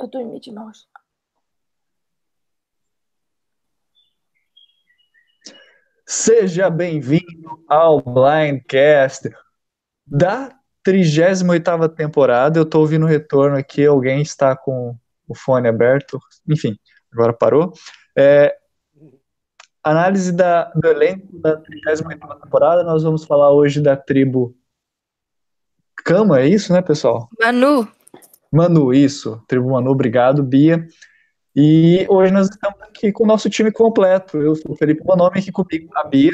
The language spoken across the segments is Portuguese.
Eu tô em Mickey Mouse. Seja bem-vindo ao Blindcast da 38ª temporada. Eu tô ouvindo o retorno aqui, alguém está com o fone aberto. Enfim, agora parou. É, análise da, do elenco da 38ª temporada. Nós vamos falar hoje da tribo Cama, é isso, né, pessoal? Manu. Manu, isso. Tribo Manu, obrigado, Bia. E hoje nós estamos aqui com o nosso time completo. Eu sou o Felipe Bonomi, aqui comigo a Bia.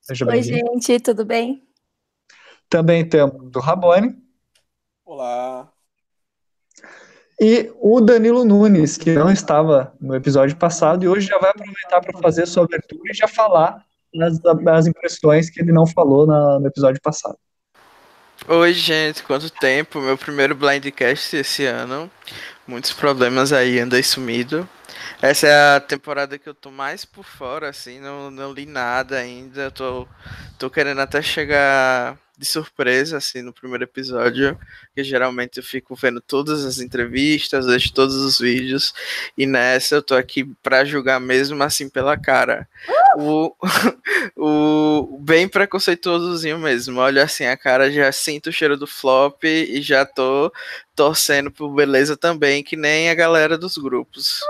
Seja Oi, gente, tudo bem? Também temos o Rabone. Olá. E o Danilo Nunes, que não estava no episódio passado, e hoje já vai aproveitar para fazer a sua abertura e já falar das, das impressões que ele não falou na, no episódio passado. Oi, gente, quanto tempo? Meu primeiro blindcast esse ano. Muitos problemas aí, andei sumido. Essa é a temporada que eu tô mais por fora, assim, não, não li nada ainda. Tô, tô querendo até chegar de surpresa, assim, no primeiro episódio, que geralmente eu fico vendo todas as entrevistas, vejo todos os vídeos, e nessa eu tô aqui pra julgar mesmo assim pela cara. O, o bem preconceituosozinho mesmo. Olha assim a cara, já sinto o cheiro do flop e já tô torcendo por beleza também, que nem a galera dos grupos.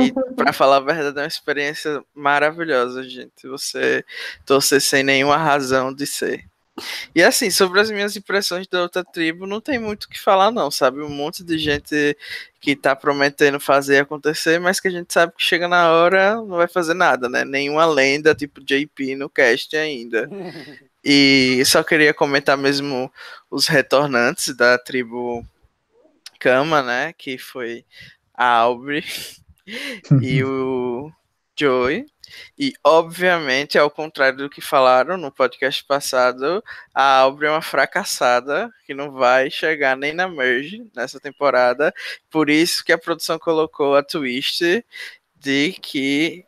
E para falar a verdade, é uma experiência maravilhosa, gente. Você torcer sem nenhuma razão de ser. E assim, sobre as minhas impressões da outra tribo, não tem muito o que falar, não, sabe? Um monte de gente que tá prometendo fazer acontecer, mas que a gente sabe que chega na hora não vai fazer nada, né? Nenhuma lenda tipo JP no cast ainda. E só queria comentar mesmo os retornantes da tribo Kama, né? Que foi a Aubrey e o Joey. E, obviamente, ao contrário do que falaram no podcast passado, a Aubrey é uma fracassada que não vai chegar nem na Merge nessa temporada. Por isso que a produção colocou a twist de que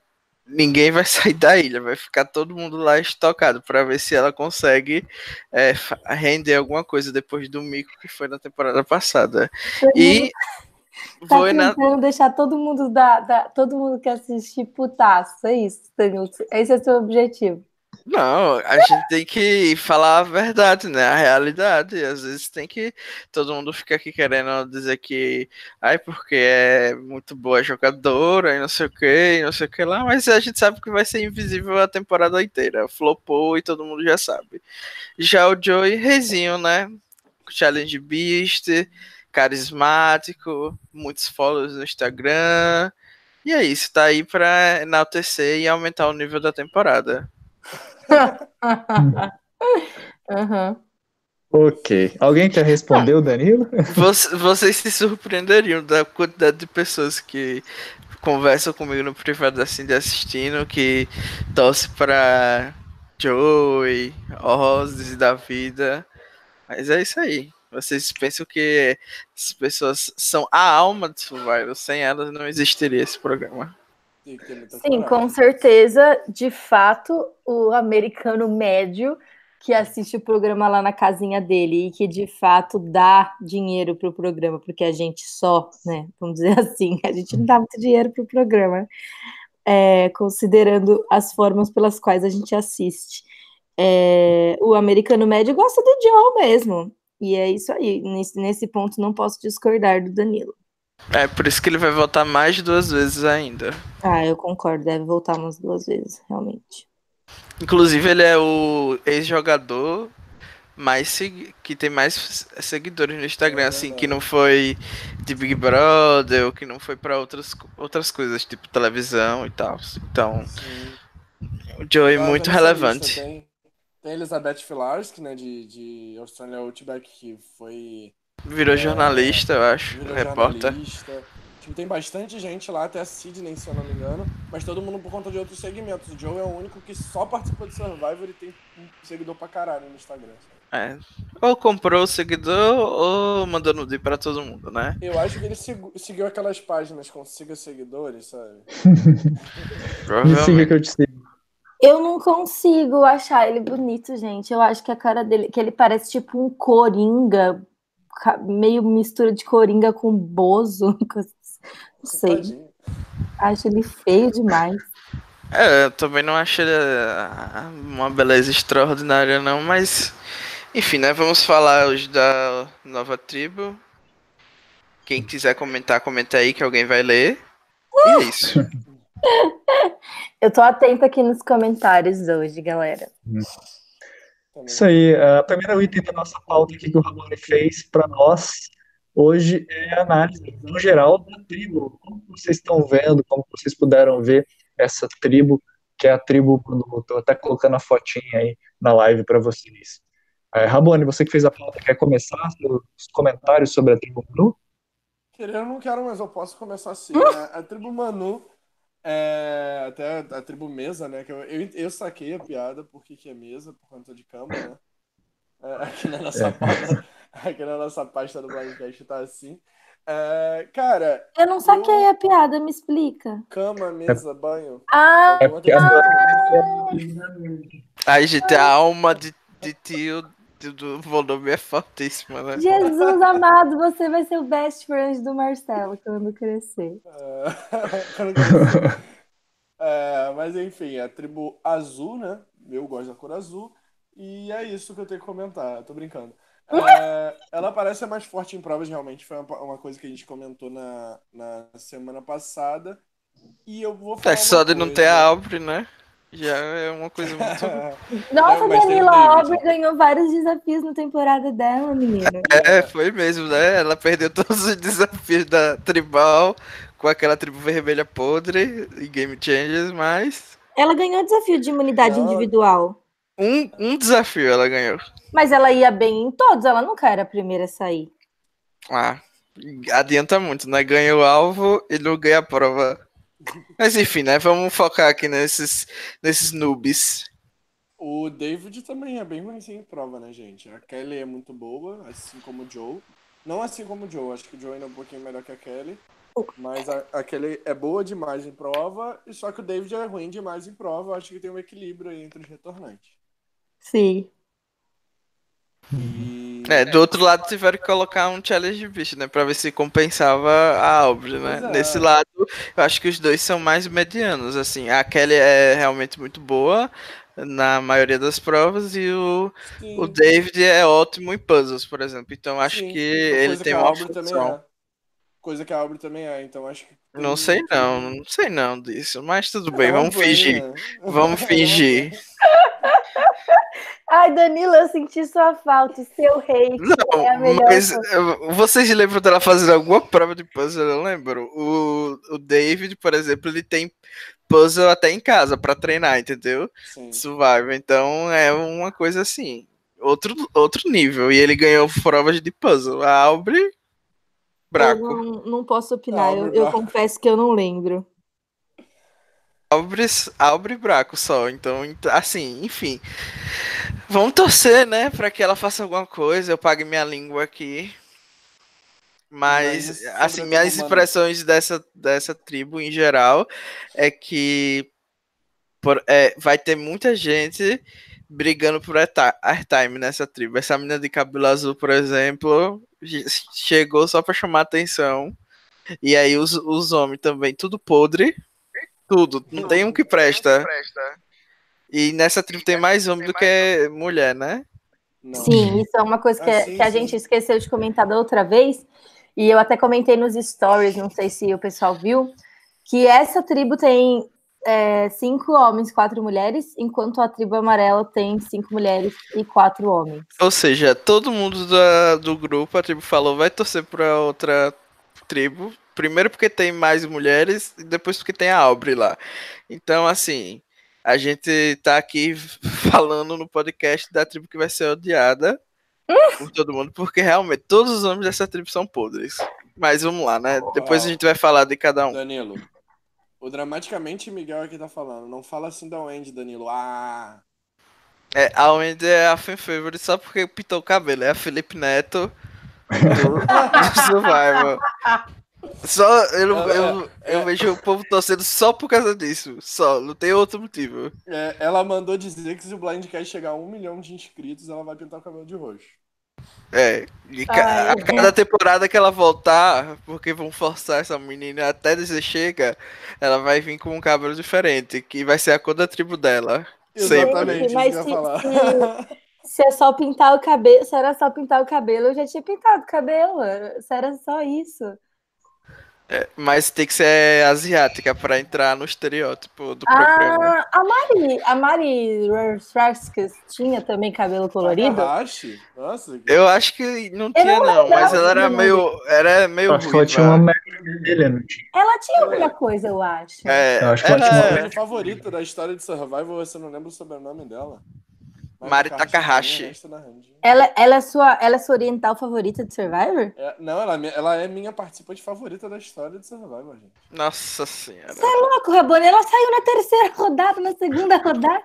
ninguém vai sair da ilha, vai ficar todo mundo lá estocado para ver se ela consegue é, render alguma coisa depois do mico que foi na temporada passada. E Tá Foi tentando na... deixar todo mundo da, da, todo mundo que assiste putaço, é isso, Danilo. Esse é o seu objetivo. Não, a gente tem que falar a verdade, né? A realidade. Às vezes tem que. Todo mundo fica aqui querendo dizer que. Ai, porque é muito boa jogadora e não sei o que, e não sei o que lá. Mas a gente sabe que vai ser invisível a temporada inteira. Flopou e todo mundo já sabe. Já o Joey Rezinho, né? Challenge Beast carismático, muitos followers no Instagram. E é isso, tá aí pra enaltecer e aumentar o nível da temporada. uhum. Ok. Alguém quer responder o Danilo? Vocês se surpreenderiam da quantidade de pessoas que conversam comigo no privado assim de assistindo, que torce pra Joey, Roses da vida. Mas é isso aí. Vocês pensam que as pessoas são a alma de Survival, sem elas não existiria esse programa. Sim, com certeza, de fato, o americano médio que assiste o programa lá na casinha dele e que de fato dá dinheiro para o programa, porque a gente só, né, vamos dizer assim, a gente não dá muito dinheiro para o programa, é, considerando as formas pelas quais a gente assiste. É, o americano médio gosta do Joe mesmo. E é isso aí. Nesse, nesse ponto, não posso discordar do Danilo. É por isso que ele vai voltar mais de duas vezes ainda. Ah, eu concordo. Deve voltar umas duas vezes, realmente. Inclusive, ele é o ex-jogador mais que tem mais seguidores no Instagram, assim, que não foi de Big Brother, ou que não foi para outras, outras coisas, tipo televisão e tal. Então, Sim. o Joey é muito relevante. Tem, tem a Elizabeth Filarski, né, de, de Australia Outback, que foi... Virou é, jornalista, eu acho, virou repórter. Jornalista. Tipo, tem bastante gente lá, até a Sidney, se eu não me engano, mas todo mundo por conta de outros segmentos. O Joe é o único que só participou de Survivor e tem um seguidor pra caralho no Instagram. É. Ou comprou o seguidor ou mandou nude pra todo mundo, né? Eu acho que ele seguiu aquelas páginas com siga seguidores, sabe? Me siga que eu te sigo. Eu não consigo achar ele bonito, gente. Eu acho que a cara dele, que ele parece tipo um coringa meio mistura de coringa com bozo. Não sei. Tadinho. Acho ele feio demais. É, eu também não acho ele ah, uma beleza extraordinária, não, mas. Enfim, né? Vamos falar hoje da nova tribo. Quem quiser comentar, comenta aí que alguém vai ler. E é isso. Eu tô atenta aqui nos comentários hoje, galera. Também. Isso aí, a primeira item da nossa pauta aqui que o Ramone fez para nós hoje é a análise no geral da tribo. Como vocês estão vendo, como vocês puderam ver essa tribo, que é a tribo Manu. Estou até colocando a fotinha aí na live para vocês. É, Rabone, você que fez a pauta, quer começar os comentários sobre a tribo Manu? Querer eu não quero, mas eu posso começar assim. né? A tribo Manu, é, até a, a tribo Mesa, né? Que eu, eu, eu saquei a piada, por que é mesa, por conta de cama, né? É, aqui, na nossa É. pasta, aqui na nossa pasta do podcast tá assim. É, cara, Eu não saquei a piada, me explica. cama, mesa, banho. Ah, É porque a Aí, gente, a alma de, de tio do- volume é fortíssima, né? Jesus amado, você vai ser o best friend do Marcelo quando crescer. É, quando crescer. É, mas enfim, a tribo azul, né? Eu gosto da cor azul. E é isso que eu tenho que comentar. Tô brincando. É, ela parece ser mais forte em provas, realmente. Foi uma, uma coisa que a gente comentou na, na semana passada. E eu vou falar. É só de não coisa. ter a Aubrey, né? Já é uma coisa muito. Nossa, Não, mas tem o Danila. Aubrey ganhou vários desafios na temporada dela, menina. É, foi mesmo, né? Ela perdeu todos os desafios da tribal com aquela tribo vermelha podre e Game Changers, mas Ela ganhou desafio de imunidade Não. individual. um, um desafio ela ganhou. Mas ela ia bem em todos, ela nunca era a primeira a sair. Ah, adianta muito, né? Ganha o alvo e não ganha a prova. Mas enfim, né? Vamos focar aqui nesses, nesses noobs. O David também é bem ruimzinho em prova, né, gente? A Kelly é muito boa, assim como o Joe. Não assim como o Joe, acho que o Joe ainda é um pouquinho melhor que a Kelly. Mas a, a Kelly é boa demais em prova, e só que o David é ruim demais em prova. Eu acho que tem um equilíbrio aí entre os retornantes. Sim. E... É, do outro lado tiveram que colocar um challenge beast, né? Pra ver se compensava a Aubrey, né? É. Nesse lado, eu acho que os dois são mais medianos, assim. A Kelly é realmente muito boa na maioria das provas e o, Sim, o David é ótimo em puzzles, por exemplo. Então acho sim. que ele tem uma função. é. Coisa que a Aubrey também é, então acho que. Não sei não, não sei não disso, mas tudo bem, É, vamos fingir. Vamos fingir. Ai, Danila, eu senti sua falta, seu hate é a Não, melhor. mas coisa. eh, vocês lembram dela fazendo alguma prova de puzzle? Eu lembro. O, o David, por exemplo, ele tem puzzle até em casa pra treinar, entendeu? Sim. Survival. Então é uma coisa assim. Outro, outro nível. E ele ganhou provas de puzzle. A Aubrey, Eu Braco. não, não posso opinar, eu, eu confesso que eu não lembro. Aubrey, Aubrey Braco só. Então, ent- assim, enfim. Vamos torcer, né? Pra que ela faça alguma coisa. Eu pague minha língua aqui. Mas, Mas assim, minhas impressões dessa, dessa tribo em geral é que por- é, vai ter muita gente brigando por airti- airtime nessa tribo. Essa menina de cabelo azul, por exemplo, che- chegou só pra chamar atenção. E aí os, os homens também, tudo podre. Tudo, não tem um que presta. E nessa tribo tem mais homem do que mulher, né? Não. Sim, isso é uma coisa que, Ah, sim, que a sim. gente esqueceu de comentar da outra vez, e eu até comentei nos stories, não sei se o pessoal viu, que essa tribo tem é, cinco homens, quatro mulheres, enquanto a tribo amarela tem cinco mulheres e quatro homens. Ou seja, todo mundo da- do grupo, a tribo falou, vai torcer pra outra tribo. Primeiro porque tem mais mulheres e depois porque tem a Aubrey lá. Então, assim, a gente tá aqui falando no podcast da tribo que vai ser odiada por todo mundo, porque realmente todos os homens dessa tribo são podres. Mas vamos lá, né? Depois a gente vai falar de cada um. Danilo. O Dramaticamente Miguel aqui tá falando. Não fala assim da Wendy, Danilo. Ah! É, a Wendy é a fan favorite só porque pintou o cabelo. É a Felipe Neto do, do Survival. Só eu, Ela- eu, eu é- vejo o povo torcendo só por causa disso. Só, não tem outro motivo. É, ela mandou dizer que se o Blindcast chegar a um milhão de inscritos, ela vai pintar o cabelo de roxo. É. E ca- a cada temporada que ela voltar, porque vão forçar essa menina até dizer chega, ela vai vir com um cabelo diferente, que vai ser a cor da tribo dela. Sempre. Exatamente, isso Mas se- falar. Se é só pintar o cabelo, se era só pintar o cabelo, eu já tinha pintado o cabelo. Se era só isso. Mas tem que ser asiática pra entrar no estereótipo do programa. Ah, a Mari, a Mari tinha também cabelo colorido? Takahashi? Nossa, que- Eu acho que não tinha, não não, mas ela era meio. Era meio Acho que ela tinha uma merda vermelha, não tinha? Ela tinha alguma coisa, eu acho. É, Eu acho que ela Minha tinha ela- personagem favorita da história de Survival, você não lembra o sobrenome dela? Mari Takahashi. hand. Ela, ela, é sua, ela é sua oriental favorita de Survivor? É, não, ela, é minha- ela é minha participante favorita da história de Survival, gente. Nossa senhora. Louco, Rabone, ela saiu na terceira rodada, na segunda rodada.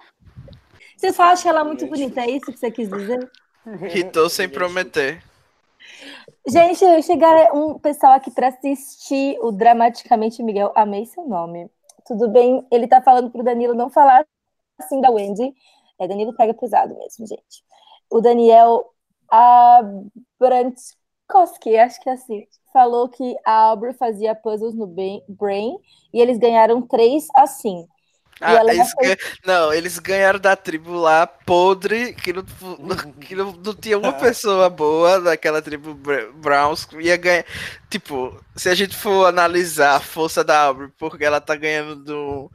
Você só acha ela muito bonita, é isso que você quis dizer? Ritou sem prometer. Gente, chegaram um pessoal aqui para assistir o Dramaticamente Miguel. Amei seu nome. Tudo bem? Ele tá falando pro Danilo não falar assim da Wendy. É, Danilo pega pesado mesmo, gente. O Daniel Abrantkowski, acho que é assim, falou que a Aubrey fazia puzzles no Brain e eles ganharam três assim. Ah, ela eles ganha- Não, eles ganharam da tribo lá podre, que não, que não, não tinha uma pessoa boa daquela tribo Br- Browns que ia ganhar. Tipo, se a gente for analisar a força da Aubrey, porque ela tá ganhando do,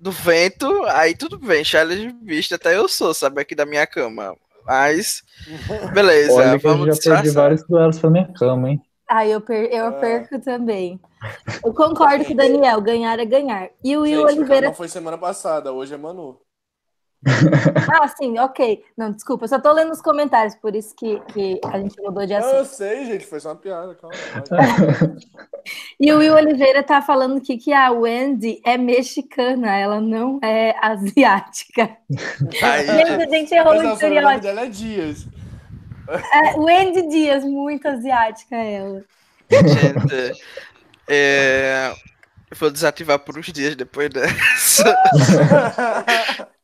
do vento, aí tudo bem, challenge vista, até eu sou, sabe, aqui da minha cama. Mas, beleza, Olha que eu vamos já perdi vários duelos pra minha cama, hein? Ah, eu, per- eu Ah. perco também. Eu concordo com o Daniel, ganhar é ganhar. E o Will Gente, Oliveira não foi semana passada, hoje é Manu. Ah, sim, ok. Não, desculpa, eu só tô lendo os comentários, por isso que, que a gente mudou de Eu assunto. sei, gente, foi só uma piada, calma. E o Will Oliveira tá falando aqui que a Wendy é mexicana, ela não é asiática. Aí, Gente, a gente errou o estereótipo. dela é Dias. É, Wendy Dias, muito asiática ela. gente, é, eu vou desativar por uns dias depois dessa.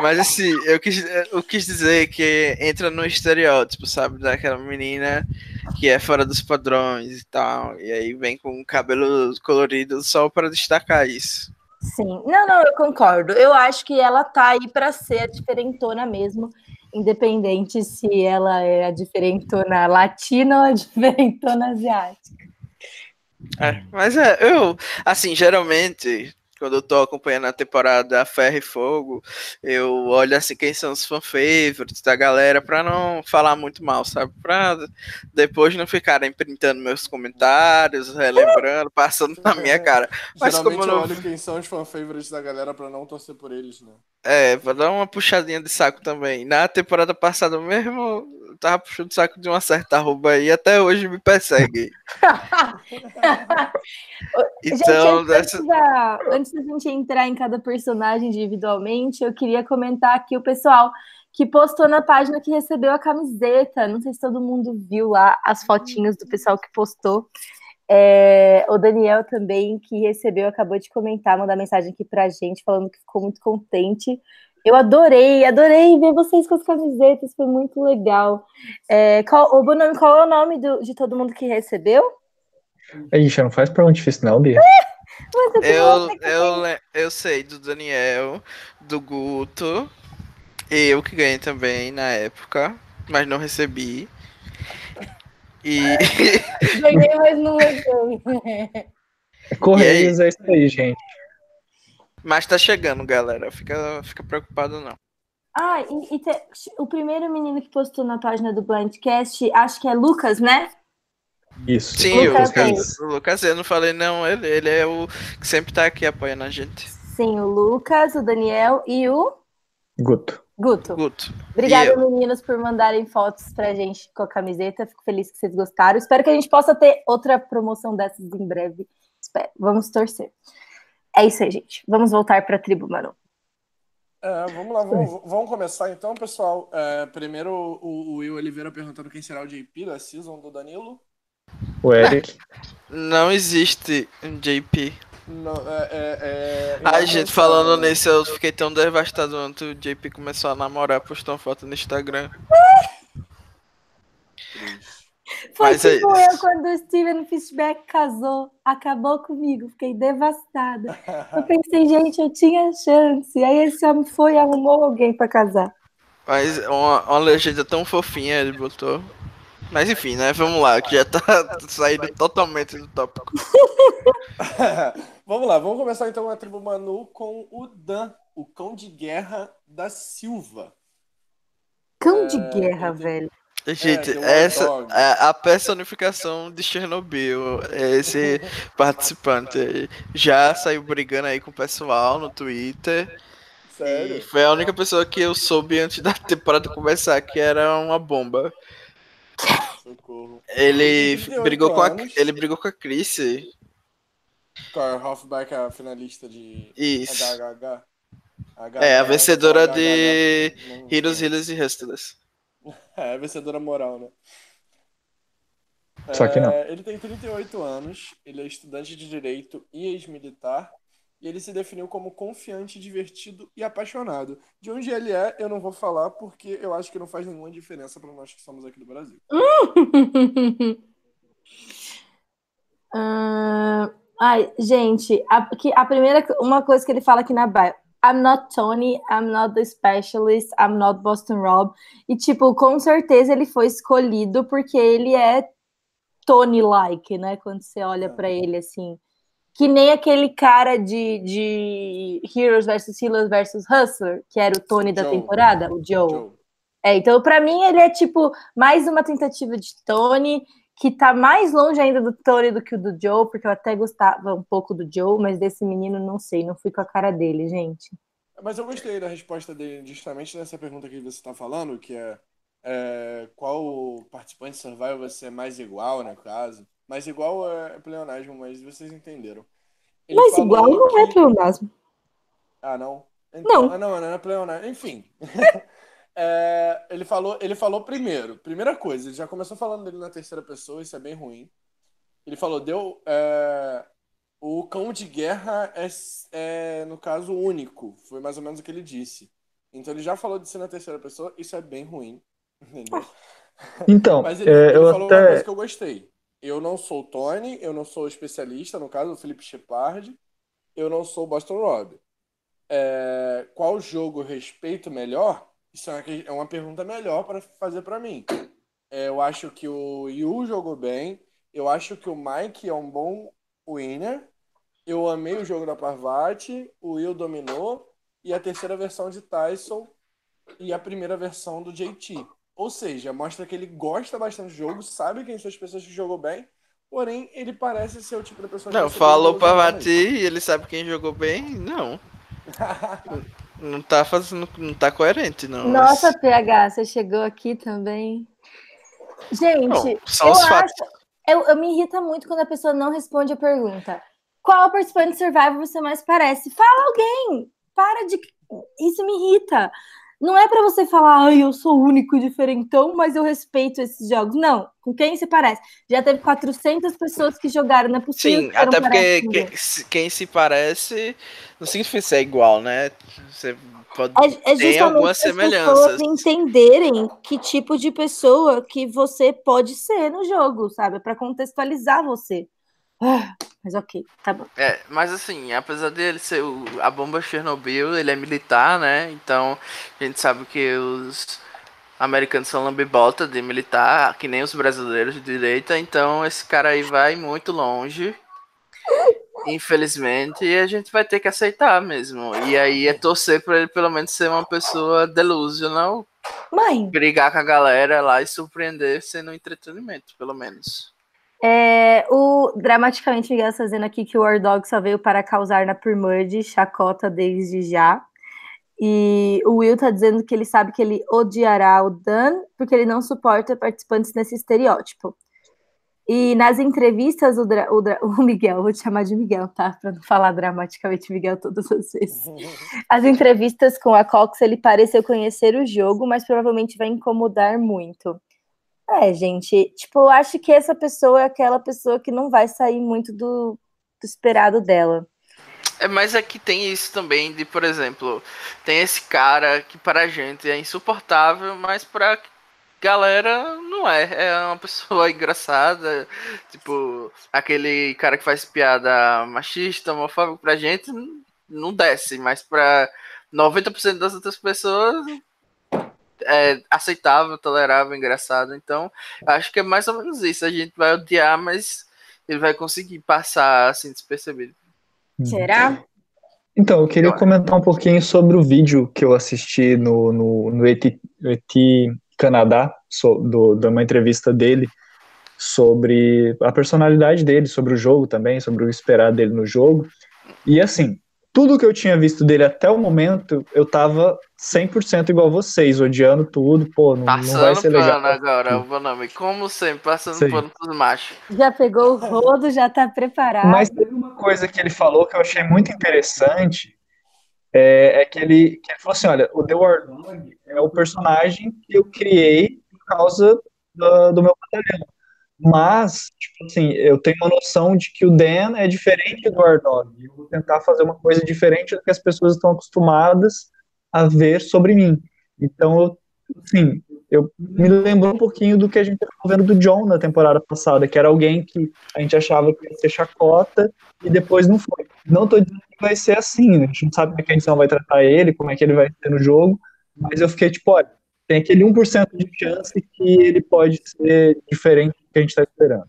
Mas assim, eu quis, eu quis dizer que entra no estereótipo, sabe? Daquela menina que é fora dos padrões e tal. E aí vem com cabelo colorido só para destacar isso. Sim, não, não, eu concordo. Eu acho que ela tá aí pra ser a diferentona mesmo, independente se ela é a diferentona latina ou a diferentona asiática. É, mas é, eu, assim, geralmente, quando eu tô acompanhando a temporada Ferro e Fogo, eu olho assim quem são os fan favorites da galera pra não falar muito mal, sabe? Pra depois não ficarem printando meus comentários, relembrando, passando na minha cara. Mas Geralmente como eu não- olho quem são os fan favorites da galera pra não torcer por eles, né? É, pra dar uma puxadinha de saco também. Na temporada passada mesmo, eu tava puxando o saco de uma certa arroba aí, até hoje me persegue. Então, gente, dessa... antes, da, antes da gente entrar em cada personagem individualmente, eu queria comentar aqui o pessoal que postou na página que recebeu a camiseta. Não sei se todo mundo viu lá as fotinhos do pessoal que postou. É, o Daniel também, que recebeu, acabou de comentar, mandar mensagem aqui pra gente, falando que ficou muito contente. Eu adorei, adorei ver vocês com as camisetas, foi muito legal. É, qual, ô, Bonami, qual é o nome do- de todo mundo que recebeu? Ixi, não faz pergunta difícil, não, Bia. Eu Eu, eu, sei do Daniel, do Guto, eu que ganhei também na época, mas não recebi. E Ganhei, mas não levei. Correios é isso aí, gente. Mas tá chegando, galera. Fica, fica preocupado não. Ah, e, e te- o primeiro menino que postou na página do Blindcast, acho que é Lucas, né? Isso. Sim, o Lucas Lucas, o Lucas, eu não falei não, ele, ele é o que sempre tá aqui apoiando a gente. Sim, o Lucas, o Daniel e o Guto. Guto. Guto. Obrigada, meninos, por mandarem fotos pra gente com a camiseta. Fico feliz que vocês gostaram. Espero que a gente possa ter outra promoção dessas em breve. Espero. Vamos torcer. É isso aí, gente. Vamos voltar pra tribo, mano. É, vamos lá, vamos, vamos começar então, pessoal. É, primeiro o, o Will Oliveira perguntando quem será o JP da season do Danilo. O Eric. Não existe um JP. Não, é, é, é, Ai, eu gente, falando nisso, eu fiquei tão devastado quando o JP começou a namorar, postou uma foto no Instagram. Foi Mas é tipo isso. eu quando o Steven Fishback casou, acabou comigo, fiquei devastada. Eu pensei, gente, eu tinha chance. Aí esse homem foi e arrumou alguém pra casar. Mas uma, uma legenda tão fofinha ele botou. Mas enfim, né? Vamos lá, que já tá saindo totalmente do tópico. vamos lá, vamos começar então a tribo Manu com o Dan, o cão de guerra da Silva. Cão de É, guerra, velho. Gente, War essa é a personificação de Chernobyl. é Esse participante já saiu brigando aí com o pessoal no Twitter. E Sério? foi a única pessoa que eu soube antes da temporada começar que era uma bomba. Socorro. Ele Ele tem 38 brigou com a, ele brigou com a Chrissy. Car Hoffback, a finalista de Isso. HHH. É, a vencedora de Heroes, Healers e Hustlers. É, a vencedora moral, né? Só que não. É, ele tem 38 anos, ele é estudante de direito e ex-militar, e ele se definiu como confiante, divertido e apaixonado. De onde ele é, eu não vou falar porque eu acho que não faz nenhuma diferença para nós que somos aqui do Brasil. Ah, ai, gente, a, que, a primeira, uma coisa que ele fala aqui na bio. I'm not Tony, I'm not the specialist, I'm not Boston Rob. E, tipo, com certeza ele foi escolhido porque ele é Tony-like, né? Quando você olha pra ele assim. Que nem aquele cara de, de Heroes vs. Healers vs. Hustler, que era o Tony da Joe. temporada, o Joe. Joe. É, então, pra mim, ele é tipo mais uma tentativa de Tony, que tá mais longe ainda do Tony do que o do Joe, porque eu até gostava um pouco do Joe, mas desse menino não sei, não fui com a cara dele, gente. Mas eu gostei da resposta dele justamente nessa pergunta que você está falando, que é, é, qual participante de Survival você é mais igual, no caso. Mais igual é pleonasmo, mas vocês entenderam. Ele mas igual não é pleonasmo. Ah, não? Então, Não. Ah, não, não é pleonasmo. Enfim. É, ele, falou, ele falou primeiro. Primeira coisa, ele já começou falando dele na terceira pessoa, isso é bem ruim. Ele falou, deu. é, o cão de guerra é, é, no caso, único. Foi mais ou menos o que ele disse. Então ele já falou de si na terceira pessoa, isso é bem ruim. Entendeu? Então, Mas ele, é, ele eu falou uma até. coisa que eu gostei. Eu não sou o Tony, eu não sou o especialista, no caso, o Felipe Shepard, eu não sou o Boston Rob. É, qual jogo eu respeito melhor? Isso é uma, é uma pergunta melhor para fazer para mim. É, eu acho que o Yu jogou bem, eu acho que o Mike é um bom winner, eu amei o jogo da Parvati, o Will dominou, e a terceira versão de Tyson e a primeira versão do JT. Ou seja, mostra que ele gosta bastante do jogo, sabe quem são as pessoas que jogou bem, porém ele parece ser o tipo de pessoa que Não, falou pra Vati e ele sabe quem jogou bem? Não. Não tá fazendo. Não tá coerente, não. Nossa, PH, você chegou aqui também. Gente, Não, são eu os acho, fatos. eu, eu me irrita muito quando a pessoa não responde a pergunta. Qual participante de Survivor você mais parece? Fala alguém! Para de. Isso me irrita. Não é pra você falar, ai, eu sou único e diferentão, mas eu respeito esses jogos. Não, com quem se parece? Já teve 400 pessoas que jogaram, não é possível. Sim, até porque quem, se- quem se parece não significa ser igual, né? Você pode. É, é justamente algumas as pessoas semelhanças. entenderem que tipo de pessoa que você pode ser no jogo, sabe? Para contextualizar você. Ah, mas ok, tá bom. É, mas assim, apesar dele ser o- a bomba Chernobyl, ele é militar, né? Então a gente sabe que os americanos são lambibota de militar, que nem os brasileiros de direita, então esse cara aí vai muito longe. Infelizmente, e a gente vai ter que aceitar mesmo. E aí é torcer pra ele pelo menos ser uma pessoa delusional, Mãe, brigar com a galera lá e surpreender sendo entretenimento, pelo menos. É, o dramaticamente Miguel está dizendo aqui que o War Dog só veio para causar na Permud, chacota desde já. E o Will tá dizendo que ele sabe que ele odiará o Dan porque ele não suporta participantes nesse estereótipo. E nas entrevistas, o, Dra- o Dra- o Miguel, vou te chamar de Miguel, tá? Para não falar dramaticamente Miguel todas as vezes. As entrevistas com a Cox, ele pareceu conhecer o jogo, mas provavelmente vai incomodar muito. É, gente, tipo, eu acho que essa pessoa é aquela pessoa que não vai sair muito do, do esperado dela. É, mas aqui tem isso também de, por exemplo, tem esse cara que para a gente é insuportável, mas para galera não é. É uma pessoa engraçada. Tipo, aquele cara que faz piada machista, homofóbico pra gente, não desce, mas pra 90% das outras pessoas é aceitável, tolerável, engraçado. Então, acho que é mais ou menos isso. A gente vai odiar, mas ele vai conseguir passar assim despercebido. Será? Então, eu queria comentar um pouquinho sobre o vídeo que eu assisti no, no, no ET, ET Canadá, so, do, de uma entrevista dele sobre a personalidade dele, sobre o jogo também, sobre o esperar dele no jogo. E assim, tudo que eu tinha visto dele até o momento, eu tava 100% igual vocês, odiando tudo, pô, não, passando não vai ser legal. pano agora, o Bonami, como sempre, passando Sei. pano pros machos. Já pegou o rodo, já tá preparado. Mas teve uma coisa que ele falou que eu achei muito interessante, é, é que, ele, que ele falou assim, olha, o The War Dog é o personagem que eu criei por causa do, do meu batalhão. Mas, tipo assim, eu tenho uma noção de que o Dan é diferente do Dog. Eu vou tentar fazer uma coisa diferente do que as pessoas estão acostumadas a ver sobre mim. Então, assim, eu me lembrou um pouquinho do que a gente estava vendo do John na temporada passada, que era alguém que a gente achava que ia ser chacota e depois não foi. Não estou dizendo que vai ser assim, né? a gente não sabe como é que a edição vai tratar ele, como é que ele vai ser no jogo, mas eu fiquei tipo, olha, tem aquele 1% de chance que ele pode ser diferente do que a gente está esperando.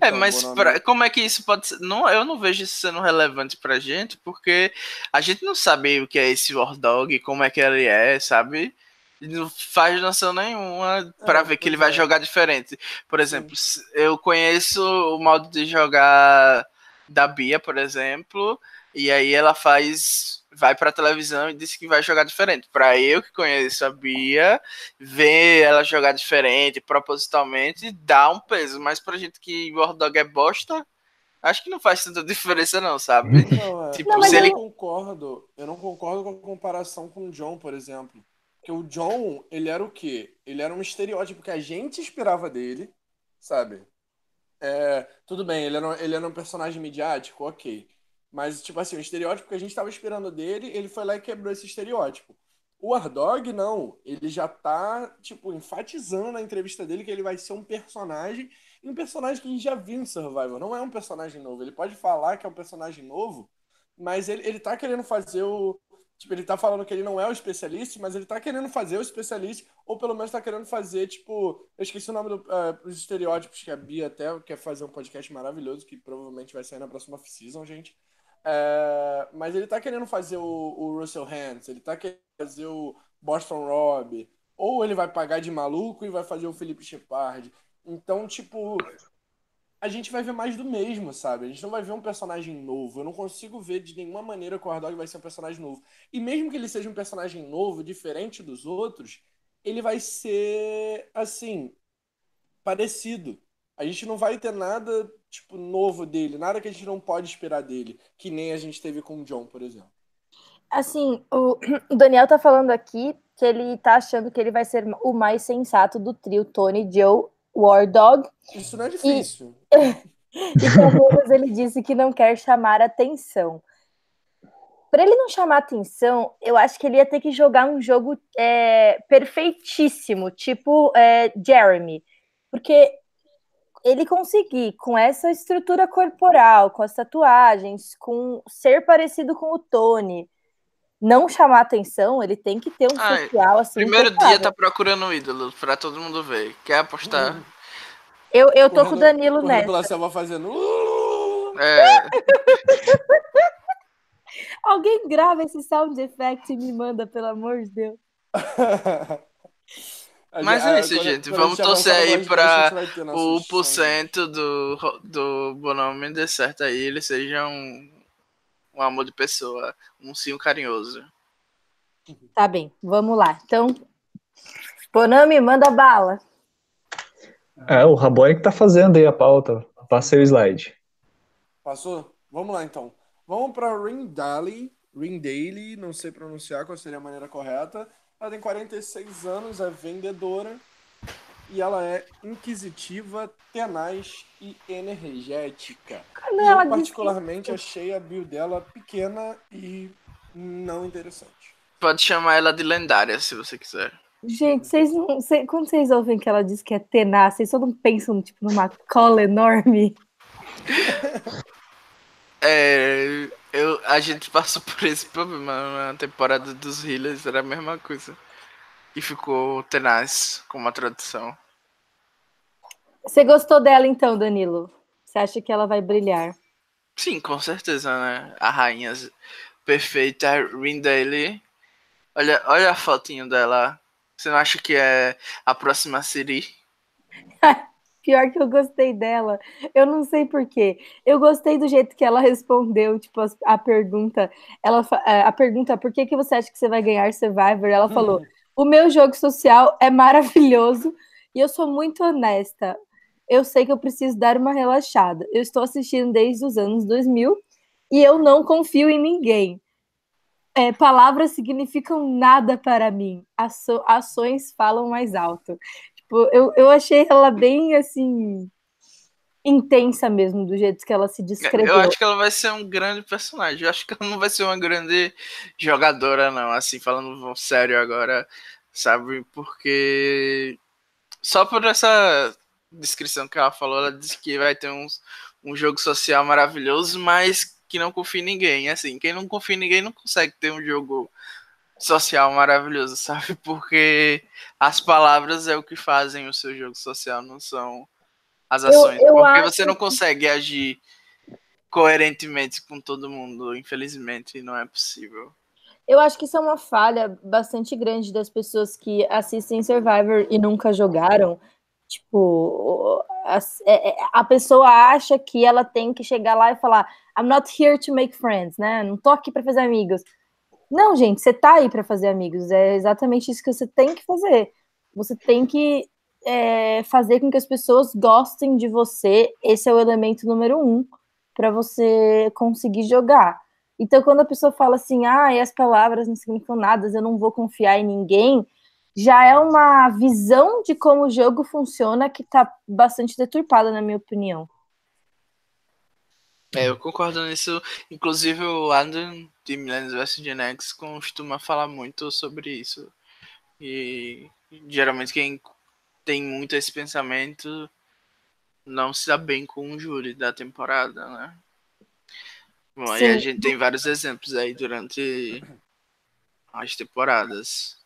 É, Então, mas Bonami, pra- como é que isso pode ser? Não, eu não vejo isso sendo relevante pra gente, porque a gente não sabe o que é esse War Dog, como é que ele é, sabe? Não faz noção nenhuma pra É, ver que ele vai é. jogar diferente. Por exemplo, se- eu conheço o modo de jogar da Bia, por exemplo, e aí ela faz. Vai pra televisão e diz que vai jogar diferente. Pra eu que conheço a Bia, ver ela jogar diferente, propositalmente, dá um peso. Mas pra gente que War Dog é bosta, acho que não faz tanta diferença, não, sabe? Não, é. Tipo, Não, mas se eu ele. não concordo. Eu não concordo com a comparação com o John, por exemplo. Porque o John, ele era o quê? Ele era um estereótipo que a gente esperava dele, sabe? É, tudo bem, ele era, um- ele era um personagem midiático, ok. Mas, tipo assim, o estereótipo que a gente estava esperando dele, ele foi lá e quebrou esse estereótipo. O Ardog, não. Ele já tá, tipo, enfatizando na entrevista dele que ele vai ser um personagem, e um personagem que a gente já viu em Survivor. Não é um personagem novo. Ele pode falar que é um personagem novo, mas ele, ele tá querendo fazer o. Tipo, ele tá falando que ele não é o especialista, mas ele tá querendo fazer o especialista, ou pelo menos tá querendo fazer, tipo. Eu esqueci o nome do, eh, dos estereótipos que a Bia até quer fazer um podcast maravilhoso, que provavelmente vai sair na próxima season, gente. É, mas ele tá querendo fazer o, o Russell Hands, ele tá querendo fazer o Boston Rob, ou ele vai pagar de maluco e vai fazer o Felipe Shepard. Então, tipo, a gente vai ver mais do mesmo, sabe? A gente não vai ver um personagem novo. Eu não consigo ver de nenhuma maneira que o Hardog vai ser um personagem novo. E mesmo que ele seja um personagem novo, diferente dos outros, ele vai ser, assim, parecido. A gente não vai ter nada, tipo, novo dele, nada que a gente não pode esperar dele, que nem a gente teve com o John, por exemplo. Assim, o Daniel tá falando aqui que ele tá achando que ele vai ser o mais sensato do trio Tony, Joe, War Dog. Isso não é difícil. E Carlos ele disse que não quer chamar atenção. Para ele não chamar atenção, eu acho que ele ia ter que jogar um jogo é, perfeitíssimo, tipo é, Jeremy. Porque ele conseguir, com essa estrutura corporal, com as tatuagens, com ser parecido com o Tony, não chamar atenção, ele tem que ter um Ai, social assim. Primeiro dia tá procurando um ídolo pra todo mundo ver. Quer apostar? Eu, eu tô com o Danilo correndo nessa. pela selva fazendo. É, Alguém grava esse sound effect e me manda, pelo amor de Deus. Mas é isso, gente. Vamos torcer aí pra o nossos por sons. cento do, do Bonome dê certo aí, ele seja um, um amor de pessoa, um sim carinhoso. Tá bem, vamos lá. Então, Bonami, manda bala. É, o Rabone que tá fazendo aí a pauta. Passei o slide. Passou? Vamos lá então. Vamos para Rindali. Rindali, não sei pronunciar qual seria a maneira correta. Ela tem 46 anos, é vendedora. E ela é inquisitiva, tenaz e energética. Não, E eu, disse- particularmente, achei a build dela pequena e não interessante. Pode chamar ela de lendária se você quiser. Gente, vocês não. Cês, quando vocês ouvem que ela diz que é tenaz, vocês só não pensam tipo, numa cola enorme? É, eu, a gente passou por esse problema na temporada dos Healers, era a mesma coisa. E ficou tenaz com uma tradução. Você gostou dela então, Danilo? Você acha que ela vai brilhar? Sim, com certeza, né? A rainha perfeita, Rindale. Olha, olha a fotinho dela. Você não acha que é a próxima Siri? Pior que eu gostei dela. Eu não sei porquê. Eu gostei do jeito que ela respondeu, tipo, a, a pergunta. Ela, é, a pergunta, por que, que você acha que você vai ganhar Survivor? Ela falou: o meu jogo social é maravilhoso e eu sou muito honesta. Eu sei que eu preciso dar uma relaxada. Eu estou assistindo desde os anos 2000 e eu não confio em ninguém. É, palavras significam nada para mim. Aço ações falam mais alto. Tipo, eu, eu achei ela bem assim intensa mesmo, do jeito que ela se descreveu. Eu acho que ela vai ser um grande personagem. Eu acho que ela não vai ser uma grande jogadora, não. Assim, falando sério agora, sabe? Porque só por essa descrição que ela falou, ela disse que vai ter uns, um jogo social maravilhoso, mas que não confia em ninguém. Assim, quem não confia em ninguém não consegue ter um jogo social maravilhoso, sabe? Porque as palavras é o que fazem o seu jogo social, não são as ações. Eu, eu porque você não consegue agir coerentemente com todo mundo, infelizmente, não é possível. Eu acho que isso é uma falha bastante grande das pessoas que assistem Survivor e nunca jogaram. Tipo, a, é, é, a pessoa acha que ela tem que chegar lá e falar: I'm not here to make friends, né? Não tô aqui para fazer amigos. Não, gente, você tá aí para fazer amigos. É exatamente isso que você tem que fazer. Você tem que é, fazer com que as pessoas gostem de você. Esse é o elemento número um para você conseguir jogar. Então, quando a pessoa fala assim, ah, as palavras não significam nada, eu não vou confiar em ninguém, já é uma visão de como o jogo funciona que está bastante deturpada, na minha opinião. É, eu concordo nisso. Inclusive, o Adam de Millennials vs Gen X costuma falar muito sobre isso. E geralmente quem tem muito esse pensamento não se dá bem com o júri da temporada, né? Bom, aí a gente tem vários exemplos aí durante as temporadas.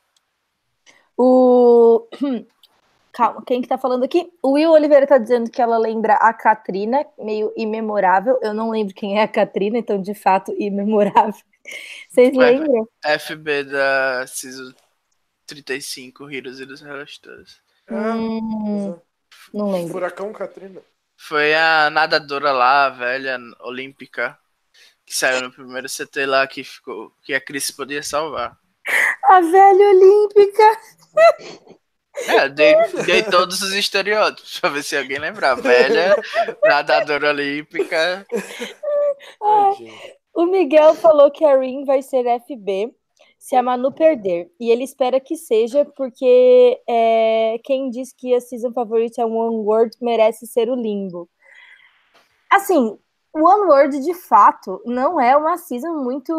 O Calma, quem que tá falando aqui? O Will Oliveira tá dizendo que ela lembra a Katrina, meio imemorável. Eu não lembro quem é a Katrina, então de fato imemorável. Vocês lembram? FB da Season 35, Heroes e dos Relastores. Hum, não lembro. Furacão Katrina. Foi a nadadora lá, a velha, olímpica, que saiu no primeiro CT lá, que, ficou, que a Cris podia salvar. A velha olímpica! É, dei, dei todos os estereótipos pra ver se alguém lembrar. Velha, nadadora olímpica. O Miguel falou que a Rin vai ser FB se a Manu perder. E ele espera que seja, porque é, quem diz que a season favorita é One World merece ser o Limbo. Assim, One World de fato não é uma season muito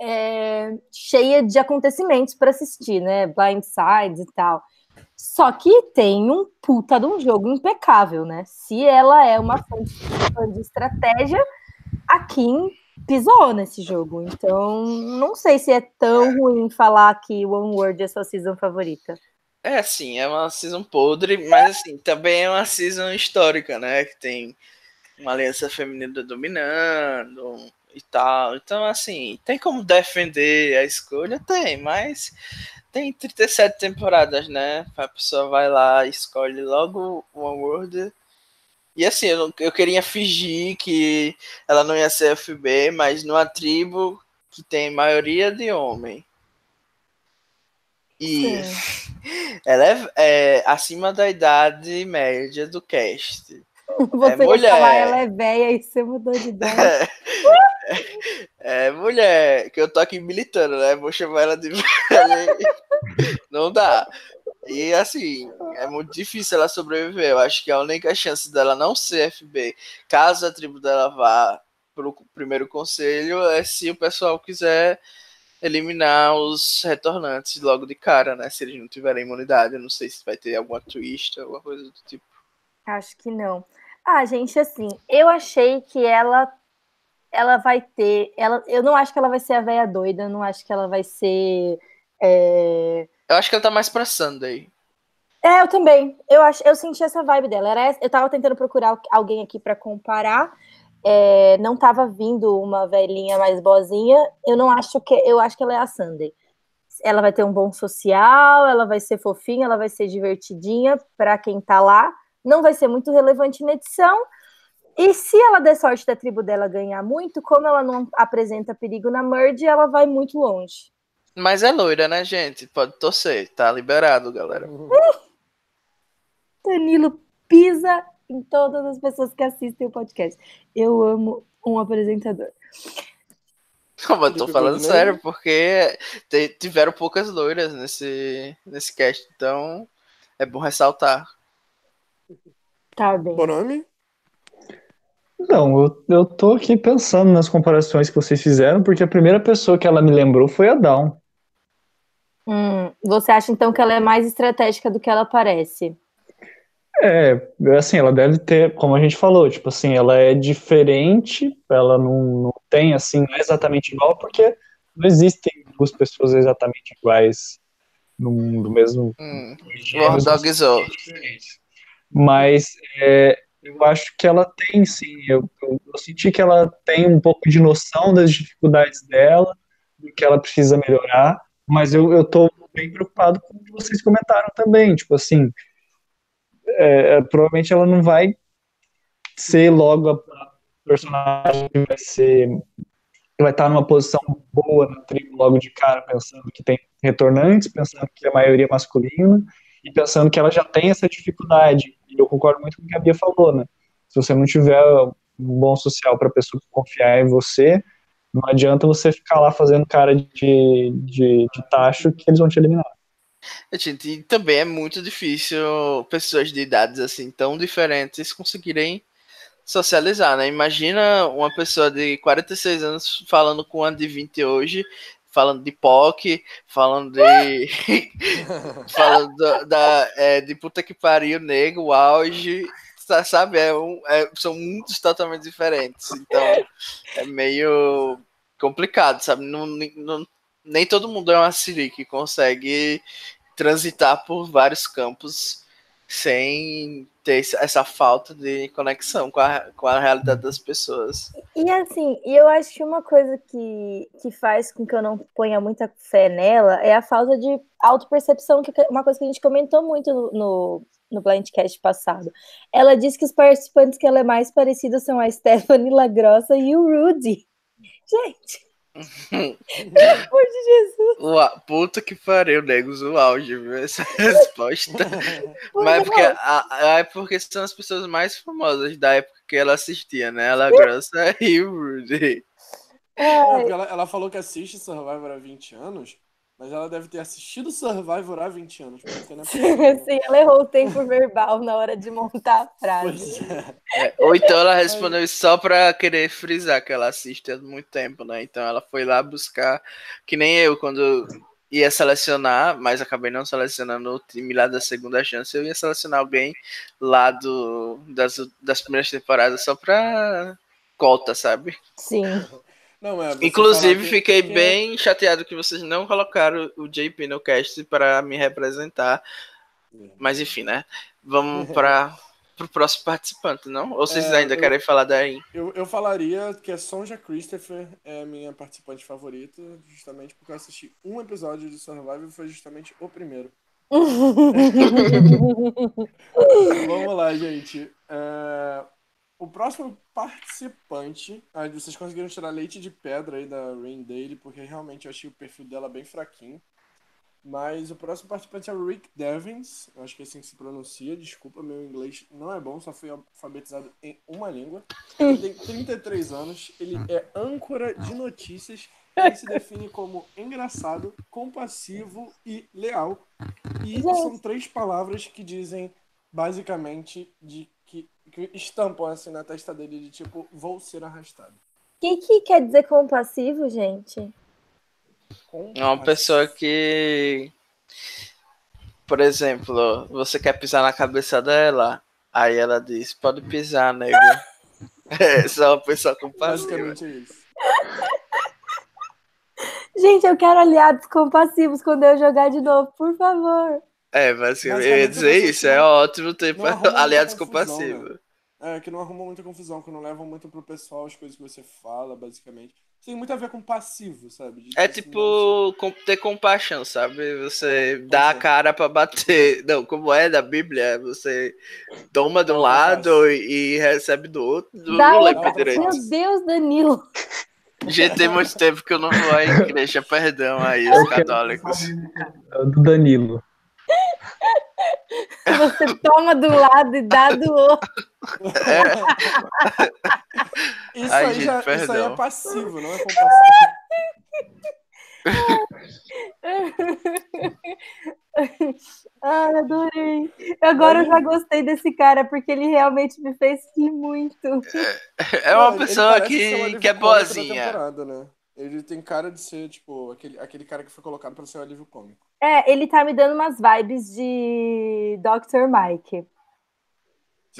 é, cheia de acontecimentos para assistir, né? Blindsides e tal. Só que tem um puta de um jogo impecável, né? Se ela é uma fã de estratégia, a Kim pisou nesse jogo. Então, não sei se é tão ruim falar que One World é sua season favorita. É, sim, é uma season podre, mas assim, também é uma season histórica, né? Que tem uma aliança feminina dominando, e tal. Então, assim, tem como defender a escolha? Tem, mas tem 37 temporadas, né? A pessoa vai lá, escolhe logo One World. E assim, eu, eu queria fingir que ela não ia ser FB, mas numa tribo que tem maioria de homem. E Sim. ela é, é, acima da idade média do cast. Você é mulher. falar ela é velha e você mudou de ideia. É, mulher, que eu tô aqui militando, né? Vou chamar ela de velha. Não dá. E assim, é muito difícil ela sobreviver. Eu acho que a única chance dela não ser FB, caso a tribo dela vá pro primeiro conselho, é se o pessoal quiser eliminar os retornantes logo de cara, né? Se eles não tiverem imunidade. Eu não sei se vai ter alguma twist, alguma coisa do tipo. Acho que não. Ah, gente, assim, eu achei que ela ela vai ter. Ela, eu não acho que ela vai ser a velha doida, não acho que ela vai ser. É... Eu acho que ela tá mais pra Sunday. É, eu também. Eu, acho, eu senti essa vibe dela. Era, eu tava tentando procurar alguém aqui para comparar. É, não tava vindo uma velhinha mais boazinha. Eu não acho que. Eu acho que ela é a Sunday. Ela vai ter um bom social, ela vai ser fofinha, ela vai ser divertidinha para quem tá lá. Não vai ser muito relevante na edição. E se ela der sorte da tribo dela ganhar muito, como ela não apresenta perigo na Merge, ela vai muito longe. Mas é loira, né, gente? Pode torcer. Tá liberado, galera. Danilo pisa em todas as pessoas que assistem o podcast. Eu amo um apresentador. Não, mas tô falando sério, porque tiveram poucas loiras nesse, nesse cast, então é bom ressaltar. Tá bem. Bom nome? Não, eu, eu tô aqui pensando nas comparações que vocês fizeram, porque a primeira pessoa que ela me lembrou foi a Dawn. Hum, você acha então que ela é mais estratégica do que ela parece? É, assim, ela deve ter, como a gente falou, tipo assim, ela é diferente, ela não, não tem, assim, não é exatamente igual, porque não existem duas pessoas exatamente iguais no, no mesmo. Hum, War Dog Mas é, eu acho que ela tem, sim. Eu, eu, eu, senti que ela tem um pouco de noção das dificuldades dela, do que ela precisa melhorar, mas eu, eu tô bem preocupado com o que vocês comentaram também, tipo assim é, é, provavelmente ela não vai ser logo a personagem que vai ser vai estar numa posição boa na tribo logo de cara, pensando que tem retornantes, pensando que a maioria é masculina e pensando que ela já tem essa dificuldade. E eu concordo muito com o que a Bia falou, né? Se você não tiver um bom social para pessoa confiar em você, não adianta você ficar lá fazendo cara de, de, de tacho que eles vão te eliminar. Gente, e também é muito difícil pessoas de idades assim tão diferentes conseguirem socializar, né? Imagina uma pessoa de 46 anos falando com uma de 20 hoje, falando de POC, falando de. falando da, da é, de puta que pariu, nego, auge, sabe? É um, é, são mundos totalmente diferentes. Então é meio complicado, sabe? Não, não, nem todo mundo é uma Siri que consegue transitar por vários campos sem ter essa falta de conexão com a, com a realidade das pessoas. E assim, eu acho que uma coisa que, que faz com que eu não ponha muita fé nela é a falta de autopercepção, que é uma coisa que a gente comentou muito no, no, no Blindcast passado. Ela disse que os participantes que ela é mais parecida são a Stephanie Lagrossa e o Rudy. Gente, pelo amor de Jesus. Ua, puta que pariu, negos, o auge, viu? Essa resposta. Mas é porque, a, a, é porque são as pessoas mais famosas da época que ela assistia, né? Ela grossa e o Rudy. É, ela, ela falou que assiste Survivor há 20 anos. Mas ela deve ter assistido Survivor há 20 anos. É Sim, ela errou o tempo verbal na hora de montar a frase. É. É, ou então ela respondeu só pra querer frisar que ela assiste há muito tempo, né? Então ela foi lá buscar, que nem eu, quando ia selecionar, mas acabei não selecionando o time lá da segunda chance, eu ia selecionar alguém lá do, das, das primeiras temporadas só pra cota, sabe? Sim. Não, é, Inclusive, fiquei que... bem chateado que vocês não colocaram o JP no cast para me representar. Mas enfim, né? Vamos para o próximo participante, não? Ou vocês é, ainda eu, querem falar daí? Eu, eu falaria que a Sonja Christopher é a minha participante favorita, justamente porque eu assisti um episódio de Survivor e foi justamente o primeiro. Vamos lá, gente. É, o próximo participante. Ah, vocês conseguiram tirar leite de pedra aí da Rain Daily, porque realmente eu achei o perfil dela bem fraquinho. Mas o próximo participante é o Rick Devins. Acho que é assim que se pronuncia. Desculpa, meu inglês não é bom, só fui alfabetizado em uma língua. Ele tem 33 anos, ele é âncora de notícias. Ele se define como engraçado, compassivo e leal. E são três palavras que dizem basicamente de que estampam assim na testa dele de tipo, vou ser arrastado. O que, que quer dizer compassivo, gente? É uma pessoa que. Por exemplo, você quer pisar na cabeça dela, aí ela diz: pode pisar, nego. é só uma pessoa compassiva. Basicamente é isso. Gente, eu quero aliados compassivos quando eu jogar de novo, por favor. É, basicamente, eu ia dizer isso, é ótimo ter aliados compassivos. É, que não arruma muita confusão, que não levam muito pro pessoal as coisas que você fala, basicamente. Isso tem muito a ver com passivo, sabe? De É assim, tipo com- ter compaixão, sabe? Você dá a cara pra bater. Não, como é da Bíblia, você toma de um Não, lado e, e recebe do outro. Não, Dá não lembro direito. Meu Deus, Danilo. Gente, tem muito tempo que eu não vou à igreja, perdão aí, os católicos. Do Danilo. Você toma do lado e dá do outro. Isso, Ai, aí gente, já, isso aí é passivo, não é compassivo. Ai, adorei. Agora eu já gostei desse cara, porque ele realmente me fez rir muito. É uma pessoa que, que é da boazinha. né? Ele tem cara de ser, tipo, aquele, aquele cara que foi colocado pra ser um alívio cômico. É, ele tá me dando umas vibes de Dr. Mike.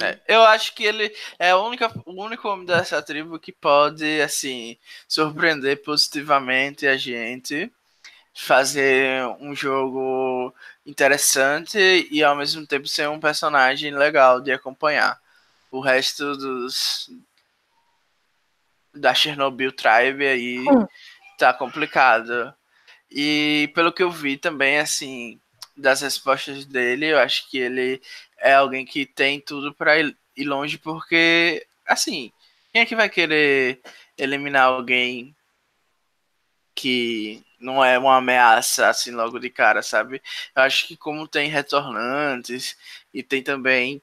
É, eu acho que ele é a única, o único homem dessa tribo que pode, assim, surpreender positivamente a gente, fazer um jogo interessante e ao mesmo tempo ser um personagem legal de acompanhar. O resto dos da Chernobyl Tribe aí Hum. tá complicado. E pelo que eu vi também, assim, das respostas dele, eu acho que ele é alguém que tem tudo pra ir longe, porque, assim, quem é que vai querer eliminar alguém que não é uma ameaça, assim, logo de cara, sabe? Eu acho que como tem retornantes e tem também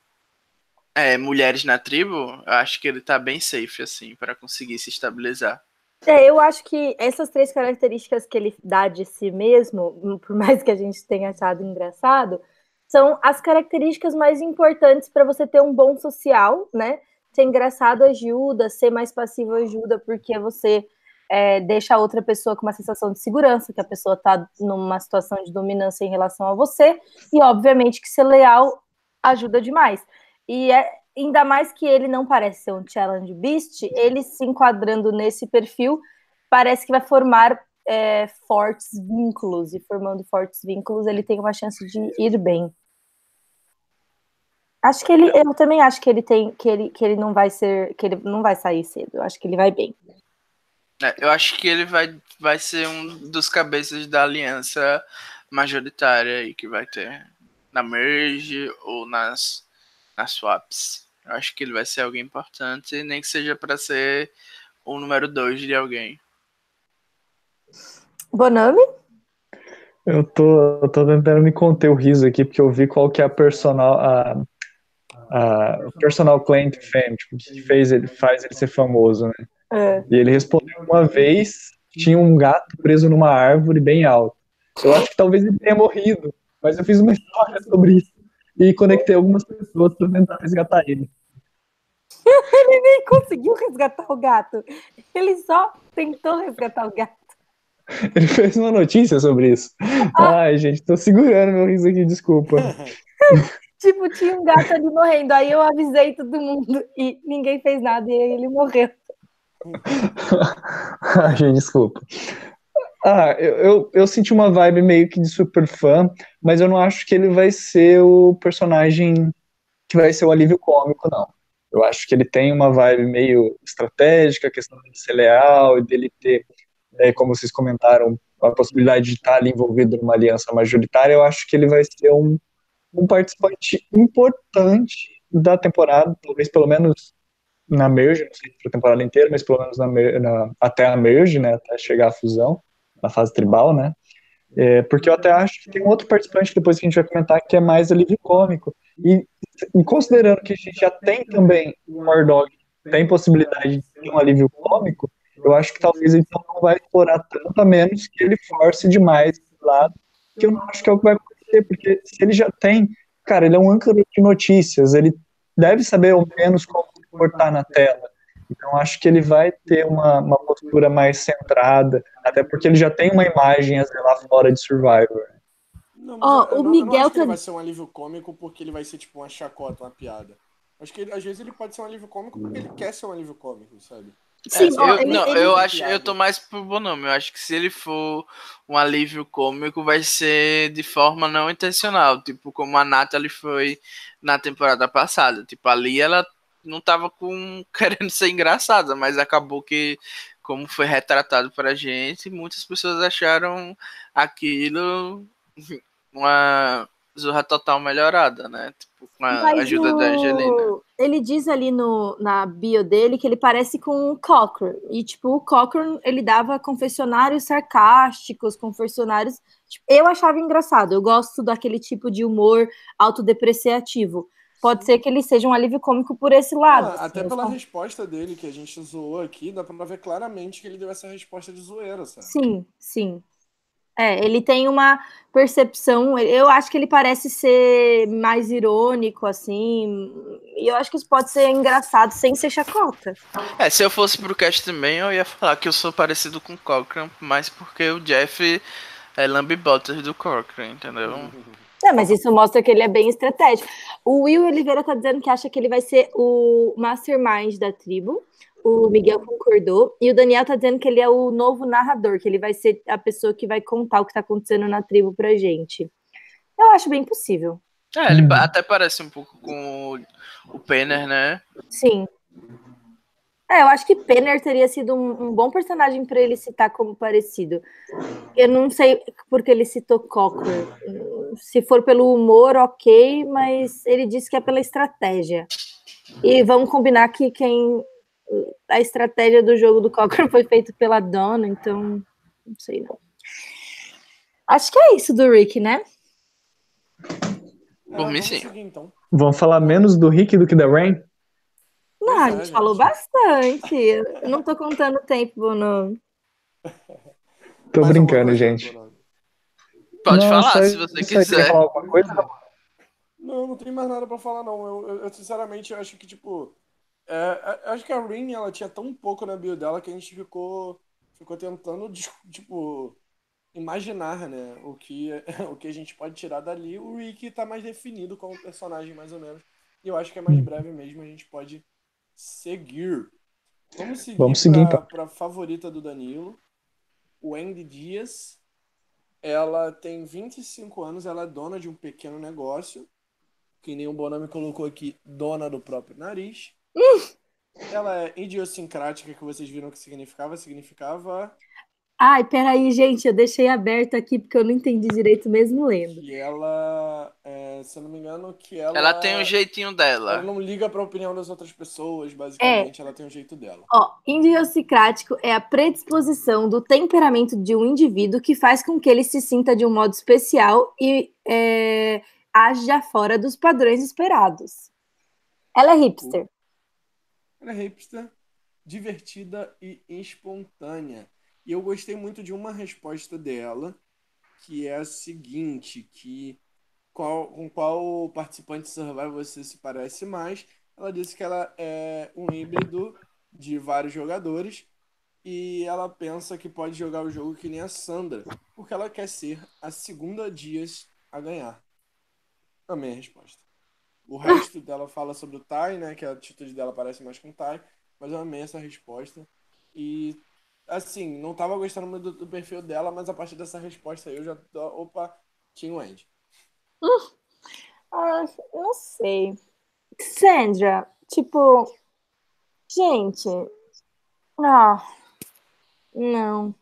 é, mulheres na tribo, eu acho que ele tá bem safe, assim, pra conseguir se estabilizar. É, eu acho que essas três características que ele dá de si mesmo, por mais que a gente tenha achado engraçado, são as características mais importantes para você ter um bom social, né? Ser engraçado ajuda, ser mais passivo ajuda, porque você é, deixa a outra pessoa com uma sensação de segurança, que a pessoa está numa situação de dominância em relação a você, e obviamente que ser leal ajuda demais. E é, ainda mais que ele não parece ser um challenge beast, ele se enquadrando nesse perfil, parece que vai formar é, fortes vínculos, e formando fortes vínculos, ele tem uma chance de ir bem. Acho que ele, eu também acho que ele tem, que ele, que ele não vai ser, que ele não vai sair cedo. Eu acho que ele vai bem. É, eu acho que ele vai, vai ser um dos cabeças da aliança majoritária aí que vai ter na merge ou nas, nas swaps. Eu acho que ele vai ser alguém importante, nem que seja para ser o número 2 de alguém. Bonami? Eu tô, eu tô tentando me conter o riso aqui, porque eu vi qual que é a personal, a, a, o personal to fame, tipo, que fez ele, faz ele ser famoso, né? É. E ele respondeu uma vez, tinha um gato preso numa árvore bem alta. Eu acho que talvez ele tenha morrido, mas eu fiz uma história sobre isso e conectei algumas pessoas para tentar resgatar ele. Ele nem conseguiu resgatar o gato. Ele só tentou resgatar o gato. Ele fez uma notícia sobre isso. Ai, gente, tô segurando meu riso aqui, desculpa. Tipo, tinha um gato ali morrendo. Aí eu avisei todo mundo e ninguém fez nada e ele morreu. Ai, gente, desculpa. Ah, eu, eu, eu senti uma vibe meio que de super fã, mas eu não acho que ele vai ser o personagem que vai ser o alívio cômico, não. Eu acho que ele tem uma vibe meio estratégica, a questão de ser leal e dele ter, é, como vocês comentaram, a possibilidade de estar ali envolvido numa aliança majoritária. Eu acho que ele vai ser um, um participante importante da temporada, talvez pelo menos na merge, não sei se a temporada inteira, mas pelo menos na, na, até a merge, né, até chegar à fusão, na fase tribal, né, é, porque eu até acho que tem um outro participante depois que a gente vai comentar que é mais alívio cômico, e, e considerando que a gente já tem também o Mordog, tem possibilidade de ter um alívio cômico, eu acho que talvez ele não vai explorar tanto, a menos que ele force demais esse lado, que eu não acho que é o que vai acontecer, porque se ele já tem, cara, ele é um âncora de notícias, ele deve saber ao menos como cortar na tela. Então acho que ele vai ter uma, uma postura mais centrada, até porque ele já tem uma imagem assim, lá fora de Survivor. Não, eu, o não- Miguel não acho que tá- ele vai ser um alívio cômico porque ele vai ser tipo uma chacota, uma piada. Acho que ele- às vezes ele pode ser um alívio cômico porque ele quer ser um alívio cômico, sabe? Sim, É, ó, eu, ele- não, ele- eu acho, piada. eu tô mais pro Bonome. Eu acho que se ele for um alívio cômico, vai ser de forma não intencional, tipo como a Natalie foi na temporada passada. Tipo, ali ela não tava com querendo ser engraçada, mas acabou que como foi retratado pra gente, muitas pessoas acharam aquilo uma Zorra Total melhorada, né? Tipo, com a Mas ajuda da o- Angelina. Ele diz ali no, na bio dele que ele parece com o Cochrane. E, tipo, o Cochrane, ele dava confessionários sarcásticos, confessionários... tipo, eu achava engraçado. Eu gosto daquele tipo de humor autodepreciativo. Pode ser que ele seja um alívio cômico por esse lado. Ah, assim, até pela só- resposta dele, que a gente zoou aqui, dá pra ver claramente que ele deu essa resposta de zoeira, sabe? Sim, sim. É, ele tem uma percepção. Eu acho que ele parece ser mais irônico, assim. E eu acho que isso pode ser engraçado sem ser chacota. É, se eu fosse pro cast também, eu ia falar que eu sou parecido com o Cochrane, mas porque o Jeff é lambibotas do Cochrane, entendeu? É, mas isso mostra que ele é bem estratégico. O Will Oliveira tá dizendo que acha que ele vai ser o mastermind da tribo. O Miguel concordou. E o Daniel tá dizendo que ele é o novo narrador, que ele vai ser a pessoa que vai contar o que tá acontecendo na tribo pra gente. Eu acho bem possível. É, ele até parece um pouco com o, o Penner, né? Sim. É, eu acho que Penner teria sido um, um bom personagem para ele citar como parecido. Eu não sei porque ele citou Cochrane. Se for pelo humor, ok, mas ele disse que é pela estratégia. E vamos combinar que quem a estratégia do jogo do Cochrane foi feita pela Donna, então não sei não. Acho que é isso do Rick, né? Por mim, vamos sim. então. Vvamos falar menos do Rick do que da Rain? Não, a gente falou bastante. Eu não tô contando o tempo, Bono. Tô Mais brincando, gente. Bruno? Pode Não, falar, só- se você quiser. falar alguma coisa? Não, não tem mais nada pra falar, não. Eu, eu- eu, sinceramente acho que, tipo. é, é, acho que a Rin, ela tinha tão pouco na bio dela que a gente ficou, ficou tentando, tipo, imaginar, né? O que, o que a gente pode tirar dali. O Rick tá mais definido como personagem, mais ou menos. E eu acho que é mais breve mesmo, a gente pode seguir. Vamos seguir, Vamos seguir, pra, então. pra favorita do Danilo, o Andy Dias. Ela tem 25 anos, ela é dona de um pequeno negócio, que nem o Bonami colocou aqui, dona do próprio nariz. Ela é idiosincrática, que vocês viram o que significava, significava Ai, peraí, gente, eu deixei aberto aqui porque eu não entendi direito mesmo lendo. que ela, é, se eu não me engano, que ela... Ela tem um jeitinho Ela dela. não liga pra opinião das outras pessoas, basicamente, ela tem um jeito dela. Ó, idiosincrático é a predisposição do temperamento de um indivíduo que faz com que ele se sinta de um modo especial e é, haja fora dos padrões esperados. Ela é hipster. Ela é hipster, divertida e espontânea. E eu gostei muito de uma resposta dela, que é a seguinte, que qual, com qual participante de Survivor você se parece mais? Ela disse que ela é um híbrido de vários jogadores e ela pensa que pode jogar o jogo que nem a Sandra, porque ela quer ser a segunda Dias a ganhar. Amei a resposta. O resto dela fala sobre o Tai, né? Que a atitude dela parece mais com o Tai, mas eu amei essa resposta. E assim, não tava gostando muito do, do perfil dela, mas a partir dessa resposta aí eu já tô, opa, tinha o Andy. Ah, não sei. Sandra, tipo, gente, ah, não.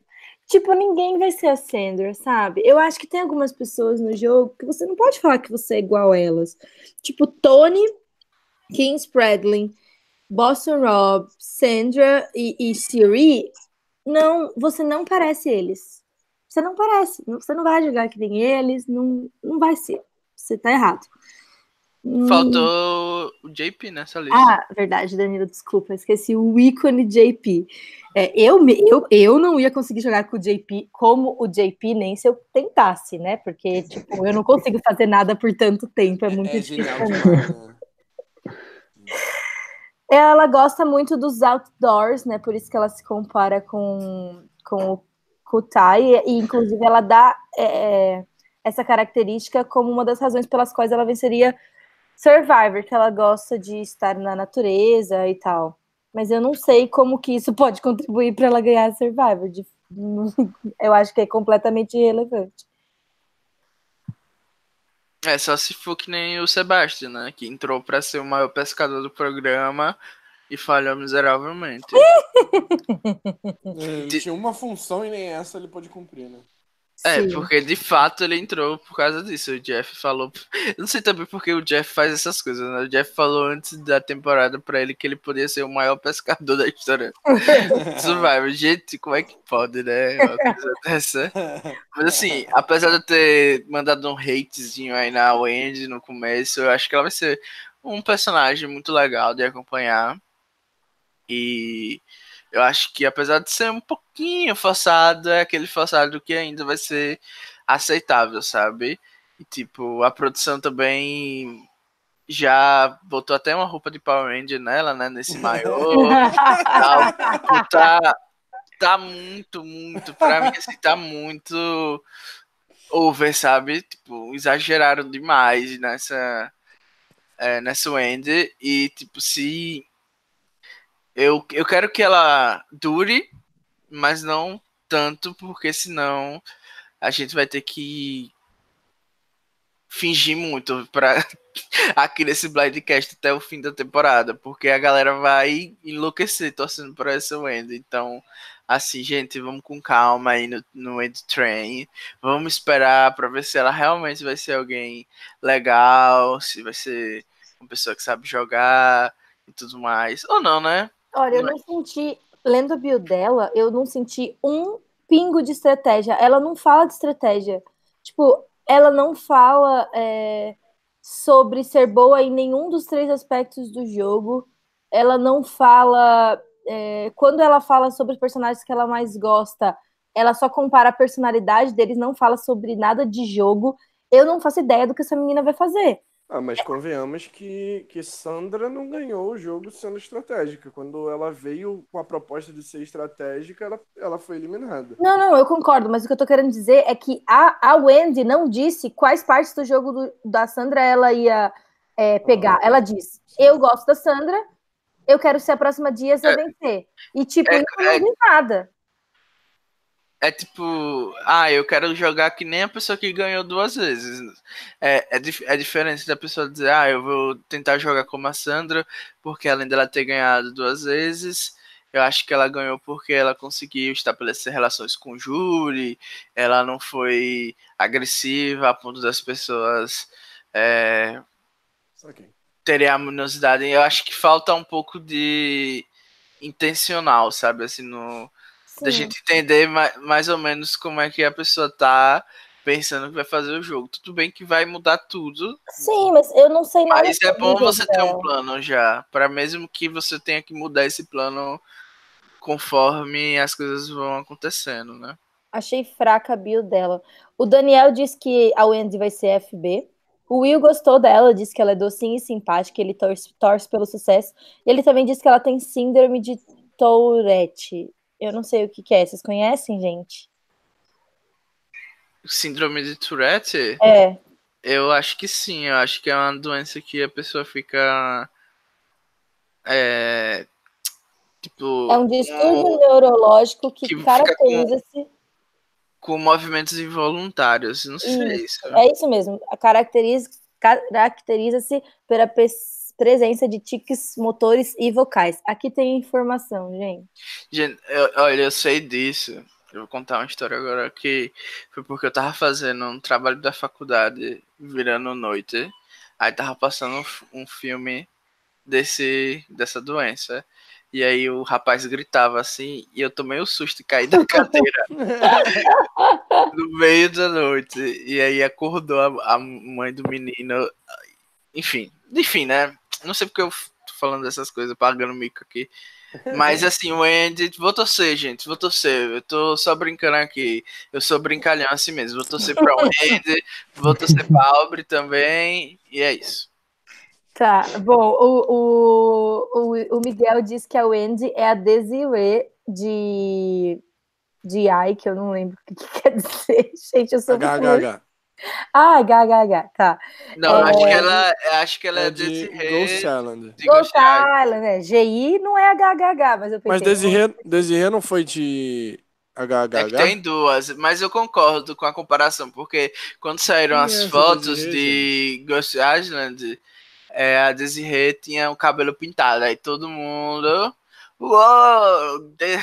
Tipo, ninguém vai ser a Sandra, sabe? Eu acho que tem algumas pessoas no jogo que você não pode falar que você é igual a elas. Tipo, Tony, Kim Spradlin, Boston Rob, Sandra e, e Siri, não, você não parece eles. Você não parece. Você não vai jogar que nem eles, não, não vai ser. Você tá errado. Hum. Faltou o JP nessa lista. Ah, verdade, Danilo, desculpa, esqueci o ícone JP. É, eu, eu, eu não ia conseguir jogar com o JP como o JP, nem se eu tentasse, né? Porque, tipo, eu não consigo fazer nada por tanto tempo, é muito É difícil genial pra mim. demais, né? Ela gosta muito dos outdoors, né? Por isso que ela se compara com, com o Kutai, e inclusive ela dá é, essa característica como uma das razões pelas quais ela venceria Survivor, que ela gosta de estar na natureza e tal. Mas eu não sei como que isso pode contribuir para ela ganhar Survivor. Eu acho que é completamente irrelevante. É só se for que nem o Sebastian, né? Que entrou para ser o maior pescador do programa e falhou miseravelmente. Ele tinha uma função e nem essa ele pôde cumprir, né? É, Sim. porque de fato ele entrou por causa disso. O Jeff falou. Eu não sei também porque o Jeff faz essas coisas, né? O Jeff falou antes da temporada pra ele que ele poderia ser o maior pescador da história. Survivor. Gente, como é que pode, né? Uma coisa dessa. Mas assim, apesar de eu ter mandado um hatezinho aí na Wendy no começo, eu acho que ela vai ser um personagem muito legal de acompanhar. E eu acho que apesar de ser um pouquinho forçado, é aquele forçado que ainda vai ser aceitável, sabe? E tipo, a produção também já botou até uma roupa de Power Ranger nela, né? Nesse maior. tá, tá muito, muito, pra mim, assim, tá muito over, sabe? Tipo, exageraram demais nessa, é, nessa Wendy. E, tipo, se eu, eu quero que ela dure, mas não tanto, porque senão a gente vai ter que fingir muito para aqui nesse Blindcast até o fim da temporada, porque a galera vai enlouquecer torcendo por essa Wendy. Então, assim, gente, vamos com calma aí no, no Wendy Train. Vamos esperar para ver se ela realmente vai ser alguém legal, se vai ser uma pessoa que sabe jogar e tudo mais. Ou não, né? Olha, eu não senti, lendo a bio dela, eu não senti um pingo de estratégia. Ela não fala de estratégia. Tipo, ela não fala é, sobre ser boa em nenhum dos três aspectos do jogo. Ela não fala. É, quando ela fala sobre os personagens que ela mais gosta, ela só compara a personalidade deles, não fala sobre nada de jogo. Eu não faço ideia do que essa menina vai fazer. Ah, mas convenhamos que, que Sandra não ganhou o jogo sendo estratégica. Quando ela veio com a proposta de ser estratégica, ela, ela foi eliminada. Não, não, eu concordo, mas o que eu tô querendo dizer é que a, a Wendy não disse quais partes do jogo do, da Sandra ela ia é, pegar. Ah, ela disse: Eu gosto da Sandra, eu quero ser a próxima Dias a é, vencer. E, tipo, é, não é, nada. É tipo, ah, eu quero jogar que nem a pessoa que ganhou duas vezes. É, é, é diferente da pessoa dizer, ah, eu vou tentar jogar como a Sandra, porque além dela ter ganhado duas vezes, eu acho que ela ganhou porque ela conseguiu estabelecer relações com o júri, ela não foi agressiva a ponto das pessoas é, terem a minosidade. Eu acho que falta um pouco de intencional, sabe? Assim, no da gente entender mais, mais ou menos como é que a pessoa tá pensando que vai fazer o jogo. Tudo bem que vai mudar tudo. Sim, mas eu não sei nada. Mas é bom você ter um plano já, para mesmo que você tenha que mudar esse plano conforme as coisas vão acontecendo, né? Achei fraca a bio dela. O Daniel disse que a Wendy vai ser FB. O Will gostou dela, disse que ela é docinha e simpática, ele torce, torce pelo sucesso. E ele também disse que ela tem síndrome de Tourette. Eu não sei o que, que é. Vocês conhecem, gente? Síndrome de Tourette? É. Eu acho que sim. Eu acho que é uma doença que a pessoa fica. É. Tipo. É um distúrbio um... neurológico que, que caracteriza-se. Com, com movimentos involuntários. Não sei isso. se é isso. É isso mesmo. Caracteriza-se caracteriza pela presença de tiques motores e vocais. Aqui tem informação, gente. Gente, eu, olha, eu sei disso. Eu vou contar uma história agora que foi porque eu tava fazendo um trabalho da faculdade virando noite. Aí tava passando um filme desse dessa doença. E aí o rapaz gritava assim, e eu tomei o um susto e caí da cadeira no meio da noite. E aí acordou a, a mãe do menino. Enfim, enfim, né? Não sei porque eu tô falando dessas coisas, pagando mico aqui. Mas assim, o Andy, vou torcer, gente, vou torcer. Eu tô só brincando aqui. Eu sou brincalhão assim mesmo. Vou torcer pra o Andy, vou torcer pra Aubrey também. E é isso. Tá, bom, o, o, o, o Miguel diz que a Wendy é a Desiree de, de Ai, que eu não lembro o que, que quer dizer. Gente, eu sou HHH. Ah, HHH, tá. Não, É. acho que ela, acho que ela é, É de Desiree Ghost Island. de Ghost Ghost Island. Né? GI não é HHH, mas eu pensei... Mas Desirê, Desirê não foi de É HHH? tem duas, mas eu concordo com a comparação, porque quando saíram as é fotos de Ghost Island, é, a Desiree tinha o cabelo pintado, aí todo mundo. Uou! De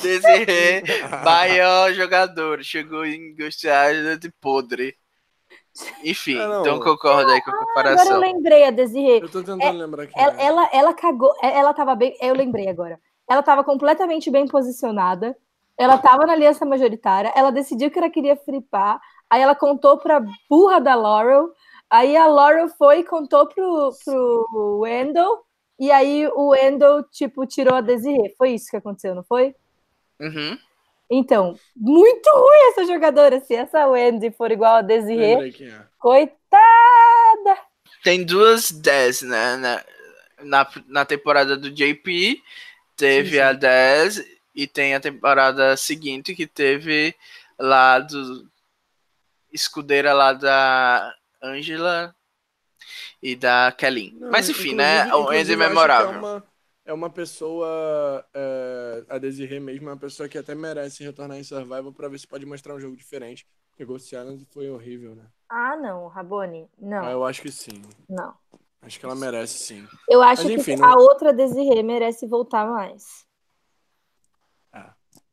Desiree, maior jogador, chegou em Ghost Island podre. Enfim, É, não. então concordo aí com a Agora eu comparação. lembrei a Desiree. Eu tô tentando lembrar aqui. Ela, ela, ela cagou, é, ela tava bem, eu lembrei agora. Ela tava completamente bem posicionada. Ela tava na aliança majoritária, ela decidiu que ela queria fripar, aí ela contou pra burra da Laurel, aí a Laurel foi e contou pro, pro Wendell, e aí o Wendell, tipo, tirou a Desiree. Foi isso que aconteceu, não foi? Uhum. Então, muito ruim essa jogadora. Se essa Wendy for igual a Desiree, é. coitada! Tem duas 10, né? Na, na, na temporada do JP, teve Sim, sim. a 10 e tem a temporada seguinte que teve lá do escudeira lá da Angela e da Kelly. Não, Mas enfim, né? O eu acho que memorável. É uma, é uma pessoa. é, a Desirê mesmo é uma pessoa que até merece retornar em Survival pra ver se pode mostrar um jogo diferente. Porque Ghost Island foi horrível, né? Ah, não, Rabone, não, Ah, eu acho que sim. não. Acho que ela merece sim. Eu acho Mas, enfim, que não- a outra Desirê merece voltar mais.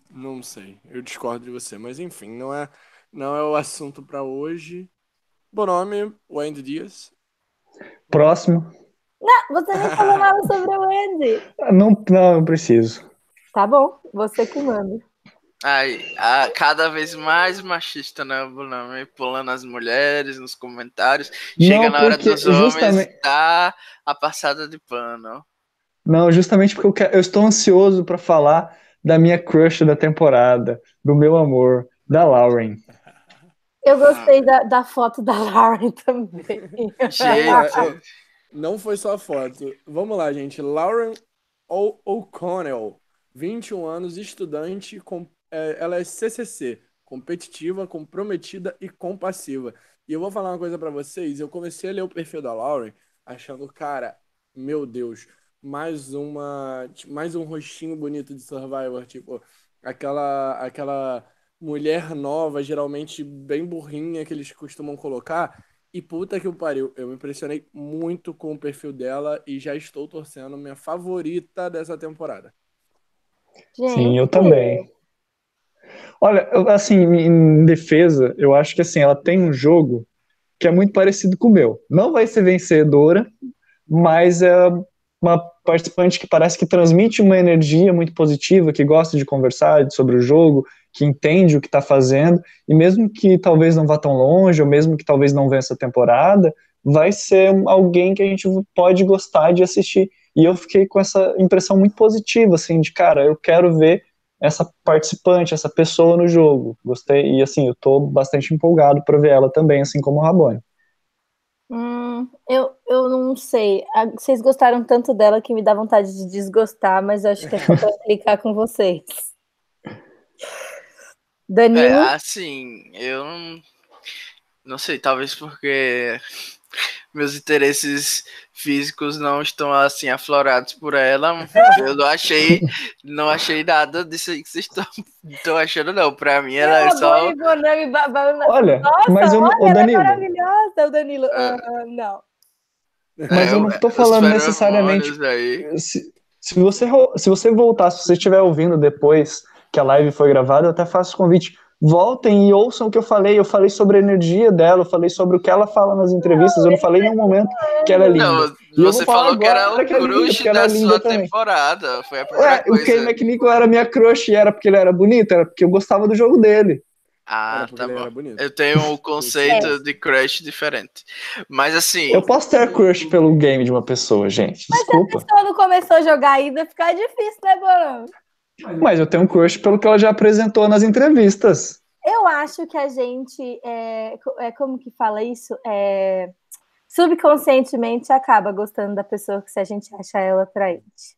Não sei. Eu discordo de você. Mas enfim, não é, não é o assunto pra hoje. Bom nome, Wendy Dias. Próximo. Você nem falou nada sobre o Wendy. Não, não, não preciso. Tá bom, você que manda. Ai, a- cada vez mais machista, né? O nome pulando as mulheres nos comentários. Chega Não, na hora dos homens, justamente- dá a passada de pano. Não, justamente porque eu, quero- eu estou ansioso para falar da minha crush da temporada, do meu amor, da Lauren. Eu gostei da, da foto da Lauren também. Gente, Não foi só foto. Vamos lá, gente. Lauren O'Connell, 21 anos, estudante, com, é, ela é CCC, competitiva, comprometida e compassiva. E eu vou falar uma coisa pra vocês. Eu comecei a ler o perfil da Lauren, achando, cara, meu Deus, mais uma, mais um rostinho bonito de Survivor, tipo, aquela, aquela mulher nova, geralmente bem burrinha que eles costumam colocar. E puta que o pariu, eu me impressionei muito com o perfil dela e já estou torcendo minha favorita dessa temporada. Gente, Sim, eu também. Olha, assim, em defesa, eu acho que assim, ela tem um jogo que é muito parecido com o meu. Não vai ser vencedora, mas é uma participante que parece que transmite uma energia muito positiva, que gosta de conversar sobre o jogo, que entende o que está fazendo, e mesmo que talvez não vá tão longe, ou mesmo que talvez não vença a temporada, vai ser alguém que a gente pode gostar de assistir. E eu fiquei com essa impressão muito positiva, assim, de cara, eu quero ver essa participante, essa pessoa no jogo. Gostei, e assim, eu tô bastante empolgado para ver ela também, assim como o Rabone. Hum, eu, eu não sei. Vocês gostaram tanto dela que me dá vontade de desgostar, mas eu acho que é só clicar com vocês. Danilo, É, assim, eu não, não sei, talvez porque meus interesses físicos não estão assim aflorados por ela. Eu não achei, não achei nada disso aí que vocês estão, estão achando, não. Pra mim, ela é só. Olha, Nossa, mas eu não, olha, ô, ela é Danilo, maravilhosa, o Danilo. É. Ah, não. mas eu não tô falando necessariamente se, se você se você voltar, se você estiver ouvindo depois que a live foi gravada, eu até faço o convite. Voltem e ouçam o que eu falei. Eu falei sobre a energia dela, eu falei sobre o que ela fala nas entrevistas. Eu não falei em nenhum momento que ela é linda. Não, eu você vou falar falou que era o que é linda, crush da é linda sua também. temporada. Foi a primeira Ué, o coisa. Ken McNichol era minha crush e era porque ele era bonito, era porque eu gostava do jogo dele. Ah, tá bom. Eu tenho um conceito de crush diferente. Mas assim, Eu posso ter crush pelo game de uma pessoa, gente. Desculpa. Se ela não começou a jogar ainda, fica difícil, né, Bonami? Mas eu tenho um crush pelo que ela já apresentou nas entrevistas. Eu acho que a gente. É, é, como que fala isso? É, subconscientemente acaba gostando da pessoa que se a gente acha ela atraente.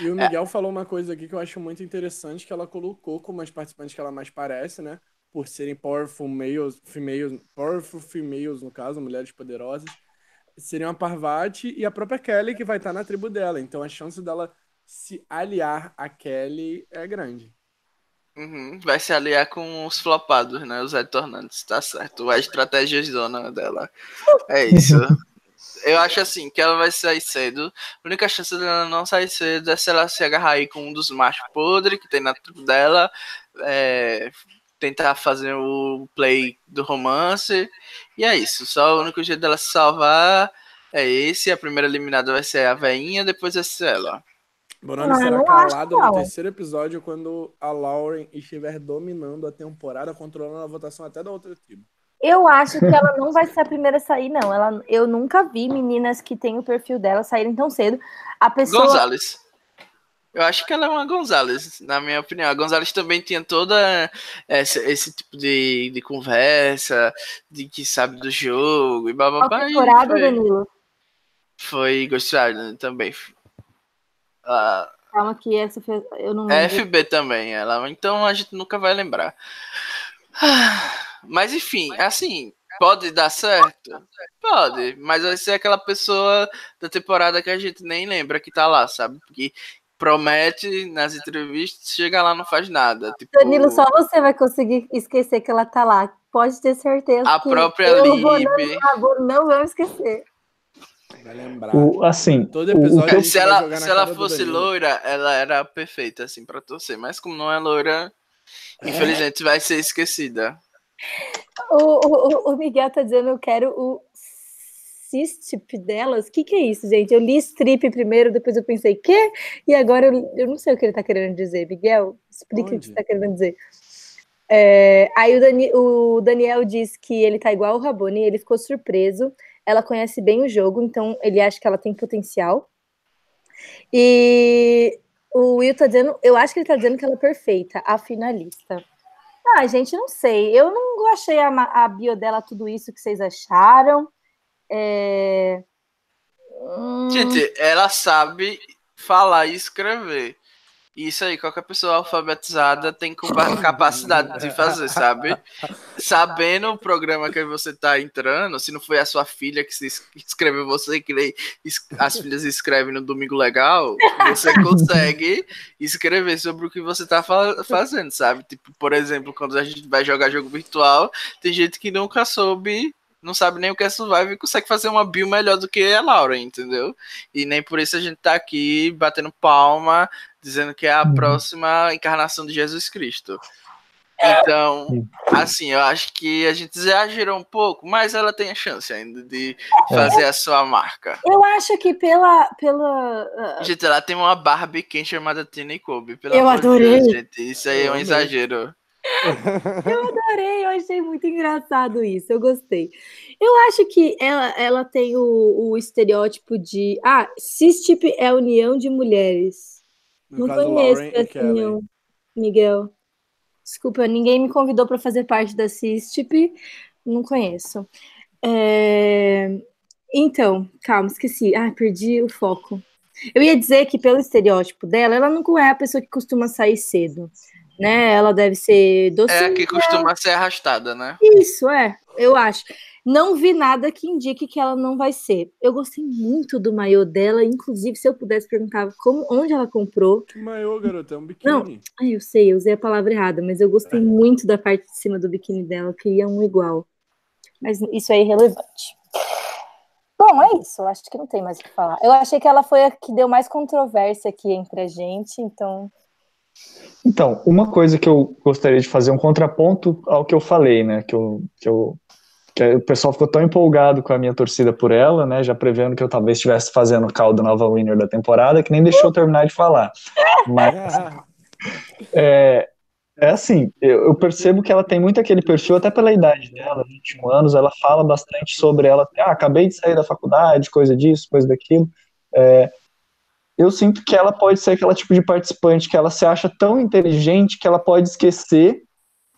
E o Miguel é. falou uma coisa aqui que eu acho muito interessante, que ela colocou como as participantes que ela mais parece, né? Por serem powerful males, females, powerful females, no caso, mulheres poderosas, seriam a Parvati e a própria Kelly, que vai estar na tribo dela. Então a chance dela se aliar a Kelly é grande. Uhum, vai se aliar com os flopados, né? Os retornantes, tá certo. A estratégia zona dela. É isso. Eu acho assim, que ela vai sair cedo. A única chance dela não sair cedo é se ela se agarrar aí com um dos machos podres que tem na tribo dela. É, tentar fazer o play do romance. E é isso. Só o único jeito dela se salvar é esse. A primeira eliminada vai ser a veinha, depois vai ser ela. Bononi será calado no terceiro episódio quando a Lauren estiver dominando a temporada, controlando a votação até da outra tribo. Eu acho que ela não vai ser a primeira a sair, não. Ela, eu nunca vi meninas que têm o perfil dela saírem tão cedo. A pessoa. Gonzalez. Eu acho que ela é uma Gonzalez, na minha opinião. A Gonzalez também tinha toda esse, esse tipo de, de conversa, de que sabe do jogo e blá temporada, foi, Danilo? Foi Ghost Rider também. Uh, Calma que essa fez, eu não lembro. FB também, ela. Então a gente nunca vai lembrar. Mas enfim, assim, pode dar certo? Pode, mas vai ser aquela pessoa da temporada que a gente nem lembra que tá lá, sabe? Porque promete nas entrevistas, chega lá não faz nada. Tipo... Danilo, só você vai conseguir esquecer que ela tá lá. Pode ter certeza. A própria Lib. Não, não vamos esquecer. Vai lembrar. O, assim, Todo episódio o, se ela, se ela fosse loira, ela era perfeita, assim, pra torcer. Mas como não é loira, é. infelizmente vai ser esquecida. O, o, o Miguel tá dizendo, eu quero o cistip delas. O que, que é isso, gente? Eu li strip primeiro, depois eu pensei, quê? E agora eu, eu não sei o que ele tá querendo dizer. Miguel, explica Onde? o que você tá querendo dizer. É, aí o, Dani, o, Daniel diz que ele tá igual o Rabone, ele ficou surpreso ela conhece bem o jogo, então ele acha que ela tem potencial. E o Will tá dizendo, eu acho que ele tá dizendo que ela é perfeita, a finalista. Ah, gente, não sei. Eu não achei a, a bio dela tudo isso que vocês acharam. É... Hum... Gente, ela sabe falar e escrever. Isso aí, qualquer pessoa alfabetizada tem capacidade de fazer, sabe? Sabendo o programa que você tá entrando, se não foi a sua filha que escreveu você, que as filhas escrevem no Domingo Legal, você consegue escrever sobre o que você tá fazendo, sabe? Tipo, por exemplo, quando a gente vai jogar jogo virtual, tem gente que nunca soube não sabe nem o que é Survival e consegue fazer uma build melhor do que a Laura, entendeu? E nem por isso a gente tá aqui batendo palma, dizendo que é a uhum. próxima encarnação de Jesus Cristo. Então, assim, eu acho que a gente exagerou um pouco, mas ela tem a chance ainda de é. fazer a sua marca. Eu acho que pela. pela uh... Gente, ela tem uma Barbie quem chamada Tina Kobe. eu adorei. Deus, gente. Isso aí é um exagero. Eu adorei, eu achei muito engraçado isso, eu gostei. Eu acho que ela, ela tem o, o estereótipo de. Ah, cis-tip é a união de mulheres. No Não conheço essa união, Miguel. Desculpa, ninguém me convidou para fazer parte da cis-tip, não conheço. É... Então, calma, esqueci. Ah, perdi o foco. Eu ia dizer que, pelo estereótipo dela, ela não é a pessoa que costuma sair cedo né? Ela deve ser docinha. É a que costuma ser arrastada, né? Isso, é, eu acho. Não vi nada que indique que ela não vai ser. Eu gostei muito do maiô dela, inclusive, se eu pudesse perguntar como, onde ela comprou. Que maiô, garota? É um biquíni. Não, ai, eu sei, eu usei a palavra errada, mas eu gostei é. muito da parte de cima do biquíni dela, eu queria um igual. Mas isso é irrelevante. Bom, é isso, acho que não tem mais o que falar. Eu achei que ela foi a que deu mais controvérsia aqui entre a gente, então então, uma coisa que eu gostaria de fazer um contraponto ao que eu falei, né? Que, eu, que, eu, que o pessoal ficou tão empolgado com a minha torcida por ela, né? Já prevendo que eu talvez estivesse fazendo o caldo nova winner da temporada, que nem deixou eu terminar de falar. Mas é, é assim, eu, eu, percebo que ela tem muito aquele perfil, até pela idade dela, 21 anos, ela fala bastante sobre ela. Ah, acabei de sair da faculdade, coisa disso, coisa daquilo. É, eu sinto que ela pode ser aquela tipo de participante que ela se acha tão inteligente que ela pode esquecer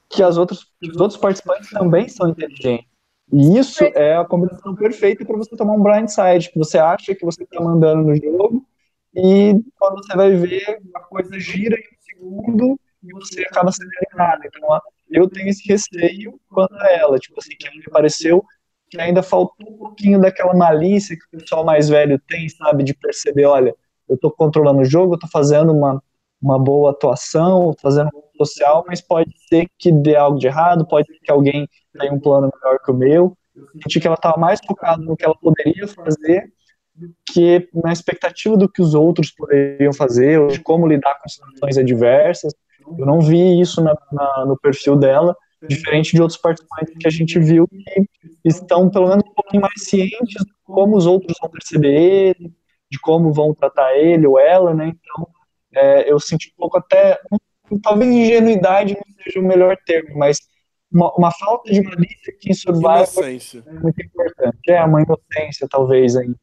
que as outras, os outros participantes também são inteligentes. E isso é a combinação perfeita para você tomar um blindside, que você acha que você está mandando no jogo, e quando você vai ver, a coisa gira em um segundo e você acaba sendo eliminado. Então, eu tenho esse receio quanto a ela, tipo assim, que me pareceu que ainda faltou um pouquinho daquela malícia que o pessoal mais velho tem, sabe, de perceber, olha, eu estou controlando o jogo, estou fazendo uma, uma boa atuação, fazendo um social, mas pode ser que dê algo de errado, pode ser que alguém tenha um plano melhor que o meu. Eu senti que ela estava mais focada no que ela poderia fazer que na expectativa do que os outros poderiam fazer, ou de como lidar com situações adversas. Eu não vi isso na, na, no perfil dela, diferente de outros participantes que a gente viu que estão pelo menos um pouquinho mais cientes de como os outros vão perceber ele, de como vão tratar ele ou ela, né? Então, é, eu senti um pouco até, talvez ingenuidade não seja o melhor termo, mas uma, uma falta de malícia que em Survivor é muito importante. É uma inocência, talvez, ainda.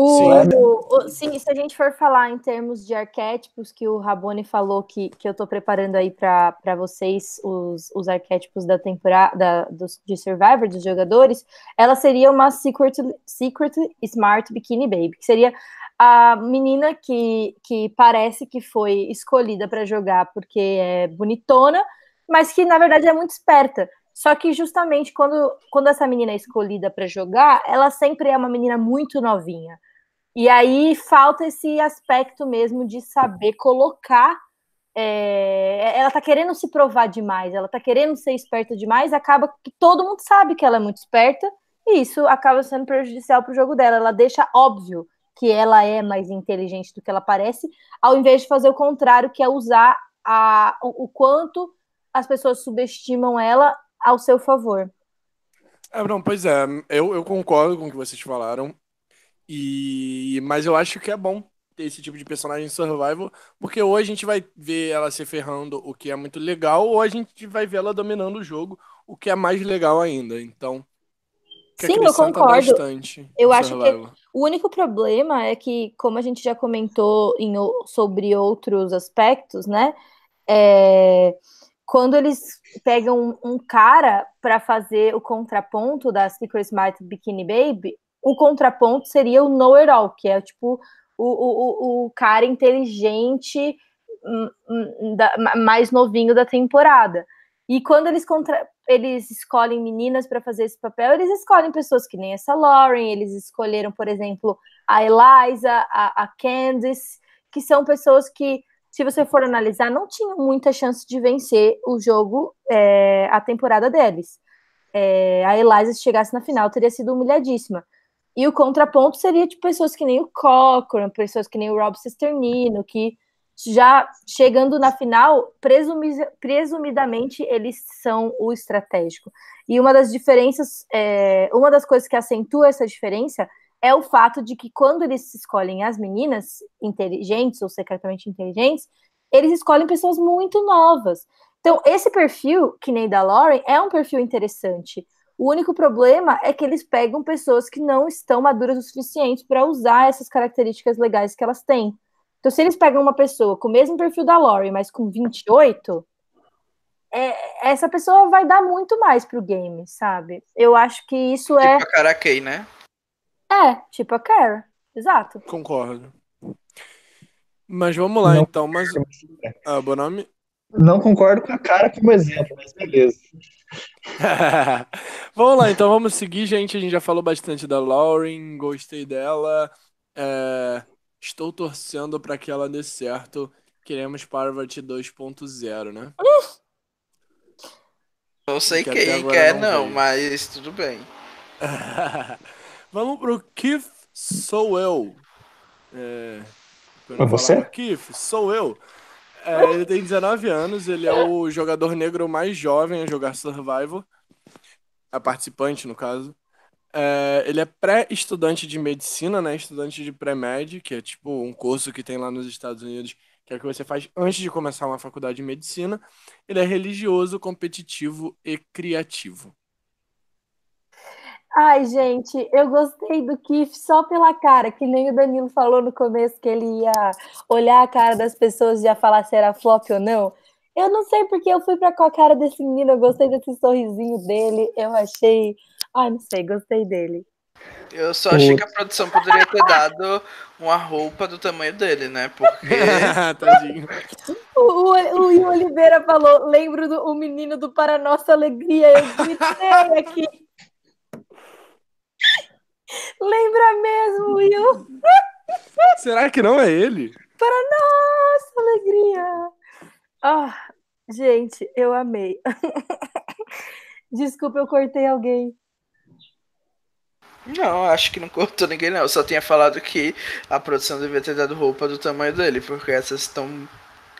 O, sim. O, sim, se a gente for falar em termos de arquétipos, que o Rabone falou que, que eu estou preparando aí para vocês os, os arquétipos da temporada dos, de Survivor, dos jogadores, ela seria uma secret, secret Smart Bikini Baby, que seria a menina que, que parece que foi escolhida para jogar porque é bonitona, mas que na verdade é muito esperta. Só que justamente quando, quando essa menina é escolhida para jogar, ela sempre é uma menina muito novinha. E aí falta esse aspecto mesmo de saber colocar. É, ela tá querendo se provar demais, ela tá querendo ser esperta demais, acaba que todo mundo sabe que ela é muito esperta, e isso acaba sendo prejudicial para o jogo dela. Ela deixa óbvio que ela é mais inteligente do que ela parece, ao invés de fazer o contrário, que é usar a, o, o quanto as pessoas subestimam ela ao seu favor. É, não, pois é, eu, eu concordo com o que vocês falaram, e mas eu acho que é bom ter esse tipo de personagem survival, porque ou a gente vai ver ela se ferrando, o que é muito legal, ou a gente vai ver ela dominando o jogo, o que é mais legal ainda. Então, Sim, eu concordo. Bastante eu acho survival. que o único problema é que, como a gente já comentou em, sobre outros aspectos, né? É, quando eles pegam um, cara para fazer o contraponto da Secret Smart Bikini Baby, o contraponto seria o Know It All, que é tipo o, o, o cara inteligente hum, hum, mais novinho da temporada. E quando eles, contra, eles escolhem meninas para fazer esse papel, eles escolhem pessoas que nem essa Lauren, eles escolheram, por exemplo, a Eliza, a, a Candice, que são pessoas que se você for analisar, não tinham muita chance de vencer o jogo, é, a temporada deles. É, a Eliza, se chegasse na final, teria sido humilhadíssima. E o contraponto seria de pessoas que nem o Cochran, pessoas que nem o Rob Cisternino, que já chegando na final, presumi presumidamente eles são o estratégico. E uma das diferenças, é, uma das coisas que acentua essa diferença é o fato de que quando eles escolhem as meninas inteligentes ou secretamente inteligentes, eles escolhem pessoas muito novas. Então, esse perfil, que nem da Lauren, é um perfil interessante. O único problema é que eles pegam pessoas que não estão maduras o suficiente para usar essas características legais que elas têm. Então, se eles pegam uma pessoa com o mesmo perfil da Lauren, mas com 28, é, essa pessoa vai dar muito mais pro game, sabe? Eu acho que isso tipo é. Tipo a Karakei, né? É, tipo a Kara. Exato. Concordo. Mas vamos lá, não, então. Mas... Ah, Bonami? Não concordo com a cara como exemplo, mas beleza. vamos lá, então vamos seguir, gente. A gente já falou bastante da Lauren, gostei dela. É... Estou torcendo para que ela dê certo. Queremos Parvati 2.0, né? Não sei que quem quer, não, não mas tudo bem. Vamos pro Keith Sou Eu. É, é você? Keith, sou eu. É, ele tem 19 anos, ele é o jogador negro mais jovem a jogar Survival. A participante, no caso. É, ele é pré-estudante de medicina, né? Estudante de pré-med, que é tipo um curso que tem lá nos Estados Unidos, que é o que você faz antes de começar uma faculdade de medicina. Ele é religioso, competitivo e criativo. Ai, gente, eu gostei do Kif só pela cara, que nem o Danilo falou no começo que ele ia olhar a cara das pessoas e já falar se era flop ou não. Eu não sei porque eu fui para com a cara desse menino, eu gostei desse sorrisinho dele, eu achei Ai, não sei, gostei dele. Eu só achei que a produção poderia ter dado uma roupa do tamanho dele, né? Porque. Tadinho. O, o, o Oliveira falou: lembro do o menino do Para Nossa Alegria. Eu gritei aqui. Lembra mesmo, Ian? Será que não é ele? Para nossa alegria. Ah, gente, eu amei. Desculpa, eu cortei alguém. Não, acho que não cortou ninguém, não. Eu só tinha falado que a produção devia ter dado roupa do tamanho dele, porque essas estão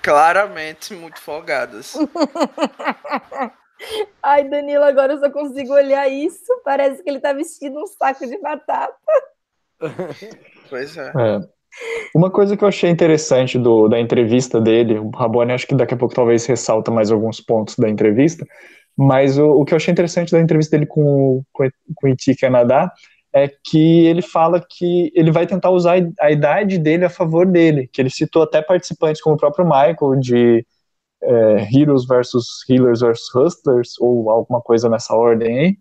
claramente muito folgadas. Ai, Danilo, agora eu só consigo olhar isso. Parece que ele tá vestindo um saco de batata. Pois é. É. Uma coisa que eu achei interessante do, da entrevista dele, o Rabone acho que daqui a pouco talvez ressalta mais alguns pontos da entrevista, mas o, o que eu achei interessante da entrevista dele com, o- com, com o Iti Canadá é que ele fala que ele vai tentar usar a idade dele a favor dele, que ele citou até participantes como o próprio Michael de é, Heroes versus Healers versus Hustlers, ou alguma coisa nessa ordem aí,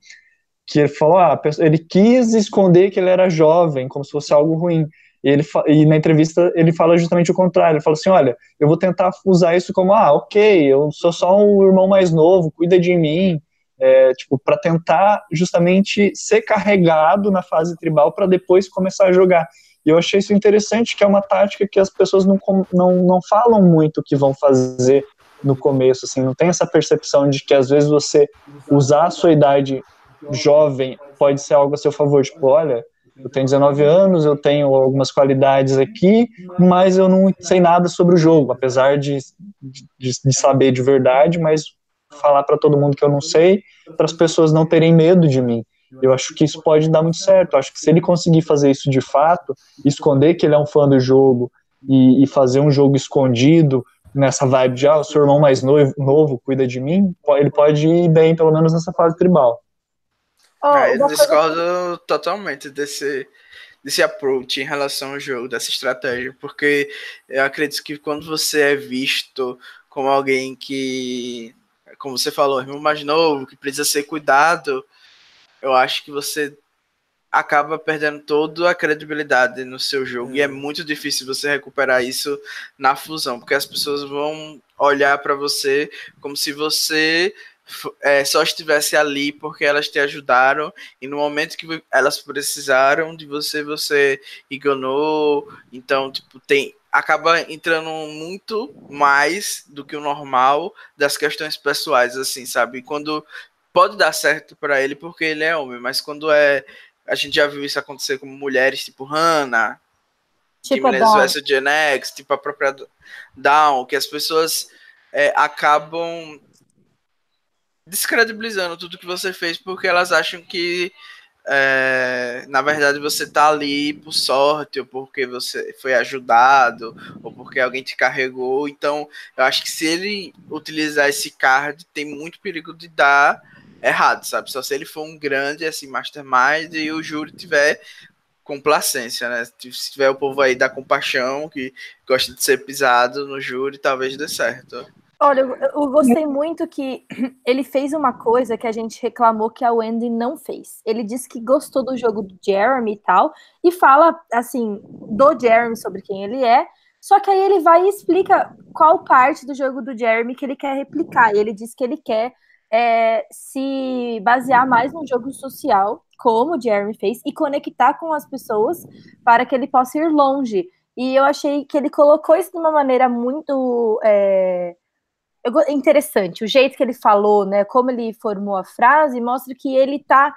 que ele falou, ah, ele quis esconder que ele era jovem, como se fosse algo ruim. E, ele, e na entrevista ele fala justamente o contrário, ele fala assim, olha, eu vou tentar usar isso como, ah, ok, eu sou só um irmão mais novo, cuida de mim, é, tipo, para tentar justamente ser carregado na fase tribal para depois começar a jogar. E eu achei isso interessante, que é uma tática que as pessoas não, não, não falam muito que vão fazer no começo, assim, não tem essa percepção de que às vezes você usar a sua idade jovem pode ser algo a seu favor, tipo, olha, eu tenho 19 anos, eu tenho algumas qualidades aqui, mas eu não sei nada sobre o jogo, apesar de, de, de saber de verdade, mas falar para todo mundo que eu não sei, para as pessoas não terem medo de mim. Eu acho que isso pode dar muito certo. Eu acho que se ele conseguir fazer isso de fato, esconder que ele é um fã do jogo e, e fazer um jogo escondido nessa vibe de, ah, o seu irmão mais novo, novo cuida de mim, ele pode ir bem, pelo menos nessa fase tribal. Ó, Ah, eu coisa- discordo totalmente desse, desse approach em relação ao jogo, dessa estratégia, porque eu acredito que quando você é visto como alguém que, como você falou, irmão mais novo, que precisa ser cuidado, eu acho que você acaba perdendo toda a credibilidade no seu jogo e é muito difícil você recuperar isso na fusão, porque as pessoas vão olhar para você como se você é, só estivesse ali porque elas te ajudaram e no momento que elas precisaram de você, você ignorou. Então, tipo, tem acaba entrando muito mais do que o normal das questões pessoais, assim, sabe? Quando pode dar certo para ele porque ele é homem, mas quando é a gente já viu isso acontecer com mulheres tipo Hannah, tipo, vs Gen X, tipo a própria Down, que as pessoas é, acabam descredibilizando tudo que você fez porque elas acham que é, na verdade você tá ali por sorte ou porque você foi ajudado ou porque alguém te carregou. Então eu acho que se ele utilizar esse card tem muito perigo de dar errado sabe só se ele for um grande assim mastermind e o júri tiver complacência, né? Se tiver o povo aí da compaixão, que gosta de ser pisado no júri, talvez dê certo. Olha, eu, eu gostei muito que ele fez uma coisa que a gente reclamou que a Wendy não fez. Ele disse que gostou do jogo do Jeremy e tal, e fala, assim, do Jeremy sobre quem ele é, só que aí ele vai e explica qual parte do jogo do Jeremy que ele quer replicar. E ele diz que ele quer é, se basear mais num jogo social, como o Jeremy fez, e conectar com as pessoas para que ele possa ir longe. E eu achei que ele colocou isso de uma maneira muito é, interessante. O jeito que ele falou, né, como ele formou a frase, mostra que ele está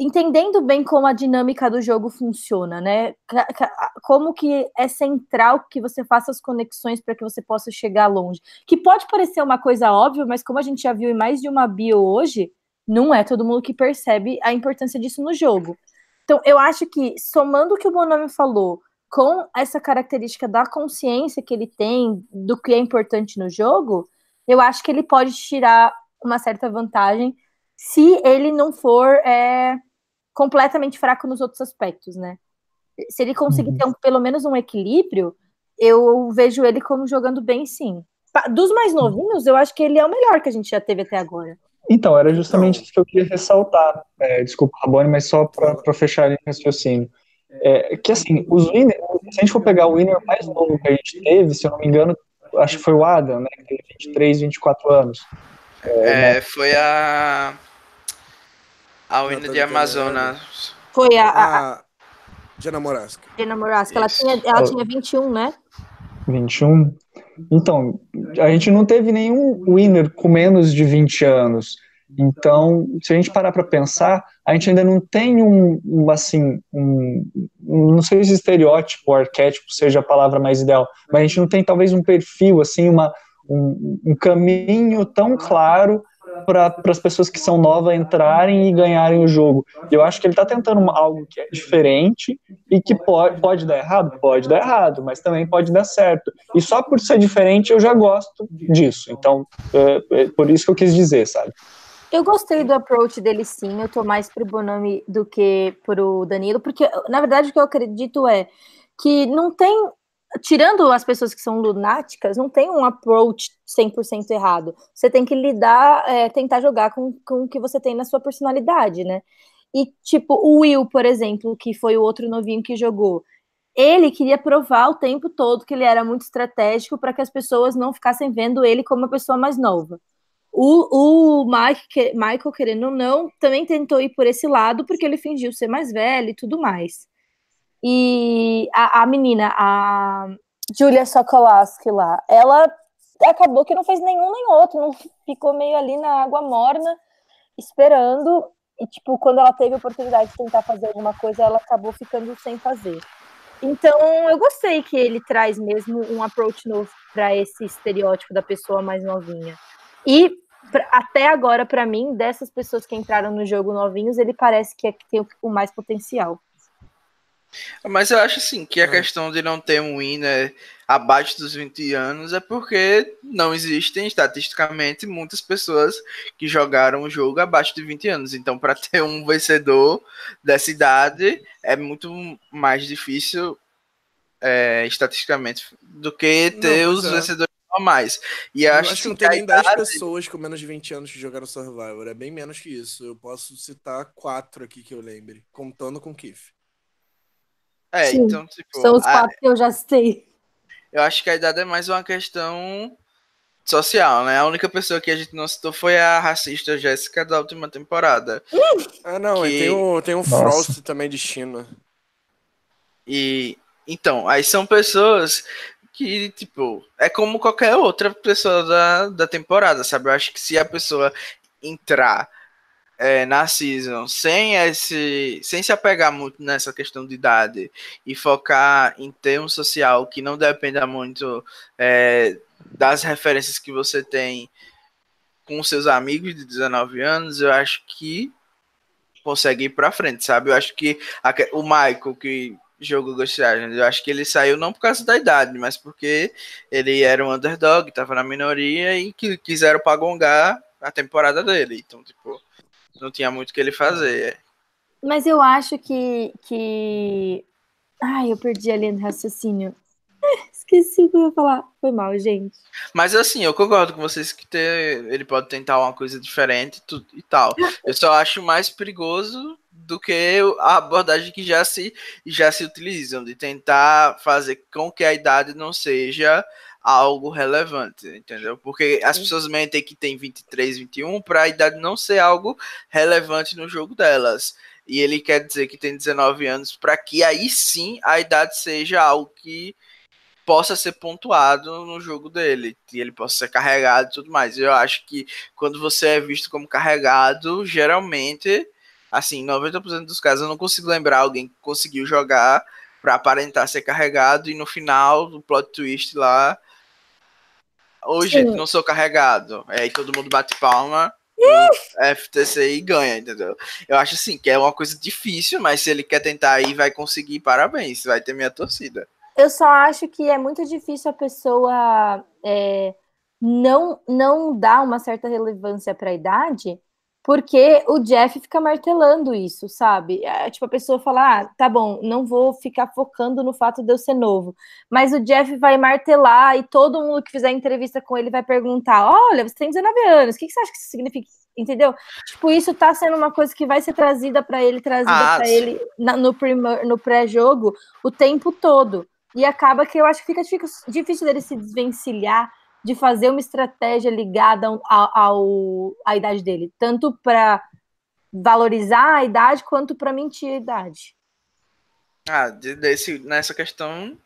entendendo bem como a dinâmica do jogo funciona, né? Como que é central que você faça as conexões para que você possa chegar longe. Que pode parecer uma coisa óbvia, mas como a gente já viu em mais de uma bio hoje, não é todo mundo que percebe a importância disso no jogo. Então, eu acho que, somando o que o Bonami falou, com essa característica da consciência que ele tem do que é importante no jogo, eu acho que ele pode tirar uma certa vantagem se ele não for é, completamente fraco nos outros aspectos, né? Se ele conseguir Uhum. ter um- pelo menos um equilíbrio, eu vejo ele como jogando bem, sim. Dos mais novinhos, eu acho que ele é o melhor que a gente já teve até agora. Então, era justamente então, isso que eu queria ressaltar. É, desculpa, Rabone, mas só para fechar o raciocínio. É, que assim, os winners, se a gente for pegar o winner mais novo que a gente teve, se eu não me engano, acho que foi o Adam, né? Que teve 23, 24 anos. É, é né? foi a. A winner de Amazonas. Foi a. a, a... Diana Morasca. Diana Morasca, ela tinha, ela tinha 21, né? 21. Então, a gente não teve nenhum winner com menos de 20 anos. Então, se a gente parar para pensar, a gente ainda não tem um, um assim, um, não sei se estereótipo ou arquétipo seja a palavra mais ideal, mas a gente não tem talvez um perfil, assim, uma, um, um caminho tão claro para as pessoas que são novas entrarem e ganharem o jogo. Eu acho que ele está tentando algo que é diferente e que pode, pode dar errado? Pode dar errado, mas também pode dar certo. E só por ser diferente eu já gosto disso. Então, é, é por isso que eu quis dizer, sabe? Eu gostei do approach dele sim, eu tô mais pro Bonami do que pro Danilo, porque na verdade o que eu acredito é que não tem tirando as pessoas que são lunáticas, não tem um approach 100% errado. Você tem que lidar, é, tentar jogar com, com o que você tem na sua personalidade, né? E, tipo, o Will, por exemplo, que foi o outro novinho que jogou, ele queria provar o tempo todo que ele era muito estratégico para que as pessoas não ficassem vendo ele como uma pessoa mais nova. O, o Mike, Michael, querendo ou não, também tentou ir por esse lado, porque ele fingiu ser mais velho e tudo mais. E a, a menina, a Julia Sokolaski lá, ela acabou que não fez nenhum nem outro, não ficou meio ali na água morna, esperando. E, tipo, quando ela teve a oportunidade de tentar fazer alguma coisa, ela acabou ficando sem fazer. Então, eu gostei que ele traz mesmo um approach novo para esse estereótipo da pessoa mais novinha. E até agora, para mim, dessas pessoas que entraram no jogo novinhos, ele parece que é que tem o mais potencial. Mas eu acho assim que a ah. questão de não ter um winner abaixo dos 20 anos é porque não existem estatisticamente muitas pessoas que jogaram o jogo abaixo de 20 anos. Então, para ter um vencedor dessa idade é muito mais difícil é, estatisticamente do que ter não, os é. vencedores normais. E eu acho, acho que não tem nem 10 pessoas com menos de 20 anos que jogaram Survivor. É bem menos que isso. Eu posso citar quatro aqui que eu lembre, contando com Keith. É, Sim, então, tipo. São os quatro a... que eu já citei. Eu acho que a idade é mais uma questão social, né? A única pessoa que a gente não citou foi a racista Jéssica da última temporada. Ah, não, que... tem o, tem o Frost também de China. E então, aí são pessoas que, tipo, é como qualquer outra pessoa da, da temporada, sabe? Eu acho que se a pessoa entrar é, na season sem esse sem se apegar muito nessa questão de idade e focar em ter um social que não dependa muito é, das referências que você tem com seus amigos de 19 anos, eu acho que consegue ir para frente, sabe? Eu acho que a, o Michael que jogou Ghost Island, eu acho que ele saiu não por causa da idade, mas porque ele era um underdog, estava na minoria e que quiseram pagongar a temporada dele. Então, tipo, não tinha muito o que ele fazer. Mas eu acho que, que. Ai, eu perdi a linha do raciocínio. Esqueci o que eu ia falar. Foi mal, gente. Mas assim, eu concordo com vocês que ter, ele pode tentar uma coisa diferente e tal. Eu só acho mais perigoso do que a abordagem que já se, já se utilizam, de tentar fazer com que a idade não seja algo relevante, entendeu? Porque as pessoas mentem que tem 23, 21 para a idade não ser algo relevante no jogo delas. E ele quer dizer que tem 19 anos para que aí sim a idade seja algo que possa ser pontuado no jogo dele, e ele possa ser carregado e tudo mais. Eu acho que quando você é visto como carregado, geralmente, assim, 90% dos casos eu não consigo lembrar alguém que conseguiu jogar para aparentar ser carregado e no final, o plot twist lá, Hoje, gente, não sou carregado. Aí todo mundo bate palma. FTC e ganha, entendeu? Eu acho assim que é uma coisa difícil, mas se ele quer tentar aí, vai conseguir, parabéns, vai ter minha torcida. Eu só acho que é muito difícil a pessoa é, não, não dar uma certa relevância para a idade, porque o Jeff fica martelando isso, sabe? É, tipo, a pessoa fala, ah, tá bom, não vou ficar focando no fato de eu ser novo. Mas o Jeff vai martelar e todo mundo que fizer entrevista com ele vai perguntar: olha, você tem 19 anos, o que, que você acha que isso significa? Entendeu? Tipo, isso tá sendo uma coisa que vai ser trazida para ele, trazida ah, para ele na, no, no pré-jogo o tempo todo. E acaba que eu acho que fica difícil dele se desvencilhar de fazer uma estratégia ligada ao, ao à idade dele, tanto para valorizar a idade quanto para mentir a idade. Ah, desse, nessa questão,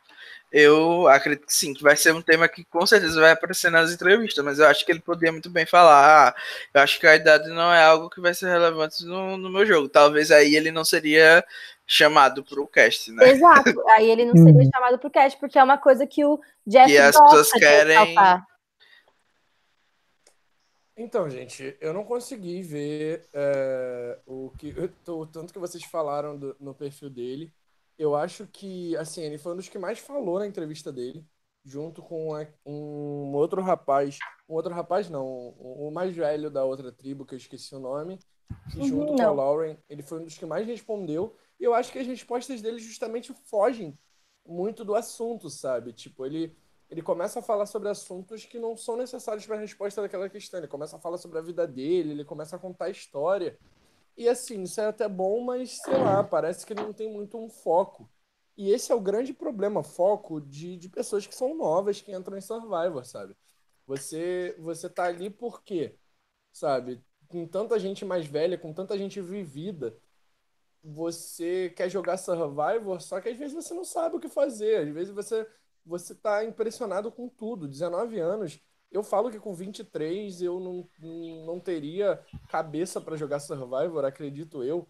eu acredito que sim, que vai ser um tema que com certeza vai aparecer nas entrevistas, mas eu acho que ele poderia muito bem falar. Ah, eu acho que a idade não é algo que vai ser relevante no, no meu jogo. Talvez aí ele não seria chamado para o cast, né? Exato, aí ele não seria uhum. chamado para o cast, porque é uma coisa que o Jeff que as pessoas querem. Então, gente, eu não consegui ver é, o que o tanto que vocês falaram do, no perfil dele. Eu acho que, assim, ele foi um dos que mais falou na entrevista dele, junto com um outro rapaz, um outro rapaz não, o mais velho da outra tribo que eu esqueci o nome, e uhum, junto com o Lauren, ele foi um dos que mais respondeu. E eu acho que as respostas dele justamente fogem muito do assunto, sabe? Tipo, ele, ele começa a falar sobre assuntos que não são necessários para a resposta daquela questão. Ele começa a falar sobre a vida dele, ele começa a contar a história. E assim, isso é até bom, mas sei lá, parece que ele não tem muito um foco. E esse é o grande problema, foco de, de pessoas que são novas, que entram em Survivor, sabe? Você, você tá ali por quê? Sabe? Com tanta gente mais velha, com tanta gente vivida, você quer jogar Survivor, só que às vezes você não sabe o que fazer. Às vezes você você tá impressionado com tudo. 19 anos. Eu falo que com 23 eu não, não teria cabeça para jogar Survivor, acredito eu.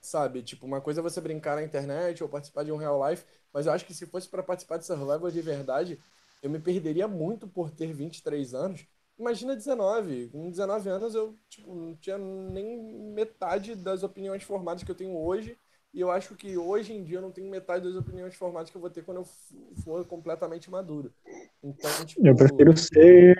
Sabe? Tipo, uma coisa é você brincar na internet ou participar de um real life, mas eu acho que se fosse para participar de Survivor de verdade, eu me perderia muito por ter 23 anos Imagina 19. Com 19 anos eu tipo, não tinha nem metade das opiniões formadas que eu tenho hoje. E eu acho que hoje em dia eu não tenho metade das opiniões formadas que eu vou ter quando eu for completamente maduro. Então, tipo, eu prefiro ser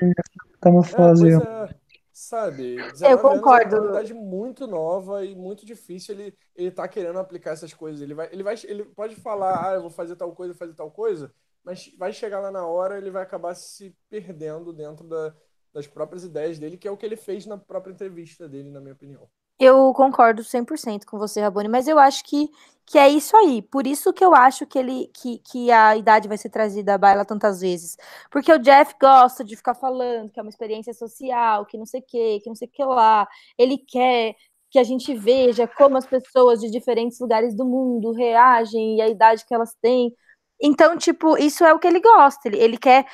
metamorfose. É, é, sabe, eu concordo. é uma idade muito nova e muito difícil ele, ele tá querendo aplicar essas coisas. Ele vai, ele vai, ele pode falar, ah, eu vou fazer tal coisa, fazer tal coisa, mas vai chegar lá na hora, ele vai acabar se perdendo dentro da, das próprias ideias dele, que é o que ele fez na própria entrevista dele, na minha opinião. Eu concordo 100% com você, Rabone, mas eu acho que, que é isso aí. Por isso que eu acho que ele que, que a idade vai ser trazida à baila tantas vezes. Porque o Jeff gosta de ficar falando que é uma experiência social, que não sei o que, que não sei o que lá. Ele quer que a gente veja como as pessoas de diferentes lugares do mundo reagem e a idade que elas têm. Então, tipo, isso é o que ele gosta. Ele, ele quer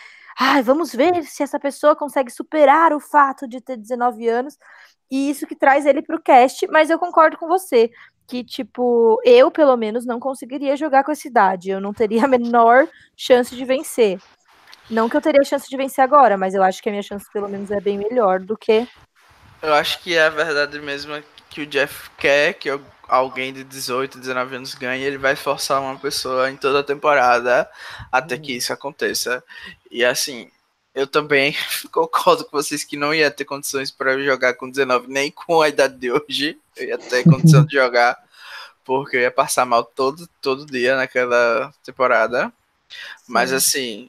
vamos ver se essa pessoa consegue superar o fato de ter 19 anos. E isso que traz ele para o cast, mas eu concordo com você. Que, tipo, eu, pelo menos, não conseguiria jogar com essa idade. Eu não teria a menor chance de vencer. Não que eu teria chance de vencer agora, mas eu acho que a minha chance, pelo menos, é bem melhor do que. Eu acho que é a verdade mesmo que o Jeff quer que eu alguém de 18, 19 anos ganha, ele vai forçar uma pessoa em toda a temporada até que uhum. isso aconteça. E assim, eu também concordo com vocês que não ia ter condições para jogar com 19, nem com a idade de hoje. Eu ia ter condição de jogar, porque eu ia passar mal todo, todo dia naquela temporada. Mas assim,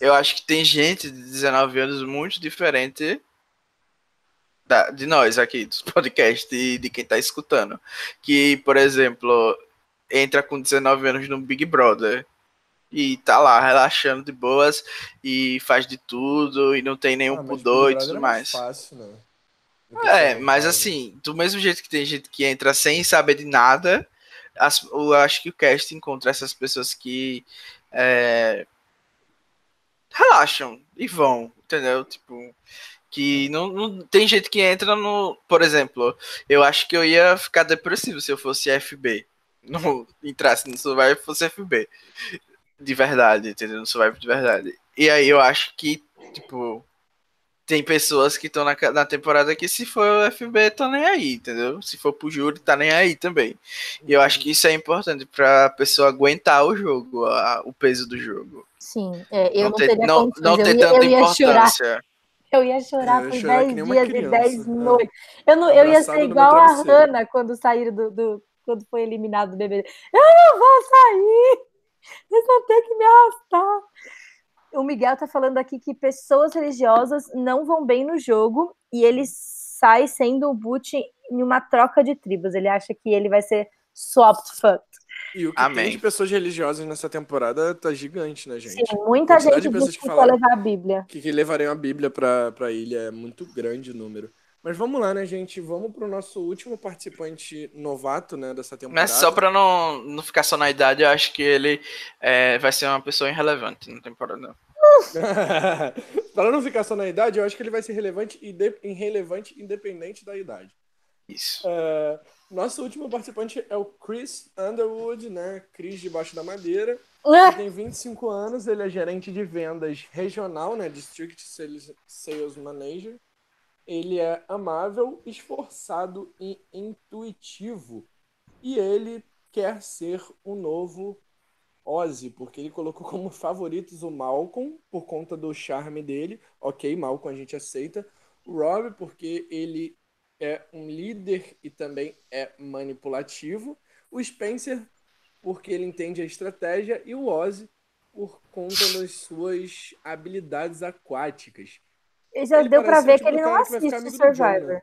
eu acho que tem gente de 19 anos muito diferente da, de nós aqui, dos podcasts, de, de quem tá escutando. Que, por exemplo, entra com 19 anos no Big Brother e tá lá relaxando de boas e faz de tudo e não tem nenhum ah, pudor e tudo é mais. Fácil, né? É, mas assim, do mesmo jeito que tem gente que entra sem saber de nada, as, eu acho que o cast encontra essas pessoas que é, relaxam e vão, entendeu? Tipo, que não, não tem gente que entra no. Por exemplo, eu acho que eu ia ficar depressivo se eu fosse FB. Não entrasse no Survivor e fosse FB. De verdade, entendeu? No Survivor de verdade. E aí eu acho que, tipo, tem pessoas que estão na, na temporada que se for o FB, tá nem aí, entendeu? Se for pro júri, tá nem aí também. E eu acho que isso é importante pra pessoa aguentar o jogo, a, o peso do jogo. Sim, é, eu não, não ter, não, não ter tanta importância. Eu ia chorar por 10 dias e 10 noites. Eu, não, eu ia ser igual a Hannah quando saíram do, do, quando foi eliminado do BBB. Eu não vou sair! Vocês vão ter que me arrastar. O Miguel tá falando aqui que pessoas religiosas não vão bem no jogo e ele sai sendo o boot em uma troca de tribos. Ele acha que ele vai ser swapped fucked. E o que Amém. tem de pessoas religiosas nessa temporada tá gigante, né, gente? Sim, muita gente de pessoas que falaram levar a Bíblia. Que, que levariam a Bíblia pra, pra ilha. É muito grande o número. Mas vamos lá, né, gente? Vamos pro nosso último participante novato, né, dessa temporada. Mas só pra não, não ficar só na idade, eu acho que ele é, vai ser uma pessoa irrelevante na temporada. para não ficar só na idade, eu acho que ele vai ser relevante e irrelevante independente da idade. Isso. É, nosso último participante é o Chris Underwood, né? Chris debaixo da madeira. Ele tem 25 anos, ele é gerente de vendas regional, né? District Sales, Sales Manager. Ele é amável, esforçado e intuitivo. E ele quer ser o novo Ozzy, porque ele colocou como favoritos o Malcolm, por conta do charme dele. Ok, Malcolm a gente aceita. O Rob, porque ele é um líder e também é manipulativo. O Spencer, porque ele entende a estratégia. E o Ozzy, por conta das suas habilidades aquáticas. E já ele deu para ver que ele não assiste Survivor. John, né?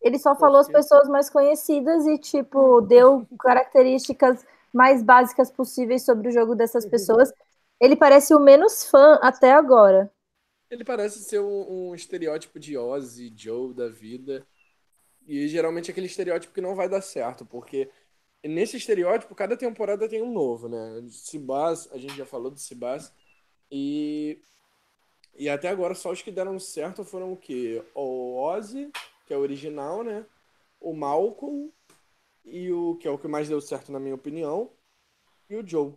Ele só falou as pessoas mais conhecidas e, tipo, deu características mais básicas possíveis sobre o jogo dessas pessoas. Ele parece o menos fã até agora. Ele parece ser um, um estereótipo de Ozzy, Joe da vida. E geralmente é aquele estereótipo que não vai dar certo, porque nesse estereótipo, cada temporada tem um novo, né? Sibas, a gente já falou do Sibas. E, e até agora, só os que deram certo foram o quê? O Ozzy, que é o original, né? O Malcolm, e o que é o que mais deu certo, na minha opinião, e o Joe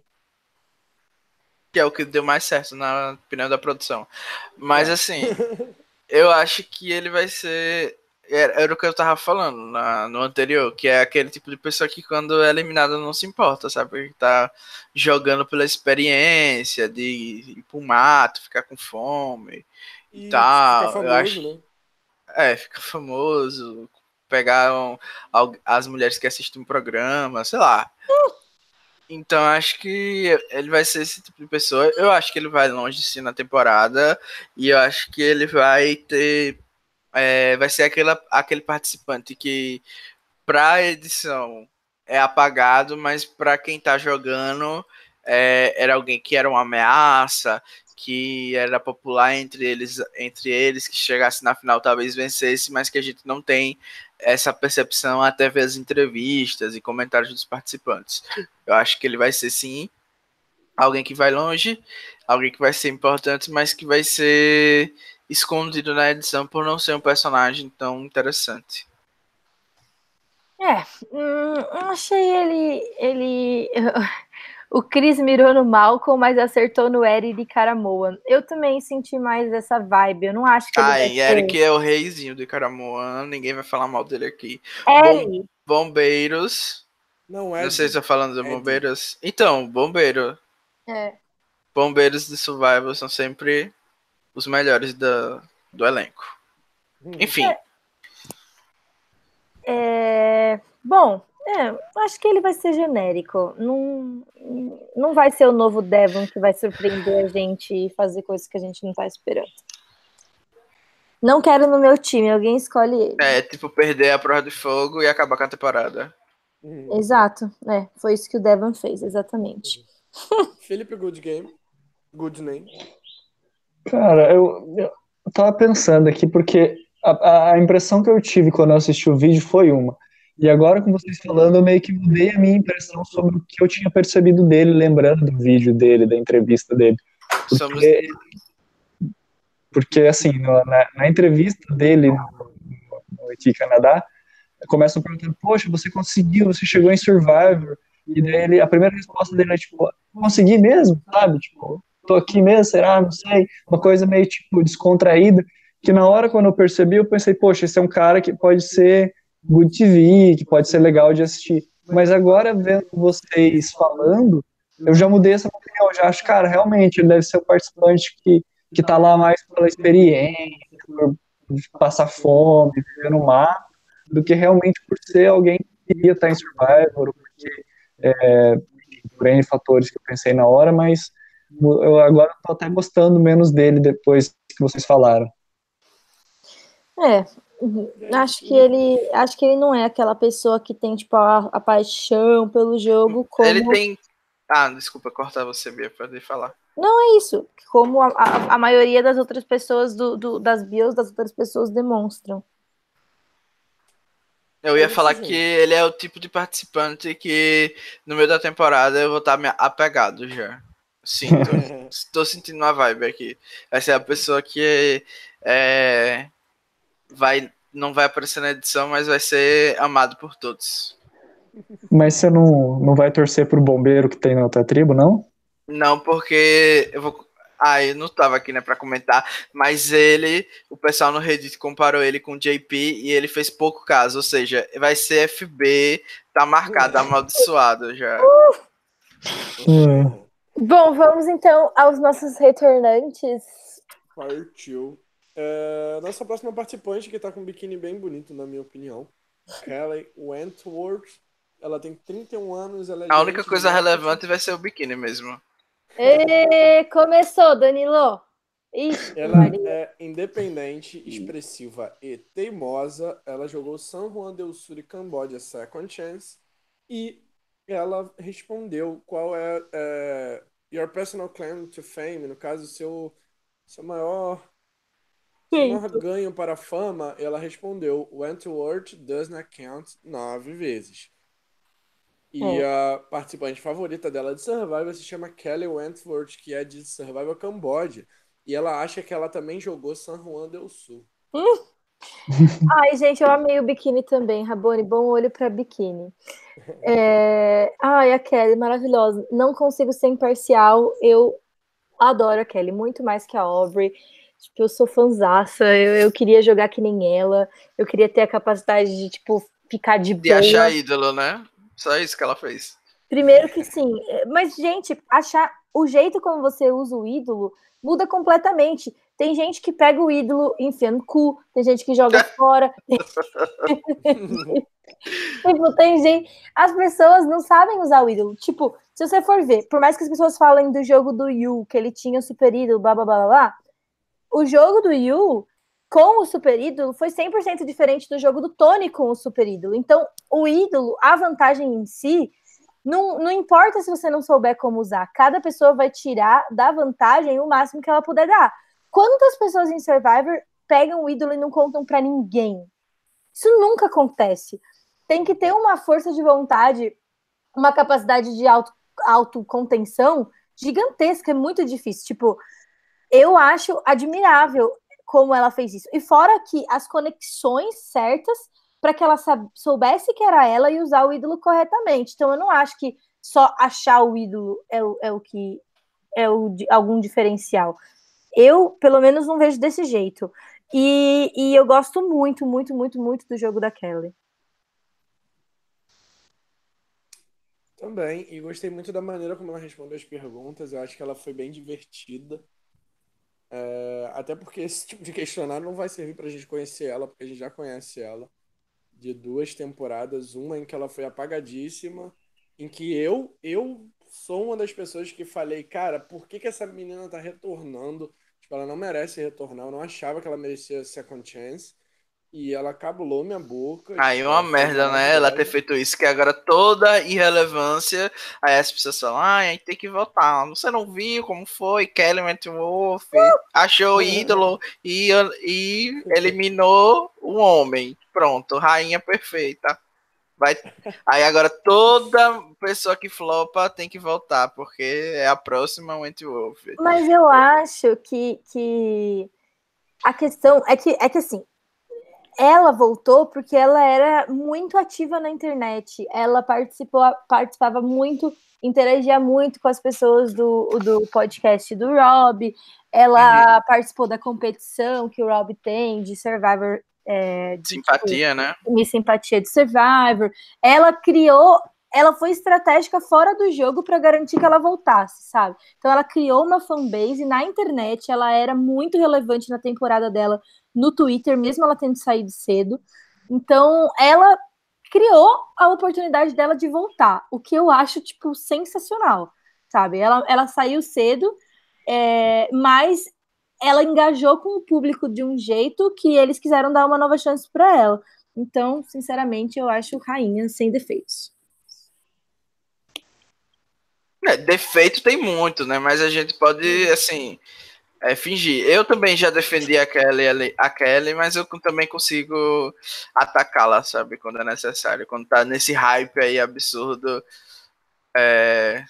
que é o que deu mais certo na opinião da produção. Mas é. assim, eu acho que ele vai ser. Era, era o que eu tava falando na, no anterior, que é aquele tipo de pessoa que quando é eliminada não se importa, sabe? Porque tá jogando pela experiência de ir pro mato, ficar com fome e, e tal. Famoso, eu acho... né? É, fica famoso, pegar um, as mulheres que assistem um programa, sei lá. Uh! Então acho que ele vai ser esse tipo de pessoa. Eu acho que ele vai longe sim na temporada. E eu acho que ele vai ter. É, vai ser aquele, aquele participante que pra edição é apagado, mas para quem tá jogando é, era alguém que era uma ameaça, que era popular entre eles, entre eles, que chegasse na final talvez vencesse, mas que a gente não tem essa percepção até ver as entrevistas e comentários dos participantes. Eu acho que ele vai ser sim alguém que vai longe, alguém que vai ser importante, mas que vai ser escondido na edição por não ser um personagem tão interessante. É, hum, achei ele, ele o Chris mirou no Malcolm, mas acertou no Eric de Caramoa. Eu também senti mais essa vibe. Eu não acho que ele Ah, e Eric é o reizinho de Caramoa. Ninguém vai falar mal dele aqui. Eric. Bom, bombeiros. Não é. Não sei se eu falando de bombeiros. Então, bombeiro. É. Bombeiros de Survival são sempre os melhores do, do elenco. Hum. Enfim. É. é... Bom, é, acho que ele vai ser genérico. Não, não vai ser o novo Devon que vai surpreender a gente e fazer coisas que a gente não tá esperando. Não quero no meu time, alguém escolhe ele. É, tipo, perder a prova de fogo e acabar com a temporada. Uhum. Exato, é, foi isso que o Devon fez, exatamente. Felipe Good Game, Good Name. Cara, eu, eu tava pensando aqui, porque a, a impressão que eu tive quando eu assisti o vídeo foi uma. E agora, com vocês falando, eu meio que mudei a minha impressão sobre o que eu tinha percebido dele, lembrando do vídeo dele, da entrevista dele. Porque, porque assim, na, na, entrevista dele no, no Canadá, começam perguntando, poxa, você conseguiu, você chegou em Survivor, e daí ele, a primeira resposta dele é tipo, consegui mesmo, sabe? Tipo, tô aqui mesmo, será? Não sei. Uma coisa meio, tipo, descontraída, que na hora, quando eu percebi, eu pensei, poxa, esse é um cara que pode ser Good TV, que pode ser legal de assistir. Mas agora, vendo vocês falando, eu já mudei essa opinião. Já acho, cara, realmente, ele deve ser o participante que que tá lá mais pela experiência, por passar fome, viver no mar, do que realmente por ser alguém que queria estar em Survivor, porque é, por N fatores que eu pensei na hora, mas eu agora estou até gostando menos dele depois que vocês falaram. É, acho que ele acho que ele não é aquela pessoa que tem tipo a, a paixão pelo jogo como ele tem ah desculpa cortar você Bia para falar não é isso como a, a, a maioria das outras pessoas do, do, das bios das outras pessoas demonstram eu ia falar que ele é o tipo de participante que no meio da temporada eu vou estar me apegado já. Sinto. Estou sentindo uma vibe aqui. Essa é a pessoa que é, vai, não vai aparecer na edição, mas vai ser amado por todos. Mas você não, não vai torcer pro bombeiro que tem na outra tribo, não? Não, porque eu vou. Ah, eu não tava aqui, né, pra comentar, mas ele, o pessoal no Reddit comparou ele com o JP e ele fez pouco caso, ou seja, vai ser FB, tá marcado, amaldiçoado já. Uh. Bom, vamos então aos nossos retornantes. Partiu. É, nossa próxima participante, que tá com um biquíni bem bonito, na minha opinião, Kelly Wentworth. Ela tem 31 anos. Ela é A única coisa relevante vai ser o biquíni mesmo. E começou, Danilo. Ixi, ela Maria. é independente, expressiva e teimosa. Ela jogou San Juan del Sur e Camboja Second Chance. E ela respondeu qual é, é your personal claim to fame, no caso, seu, seu maior, maior ganho para a fama. Ela respondeu Wentworth does not count nove vezes. E é. a participante favorita dela de Survival se chama Kelly Wentworth, que é de Survival Camboja. E ela acha que ela também jogou San Juan del Sul. Hum. Ai, gente, eu amei o biquíni também, Rabone. Bom olho para biquíni. É... Ai, a Kelly, maravilhosa. Não consigo ser imparcial. Eu adoro a Kelly, muito mais que a Aubrey. Tipo, eu sou fanzaça. Eu, eu queria jogar que nem ela. Eu queria ter a capacidade de, tipo, ficar de boa. De achar ídolo, né? Só isso que ela fez. Primeiro que sim. Mas, gente, achar o jeito como você usa o ídolo muda completamente. Tem gente que pega o ídolo e enfia no cu, tem gente que joga fora. tipo, tem gente. As pessoas não sabem usar o ídolo. Tipo, se você for ver, por mais que as pessoas falem do jogo do Yu, que ele tinha super ídolo, blá blá blá blá, o jogo do Yu com o super ídolo foi 100% diferente do jogo do Tony com o super ídolo. Então, o ídolo, a vantagem em si, não, não importa se você não souber como usar, cada pessoa vai tirar da vantagem o máximo que ela puder dar. Quantas pessoas em Survivor pegam o ídolo e não contam para ninguém? Isso nunca acontece. Tem que ter uma força de vontade, uma capacidade de auto, autocontenção gigantesca, é muito difícil. Tipo, eu acho admirável como ela fez isso. E fora que as conexões certas para que ela soubesse que era ela e usar o ídolo corretamente. Então eu não acho que só achar o ídolo é o, é o que é o, algum diferencial. Eu, pelo menos, não vejo desse jeito. E, e eu gosto muito, muito, muito, muito do jogo da Kelly. Também, e gostei muito da maneira como ela respondeu as perguntas. Eu acho que ela foi bem divertida. É, até porque esse tipo de questionário não vai servir para a gente conhecer ela, porque a gente já conhece ela de duas temporadas, uma em que ela foi apagadíssima, em que eu eu sou uma das pessoas que falei, cara, por que, que essa menina tá retornando? Tipo, ela não merece retornar, eu não achava que ela merecia second chance. E ela cabulou minha boca. Aí uma merda, né? Ela ter feito isso, que agora toda irrelevância, aí as pessoas falam, ah, aí tem que votar. Você não viu como foi? Kelly Wolf achou ídolo e, e eliminou o homem. Pronto, rainha perfeita. Vai... Aí agora toda pessoa que flopa tem que voltar, porque é a próxima Wolf Mas eu acho que, que a questão é que, é que assim, ela voltou porque ela era muito ativa na internet. Ela participou, participava muito, interagia muito com as pessoas do, do podcast do Rob. Ela uhum. participou da competição que o Rob tem de Survivor. É, de, simpatia, né? De simpatia de Survivor. Ela criou ela foi estratégica fora do jogo para garantir que ela voltasse, sabe? Então ela criou uma fanbase na internet, ela era muito relevante na temporada dela no Twitter, mesmo ela tendo saído cedo. Então ela criou a oportunidade dela de voltar, o que eu acho tipo sensacional, sabe? Ela, ela saiu cedo, é, mas ela engajou com o público de um jeito que eles quiseram dar uma nova chance para ela. Então, sinceramente, eu acho rainha sem defeitos. É, defeito tem muito, né? Mas a gente pode, assim, é, fingir. Eu também já defendi a Kelly, a Kelly, mas eu também consigo atacá-la, sabe? Quando é necessário. Quando tá nesse hype aí absurdo. É...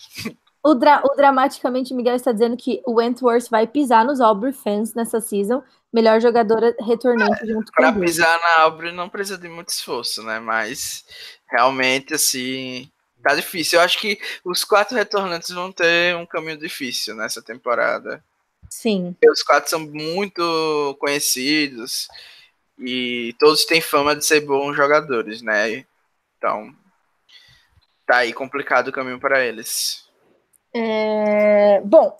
O, dra o Dramaticamente Miguel está dizendo que o Wentworth vai pisar nos Aubrey fans nessa season. Melhor jogadora retornante é, junto com Para pisar na Aubrey não precisa de muito esforço, né? Mas realmente, assim, Tá difícil. Eu acho que os quatro retornantes vão ter um caminho difícil nessa temporada. Sim. Os quatro são muito conhecidos e todos têm fama de ser bons jogadores, né? Então, tá aí complicado o caminho para eles. É... Bom,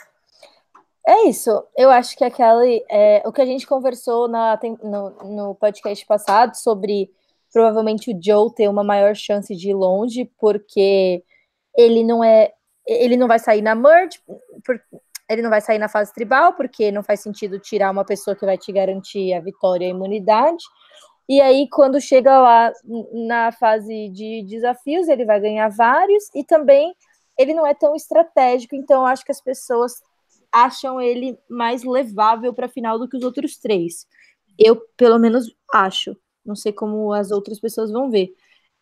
é isso. Eu acho que aquela. É, o que a gente conversou na, no, no podcast passado sobre provavelmente o Joe ter uma maior chance de ir longe, porque ele não é. Ele não vai sair na merge, por, ele não vai sair na fase tribal, porque não faz sentido tirar uma pessoa que vai te garantir a vitória e a imunidade. E aí, quando chega lá na fase de desafios, ele vai ganhar vários, e também ele não é tão estratégico, então acho que as pessoas acham ele mais levável para a final do que os outros três. Eu, pelo menos, acho. Não sei como as outras pessoas vão ver.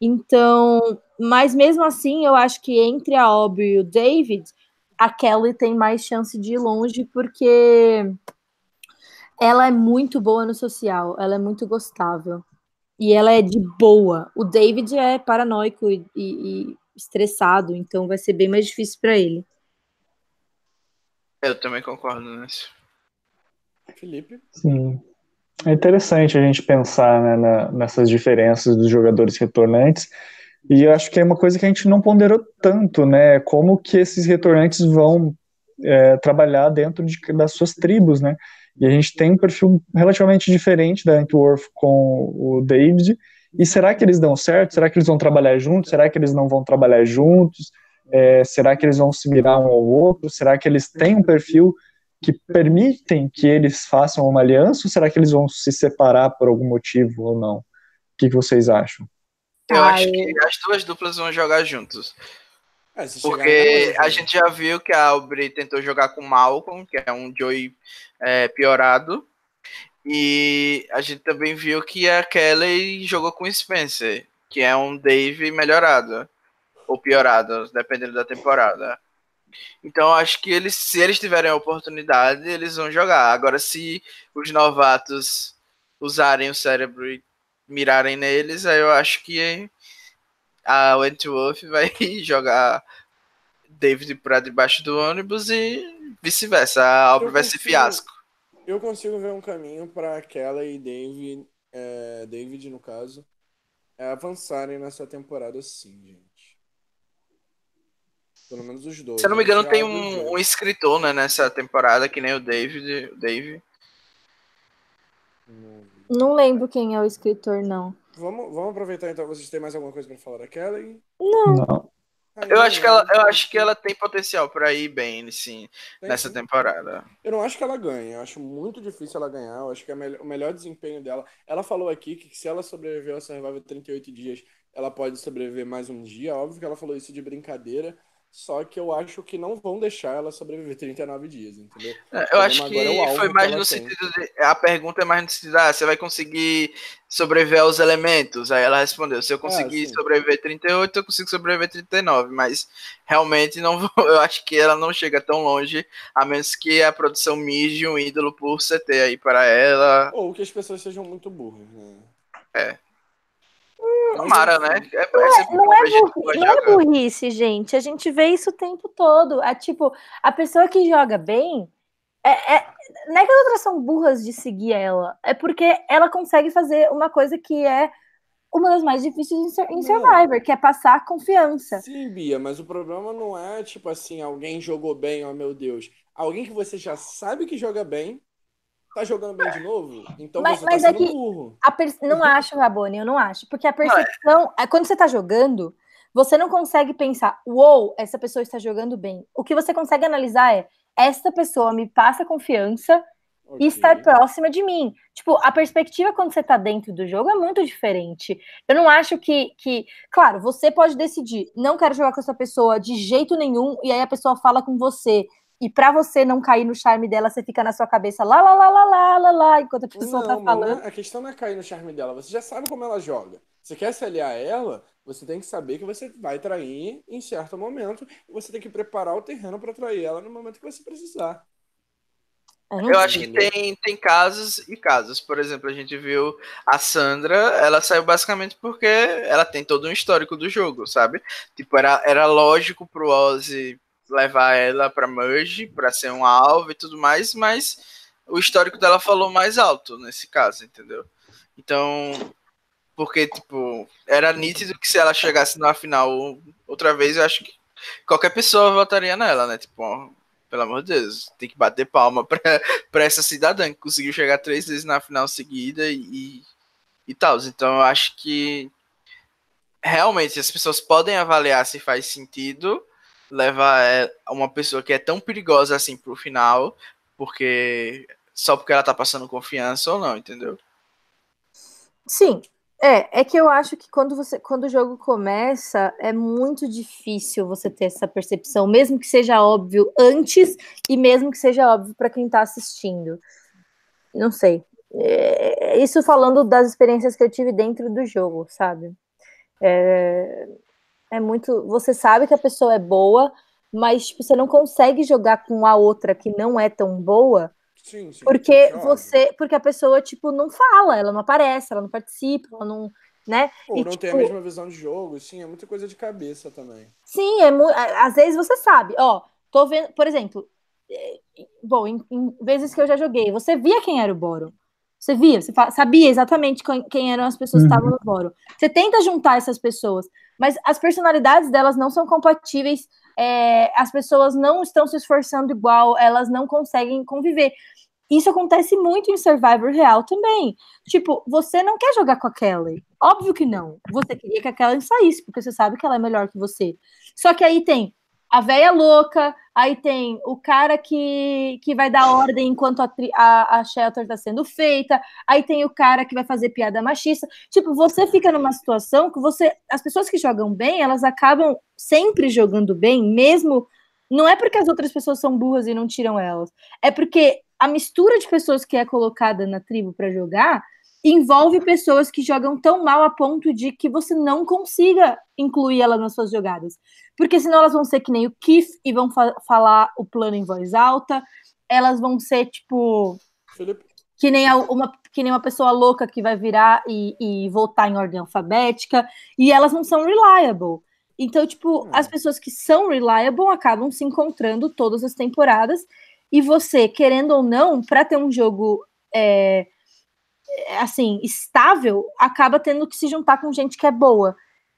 Então, mas mesmo assim, eu acho que entre a Aubrey e o David, a Kelly tem mais chance de ir longe, porque ela é muito boa no social, ela é muito gostável. E ela é de boa. O David é paranoico e, e, e estressado, então vai ser bem mais difícil para ele. Eu também concordo nisso. Felipe? Sim. É interessante a gente pensar né, na, nessas diferenças dos jogadores retornantes. E eu acho que é uma coisa que a gente não ponderou tanto, né? Como que esses retornantes vão é, trabalhar dentro de, das suas tribos, né? E a gente tem um perfil relativamente diferente da Antwerp com o David. E será que eles dão certo? Será que eles vão trabalhar juntos? Será que eles não vão trabalhar juntos? É, será que eles vão se mirar um ao outro? Será que eles têm um perfil que permitem que eles façam uma aliança ou será que eles vão se separar por algum motivo ou não? O que, que vocês acham? Eu Ai. acho que as duas duplas vão jogar juntos. É, Porque a gente já viu que a Aubrey tentou jogar com Malcolm, que é um Joey é, piorado. E a gente também viu que a Kelly jogou com Spencer, que é um Dave melhorado. Ou piorado, dependendo da temporada. Então acho que eles, se eles tiverem a oportunidade, eles vão jogar. Agora, se os novatos usarem o cérebro e mirarem neles, aí eu acho que a Wentworth vai jogar David para debaixo do ônibus e vice-versa. A obra vai ser fiasco. Eu consigo ver um caminho para aquela e David, é, David no caso, é avançarem nessa temporada sim, gente. Pelo menos os dois. Se eu não me engano, tem um, um, escritor né, nessa temporada, que nem o David. O Dave. Não lembro quem é o escritor, não. Vamos, vamos aproveitar então. Vocês têm mais alguma coisa para falar da Kelly? Não. não. eu acho que ela, eu acho que ela tem potencial para ir bem, sim, tem nessa sim. temporada. Eu não acho que ela ganhe. Eu acho muito difícil ela ganhar. Eu acho que é o melhor desempenho dela. Ela falou aqui que se ela sobreviver ao Survival 38 dias, ela pode sobreviver mais um dia. Óbvio que ela falou isso de brincadeira. Só que eu acho que não vão deixar ela sobreviver 39 dias, entendeu? É, eu acho que é foi mais no sentido de. A pergunta é mais no sentido ah, você vai conseguir sobreviver aos elementos? Aí ela respondeu: se eu conseguir ah, sobreviver 38, eu consigo sobreviver 39. Mas realmente não vou, eu acho que ela não chega tão longe, a menos que a produção mije um ídolo por CT aí para ela. Ou que as pessoas sejam muito burras, né? É. Tomara, né? É, não, é, não, é burrice, não é burrice, gente. A gente vê isso o tempo todo. É tipo, a pessoa que joga bem. É, é, não é que as outras são burras de seguir ela, é porque ela consegue fazer uma coisa que é uma das mais difíceis em Survivor, não. que é passar confiança. Sim, Bia, mas o problema não é, tipo assim, alguém jogou bem, oh meu Deus. Alguém que você já sabe que joga bem, tá jogando bem de novo, então mas, você tá mas tá é burro. Per... Não acho, Rabone, eu não acho. Porque a percepção, é. quando você tá jogando, você não consegue pensar, uou, wow, essa pessoa está jogando bem. O que você consegue analisar é, esta pessoa me passa confiança okay. e está próxima de mim. Tipo, a perspectiva quando você está dentro do jogo é muito diferente. Eu não acho que, que. Claro, você pode decidir, não quero jogar com essa pessoa de jeito nenhum, e aí a pessoa fala com você. E para você não cair no charme dela, você fica na sua cabeça lá, lá, lá, lá, lá, lá, lá, enquanto a pessoa tá não, tá falando. a questão não é cair no charme dela, você já sabe como ela joga. Você quer se aliar a ela, você tem que saber que você vai trair em certo momento e você tem que preparar o terreno para trair ela no momento que você precisar. Eu acho que tem, tem casos e casos. Por exemplo, a gente viu a Sandra, ela saiu basicamente porque ela tem todo um histórico do jogo, sabe? Tipo, era, era lógico pro Ozzy levar ela pra Merge, pra ser um alvo e tudo mais, mas o histórico dela falou mais alto nesse caso, entendeu? Então, porque, tipo, era nítido que se ela chegasse na final outra vez, eu acho que qualquer pessoa votaria nela, né? Tipo, pelo amor de Deus, tem que bater palma pra, pra essa cidadã que conseguiu chegar três vezes na final seguida e, e tal. Então eu acho que realmente as pessoas podem avaliar se faz sentido levar é, uma pessoa que é tão perigosa assim pro final, porque só porque ela tá passando confiança ou não, entendeu? Sim, é, é que eu acho que quando você, quando o jogo começa, é muito difícil você ter essa percepção, mesmo que seja óbvio antes e mesmo que seja óbvio para quem está assistindo. Não sei. É, isso falando das experiências que eu tive dentro do jogo, sabe? É, é muito. Você sabe que a pessoa é boa, mas tipo, você não consegue jogar com a outra que não é tão boa Sim, sim. Porque você, porque a pessoa tipo não fala, ela não aparece, ela não participa, ela não, né? Ou e, não tipo, tem a tipo mesma visão de jogo, sim, é muita coisa de cabeça também. Sim, é às vezes você sabe, ó, tô vendo, por exemplo, é, bom, em, em vezes que eu já joguei, você via quem era o Boro. Você via, você sabia exatamente quem eram as pessoas que estavam uhum. no Boro. Você tenta juntar essas pessoas, mas as personalidades delas não são compatíveis é, as pessoas não estão se esforçando igual, elas não conseguem conviver. Isso acontece muito em Survivor real também. Tipo, você não quer jogar com a Kelly. Óbvio que não. Você queria que a Kelly saísse, porque você sabe que ela é melhor que você. Só que aí tem a véia louca, aí tem o cara que, que vai dar ordem enquanto a, a, a shelter está sendo feita, aí tem o cara que vai fazer piada machista. Tipo, você fica numa situação que você. As pessoas que jogam bem, elas acabam sempre jogando bem, mesmo. Não é porque as outras pessoas são burras e não tiram elas. É porque a mistura de pessoas que é colocada na tribo para jogar envolve pessoas que jogam tão mal a ponto de que você não consiga incluir ela nas suas jogadas. Porque senão elas vão ser que nem o Keith e vão fa falar o plano em voz alta. Elas vão ser, tipo. Felipe. Que nem, uma, que nem uma pessoa louca que vai virar e, e voltar em ordem alfabética. E elas não são reliable. Então, tipo, hum. as pessoas que são reliable acabam se encontrando todas as temporadas. E você, querendo ou não, para ter um jogo. É, assim, estável, acaba tendo que se juntar com gente que é boa.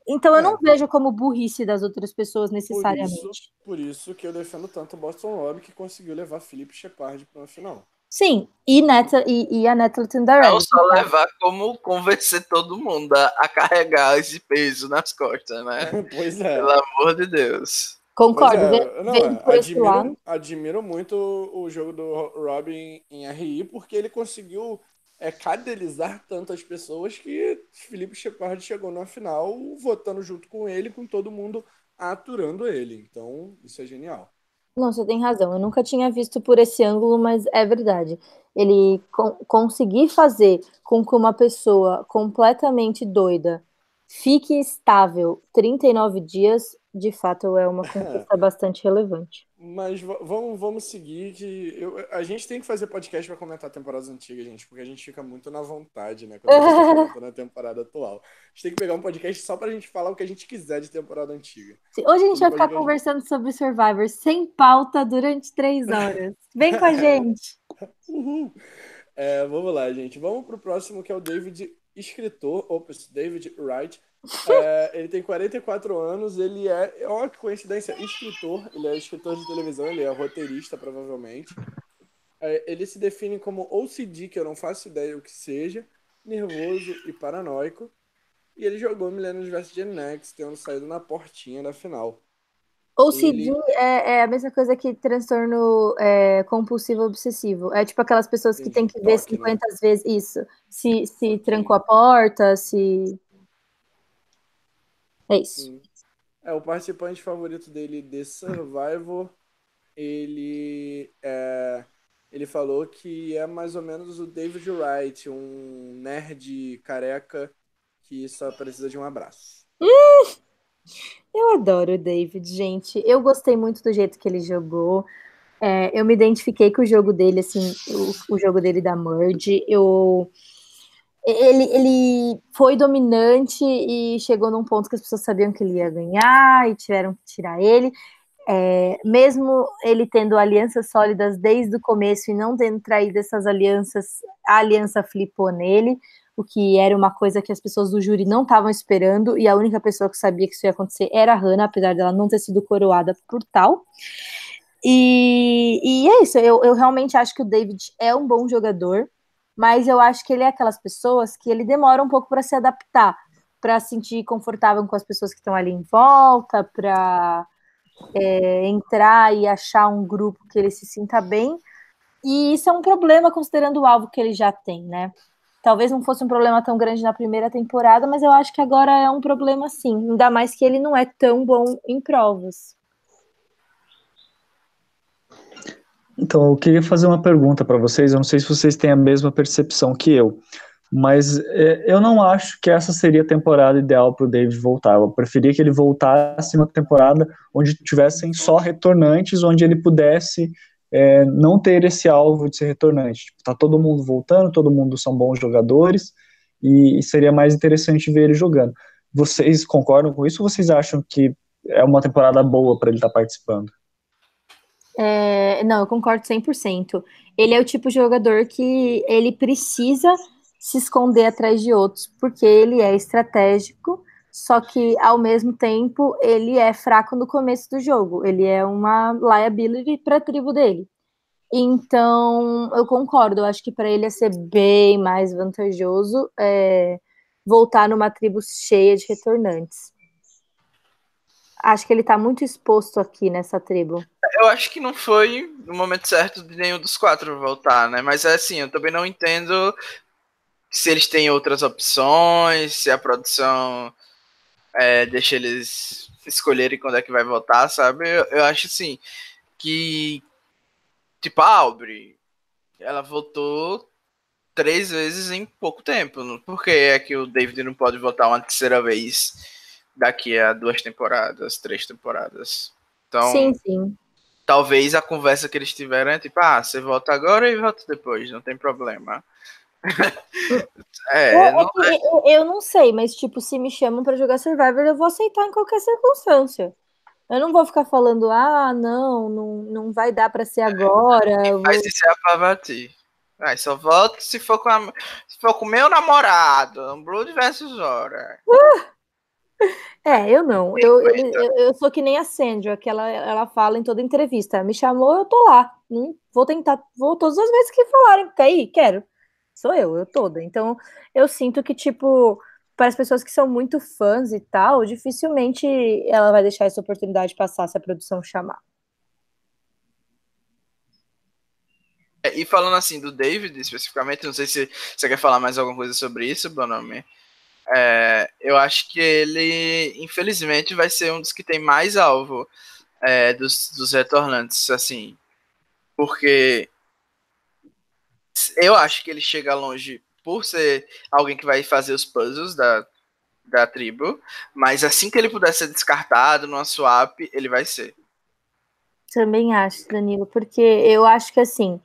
Então eu é. não vejo como burrice das outras pessoas necessariamente. Por isso, por isso que eu defendo tanto o Boston Lobby que conseguiu levar Felipe Shepard para a final. Sim, e, Neta, e, e a Natalie Tinderell. Não só levar, como convencer todo mundo a, a, carregar esse peso nas costas, né? pois é. Pelo amor de Deus. Concordo. É, não, é, admiro, admiro, muito o jogo do Robin em RI, porque ele conseguiu é cadelizar tantas pessoas que Felipe Shepard chegou na final votando junto com ele, com todo mundo aturando ele. Então, isso é genial. Não, você tem razão. Eu nunca tinha visto por esse ângulo, mas é verdade. Ele co conseguir fazer com que uma pessoa completamente doida fique estável 39 dias, de fato, é uma conquista bastante relevante. Mas vamos, vamos seguir que eu, a gente tem que fazer podcast para comentar temporadas antigas, gente, porque a gente fica muito na vontade, né? Quando a gente tá na temporada atual. A gente tem que pegar um podcast só pra gente falar o que a gente quiser de temporada antiga. Hoje a gente vai ficar conversando sobre Survivor sem pauta durante três horas. Vem com a gente! É, vamos lá, gente. Vamos pro próximo que é o David escritor, ops, David Wright. É, ele tem 44 anos, ele é, olha que coincidência, escritor, ele é escritor de televisão, ele é roteirista, provavelmente. É, ele se define como OCD, que eu não faço ideia o que seja, nervoso e paranoico. E ele jogou Millennium vs Gen X, tendo saído na portinha da final. OCD ele... é, é, a mesma coisa que transtorno é, compulsivo obsessivo. É tipo aquelas pessoas que têm que ver 50 né? vezes isso. Se, se trancou a porta, se. É isso. Sim. É, o participante favorito dele de Survivor, ele é, ele falou que é mais ou menos o David Wright, um nerd careca que só precisa de um abraço. Eu adoro o David, gente. Eu gostei muito do jeito que ele jogou. É, eu me identifiquei com o jogo dele, assim, o, o jogo dele da Merge. Eu, ele, ele foi dominante e chegou num ponto que as pessoas sabiam que ele ia ganhar e tiveram que tirar ele. É, mesmo ele tendo alianças sólidas desde o começo e não tendo traído essas alianças, a aliança flipou nele, o que era uma coisa que as pessoas do júri não estavam esperando, e a única pessoa que sabia que isso ia acontecer era a Hannah, apesar dela não ter sido coroada por tal. E, e é isso, eu, eu realmente acho que o David é um bom jogador, mas eu acho que ele é aquelas pessoas que ele demora um pouco para se adaptar, para se sentir confortável com as pessoas que estão ali em volta, para é, entrar e achar um grupo que ele se sinta bem. E isso é um problema considerando o alvo que ele já tem, né? Talvez não fosse um problema tão grande na primeira temporada, mas eu acho que agora é um problema sim. Ainda mais que ele não é tão bom em provas. Então, eu queria fazer uma pergunta para vocês. Eu não sei se vocês têm a mesma percepção que eu. Mas é, eu não acho que essa seria a temporada ideal para o David voltar. Eu preferia que ele voltasse uma temporada onde tivessem só retornantes, onde ele pudesse é, não ter esse alvo de ser retornante. Tipo, tá todo mundo voltando, todo mundo são bons jogadores, e, e seria mais interessante ver ele jogando. Vocês concordam com isso ou vocês acham que é uma temporada boa para ele estar tá participando? É, não, eu concordo 100%. Ele é o tipo de jogador que ele precisa se esconder atrás de outros, porque ele é estratégico, só que ao mesmo tempo ele é fraco no começo do jogo. Ele é uma liability para a tribo dele. Então, eu concordo. Eu acho que para ele ia ser bem mais vantajoso é, voltar numa tribo cheia de retornantes. Acho que ele está muito exposto aqui nessa tribo. Eu acho que não foi no momento certo de nenhum dos quatro voltar, né? Mas é assim, eu também não entendo se eles têm outras opções, se a produção é, deixa eles escolherem quando é que vai votar, sabe? Eu, eu acho assim que tipo a Aubrey, ela votou três vezes em pouco tempo. Por que é que o David não pode votar uma terceira vez daqui a duas temporadas, três temporadas? Então, sim, sim. Talvez a conversa que eles tiveram é tipo, ah, você vota agora e vota depois, não tem problema. é, não é... Eu, eu, não sei, mas tipo, se me chamam para jogar Survivor, eu vou aceitar em qualquer circunstância. Eu não vou ficar falando, ah, não, não, não vai dar para ser agora. Vou... Mas isso é pra bater. Ah, só volto se for com a, se for com meu namorado, um Blood versus Hora. É, eu não. Eu, eu, eu, sou que nem a Sandra, que ela, ela fala em toda entrevista. Me chamou, eu tô lá. Vou tentar, vou todas as vezes que falarem. Quer ir? Quero sou eu, eu toda. Então, eu sinto que, tipo, para as pessoas que são muito fãs e tal, dificilmente ela vai deixar essa oportunidade passar se a produção chamar. É, e falando assim do David especificamente, não sei se você quer falar mais alguma coisa sobre isso, Bonami. É, eu acho que ele, infelizmente, vai ser um dos que tem mais alvo é, dos, dos retornantes, assim, porque eu acho que ele chega longe por ser alguém que vai fazer os puzzles da, da tribo, mas assim que ele puder ser descartado numa swap, ele vai ser. Também acho, Danilo, porque eu acho que assim,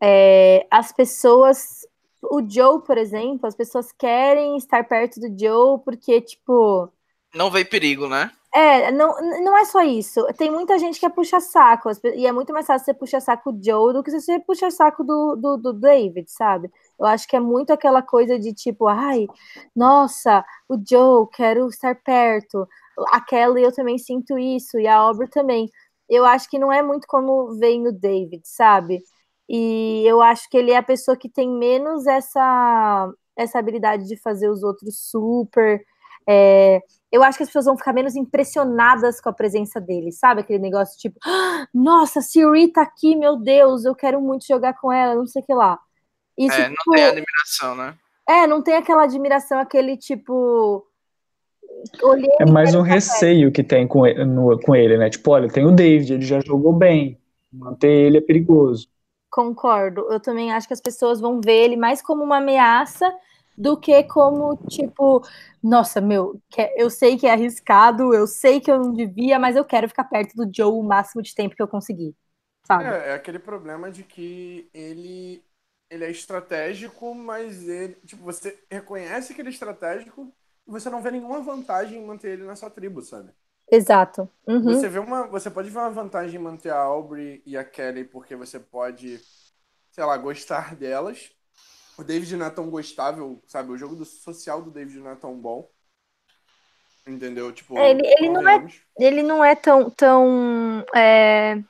é, as pessoas. O Joe, por exemplo, as pessoas querem estar perto do Joe porque, tipo. Não vê perigo, né? É, não, não é só isso. Tem muita gente que é puxa-saco. E é muito mais fácil você puxar saco do Joe do que você puxa saco do, do, do, David, sabe? Eu acho que é muito aquela coisa de tipo, ai, nossa, o Joe, quero estar perto. A Kelly, eu também sinto isso, e a Aubrey também. Eu acho que não é muito como vem no David, sabe? E eu acho que ele é a pessoa que tem menos essa, essa habilidade de fazer os outros super. É, eu acho que as pessoas vão ficar menos impressionadas com a presença dele, sabe? Aquele negócio tipo, ah, nossa, Siri tá aqui, meu Deus, eu quero muito jogar com ela, não sei o que lá. Isso, é, não tipo, tem admiração, né? É, não tem aquela admiração, aquele tipo. Olhei é mais um receio que tem com ele, no, com ele, né? Tipo, olha, tem o David, ele já jogou bem. Manter ele é perigoso. Concordo. Eu também acho que as pessoas vão ver ele mais como uma ameaça do que como, tipo, nossa, meu, eu sei que é arriscado, eu sei que eu não devia, mas eu quero ficar perto do Joe o máximo de tempo que eu conseguir. Sabe? É, é aquele problema de que ele ele é estratégico, mas ele, tipo, você reconhece que ele é estratégico e você não vê nenhuma vantagem em manter ele nessa tribo, sabe? Exato. Uhum. Você vê uma, você pode ver uma vantagem em manter a Aubrey e a Kelly porque você pode, sei lá, gostar delas. O David não é tão gostável, sabe? O jogo do social do David não é tão bom. Entendeu? Tipo, ele, ele não é, ele não é tão tão é...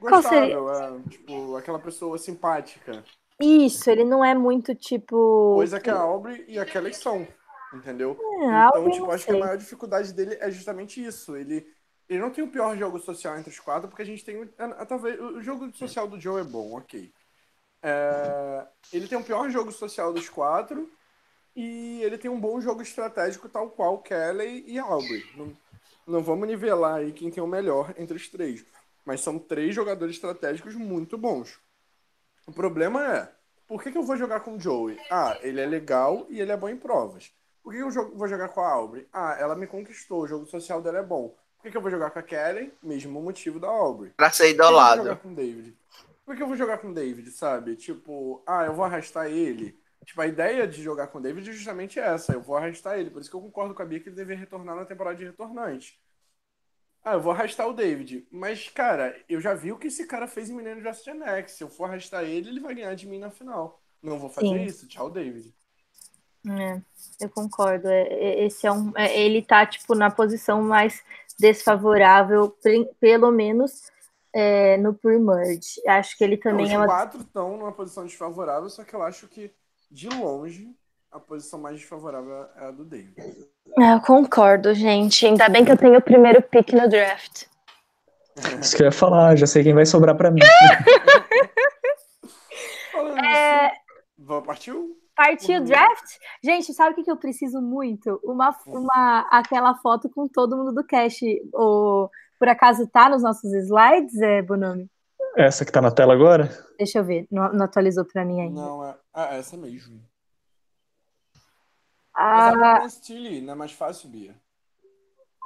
gostável, é, tipo, aquela pessoa simpática. Isso, ele não é muito tipo. Coisa que a Aubrey e a Kelly são, entendeu? É, então, tipo, acho sei. que a maior dificuldade dele é justamente isso. Ele, ele não tem o pior jogo social entre os quatro, porque a gente tem. Talvez o jogo social do Joe é bom, ok. É, ele tem o pior jogo social dos quatro e ele tem um bom jogo estratégico, tal qual Kelly e Aubrey. Não, não vamos nivelar aí quem tem o melhor entre os três. Mas são três jogadores estratégicos muito bons. O problema é, por que, que eu vou jogar com o Joey? Ah, ele é legal e ele é bom em provas. Por que eu vou jogar com a Aubrey? Ah, ela me conquistou, o jogo social dela é bom. Por que, que eu vou jogar com a Kelly? Mesmo motivo da Aubrey. Pra ser idolado. Por que eu vou jogar com o David? Por que eu vou jogar com o David, sabe? Tipo, ah, eu vou arrastar ele. Tipo, a ideia de jogar com o David é justamente essa. Eu vou arrastar ele. Por isso que eu concordo com a Bia que ele deveria retornar na temporada de retornante. Ah, eu vou arrastar o David. Mas, cara, eu já vi o que esse cara fez em Menino Gen X. Se eu for arrastar ele, ele vai ganhar de mim na final. Não vou fazer Sim. isso. Tchau, David. É, eu concordo. É, é, esse é um, é, ele tá, tipo, na posição mais desfavorável, pelo menos é, no pre-merge. Acho que ele também os é uma... quatro estão numa posição desfavorável, só que eu acho que, de longe, a posição mais desfavorável é a do David. É, eu concordo, gente. Ainda bem que eu tenho o primeiro pick no draft. Isso que eu ia falar, já sei quem vai sobrar para mim. é... Partiu? Partiu o draft? Gente, sabe o que, eu preciso muito? Uma, uma, aquela foto com todo mundo do cast. O, por acaso tá nos nossos slides, é, Bonami? Essa que tá na tela agora? Deixa eu ver, não, não atualizou para mim ainda. Não, é, ah, essa mesmo. Ah, Mas abre não é mais fácil, Bia.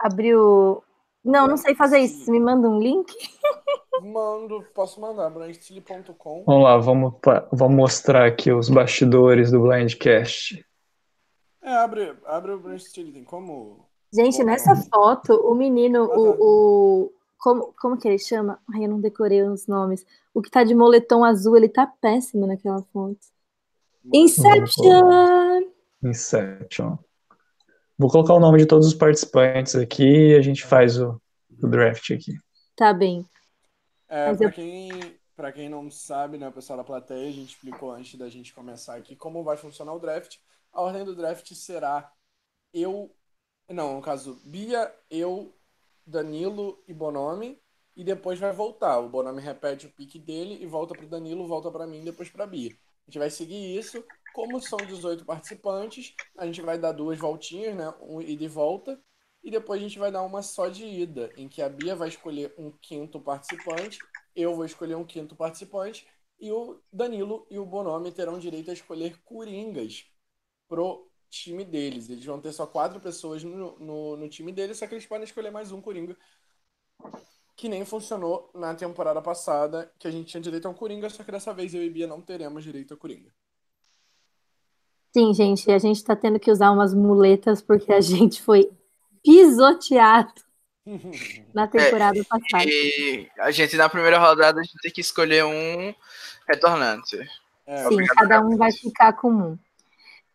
Abriu. Não, não sei fazer isso. Me manda um link? Mando, posso mandar, blindstile.com. Vamos lá, vamos, vamos mostrar aqui os bastidores do Blindcast. É, abre, abre o Blindstile, tem como. Gente, como... nessa foto, o menino, o, o. como, como que ele chama? Ai, eu não decorei os nomes. O que tá de moletom azul, ele tá péssimo naquela foto. Inception! Inception. Vou colocar o nome de todos os participantes aqui e a gente faz o, o draft aqui. Tá bem. É, para eu... quem, pra quem não sabe, né, o pessoal da plateia, a gente explicou antes da gente começar aqui como vai funcionar o draft. A ordem do draft será eu. Não, no caso, Bia, eu, Danilo e Bonome. E depois vai voltar. O Bonome repete o pique dele e volta pro Danilo, volta para mim, depois pra Bia. A gente vai seguir isso. Como são 18 participantes, a gente vai dar duas voltinhas, né? Um ida e volta. E depois a gente vai dar uma só de ida, em que a Bia vai escolher um quinto participante, eu vou escolher um quinto participante, e o Danilo e o Bonome terão direito a escolher coringas pro time deles. Eles vão ter só quatro pessoas no, no, no time deles, só que eles podem escolher mais um coringa. Que nem funcionou na temporada passada, que a gente tinha direito a um coringa, só que dessa vez eu e Bia não teremos direito a coringa. Sim, gente, a gente tá tendo que usar umas muletas porque a gente foi pisoteado na temporada é, passada. E a gente, na primeira rodada, a gente tem que escolher um retornante. É, Sim, cada um vai ficar com um.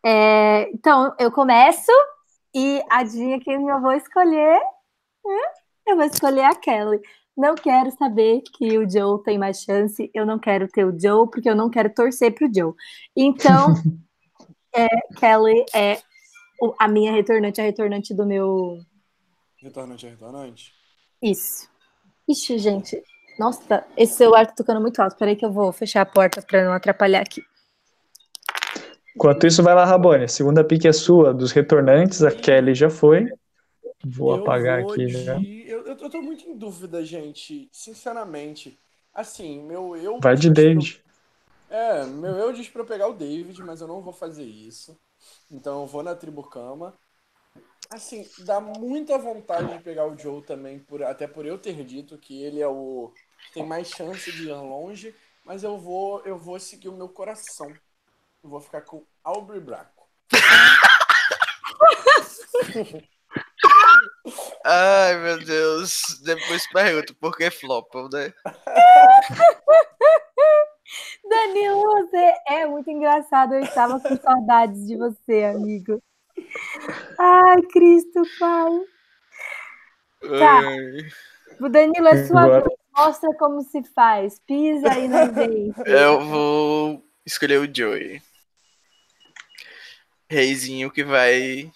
É, então, eu começo e adivinha quem eu vou escolher? Hã? Eu vou escolher a Kelly. Não quero saber que o Joe tem mais chance. Eu não quero ter o Joe, porque eu não quero torcer pro Joe. Então, é, Kelly é o- a minha retornante, a retornante do meu. Retornante é retornante. Isso. Ixi, gente. Nossa, esse celular tá tocando muito alto. Peraí que eu vou fechar a porta pra não atrapalhar aqui. Enquanto isso, vai lá, Rabone. A segunda pick é sua, dos retornantes. A Kelly já foi. Vou Eu apagar vou aqui de- já. Eu, eu, tô muito em dúvida, gente. Sinceramente. Assim, meu eu. Vai de David. É, meu eu diz pra eu pegar o David, mas eu não vou fazer isso. Então eu vou na Tribucama. Assim, dá muita vontade de pegar o Joe também, por, até por eu ter dito que ele é o. tem mais chance de ir longe, mas eu vou, eu vou seguir o meu coração. Eu vou ficar com Aubrey Braco. Ai, meu Deus. Depois pergunto por que flopam, né? Danilo, você é muito engraçado. Eu estava com saudades de você, amigo. Ai, Cristo, Pai. Tá. O Danilo, é sua Agora- vez. Mostra como se faz. Pisa aí na vez. Eu vou escolher o Joey. Reizinho que vai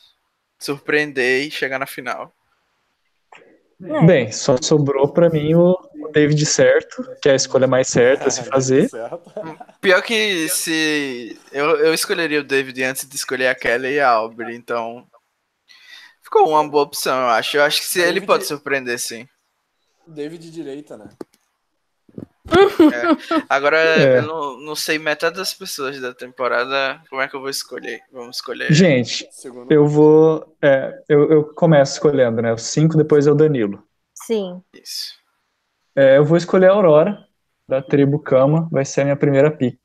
surpreender e chegar na final. É. Bem, só sobrou pra mim o o David certo, que é a escolha mais certa a se fazer. Certo. Pior que se. Eu, eu escolheria o David antes de escolher a Kelly e a Aubrey, então. Ficou uma boa opção, eu acho. Eu acho que se ele David- pode surpreender, sim. David direita, né? Agora, É. eu não, não sei metade das pessoas da temporada. Como é que eu vou escolher? Vamos escolher. Gente, Segundo. eu vou. é, eu, eu começo escolhendo, né? Os cinco, depois é o Danilo. Sim. Isso. É, eu vou escolher a Aurora, da tribo Kama, vai ser a minha primeira pick.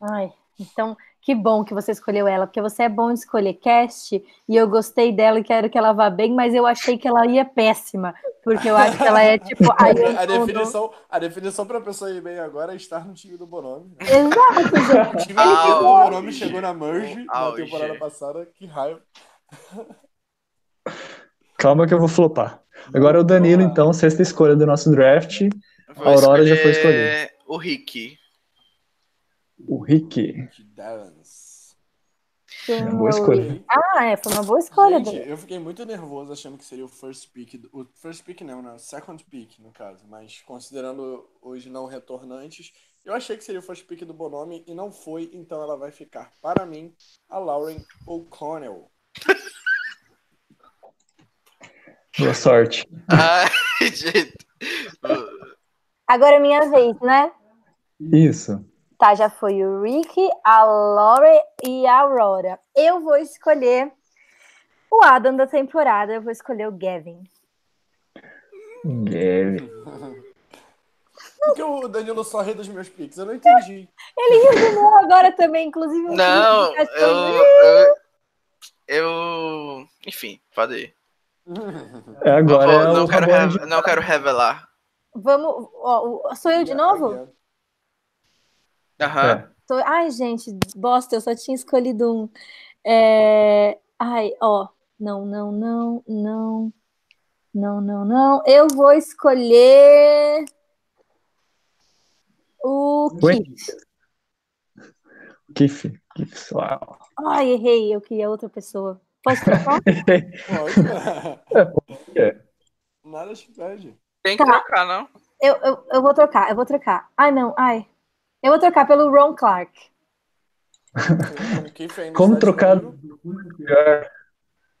Ai, então, que bom que você escolheu ela, porque você é bom de escolher cast e eu gostei dela e quero que ela vá bem, mas eu achei que ela ia péssima, porque eu acho que ela é tipo. a definição, a definição pra pessoa ir bem agora é estar no time do Bonome. Né? Exato, gente. O time do Au. Bonome chegou na Merge na temporada passada. Que raiva. Calma que eu vou flopar. Agora o Danilo, então, sexta escolha do nosso draft. Vou A Aurora já foi escolher O Rick. O Rick. É uma boa escolha. Ah, é, foi uma boa escolha. Gente, Danilo. eu fiquei muito nervoso achando que seria o first pick. do- O first pick não, né? O second pick, no caso. Mas considerando os não retornantes, eu achei que seria o first pick do Bonome e não foi. Então ela vai ficar, para mim, a Lauren O'Connell. Boa sorte. Ai, gente. Agora é minha vez, né? Isso. Tá, já foi o Rick, a Lore e a Aurora. Eu vou escolher o Adam da temporada, eu vou escolher o Gavin. Gavin. Por que o Danilo só ri dos meus picks? Eu não entendi. Ele resumiu agora também, inclusive. Não, eu, eu. eu- Enfim, pode ir. É, agora Não vou- é não, o quero Rabone re- não quero revelar. Vamos. ó, sou eu de novo? Aham. É. Tô- Ai, gente, bosta, eu só tinha escolhido um. É... Ai, ó. Não, não, não, não. Não, não, não. Eu vou escolher. O? Keith. Kiff. Kiff. Uau. Ai, errei, eu queria outra pessoa. Posso trocar? Pode. É. Nada te pede. Tem que Tá. trocar, não? eu, eu, eu vou trocar, eu vou trocar. Ai, não, ai. Eu vou trocar pelo Ron Clark. Como, trocar.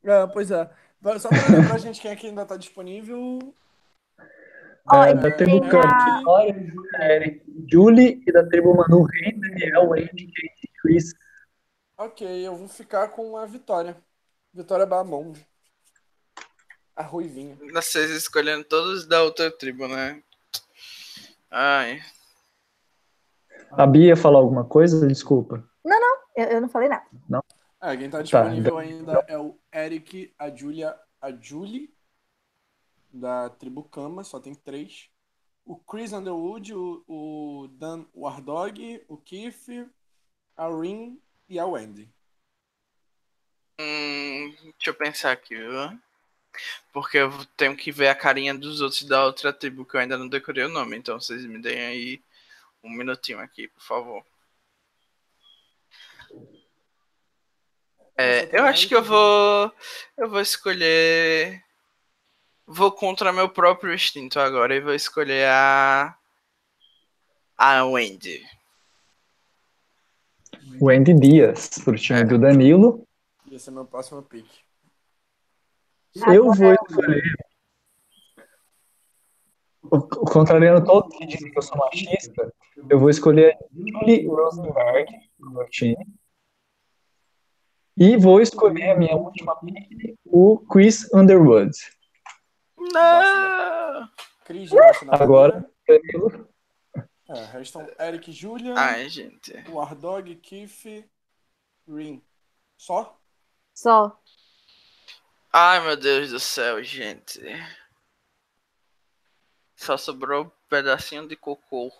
É, pois é. Só pra lembrar, gente, quem aqui ainda tá disponível. É, e da tribo a- Júlia, Eric, Julie e da tribo Manu, Rei, Daniel, Andy, Kate, Chris. Ok, eu vou ficar com a Vitória. Vitória Bamon. A Ruivinha. Vocês escolhendo todos da outra tribo, né? Ai. A Bia ia falar alguma coisa? Desculpa. Eu, eu não falei nada. Ah, quem tá disponível então- ainda é o Eric, a Julia, a Julie, da tribo Kama, só tem três. o Chris Underwood, o, o Dan Wardog, o Keith, a Rin e a Wendy. Hum, deixa eu pensar aqui, viu? Porque eu tenho que ver a carinha dos outros da outra tribo que eu ainda não decorei o nome. Então vocês me deem aí um minutinho aqui, por favor. É, eu acho que eu vou. Eu vou escolher. Vou contra meu próprio instinto agora e vou escolher a. A Wendy. Wendy Dias, pro time é. do Danilo. Esse é meu próximo pick. Eu vou escolher. Contrariando todos que dizem que eu sou machista, eu vou escolher Julie Rosenberg pro meu time. E vou escolher a minha última pick, o Chris Underwood. Não! Chris Agora, Danilo. É, restam Eric Julian. Ai, gente. Wardog, Keith, Rin. Só? Só. Ai, meu Deus do céu, gente. Só sobrou um pedacinho de cocô.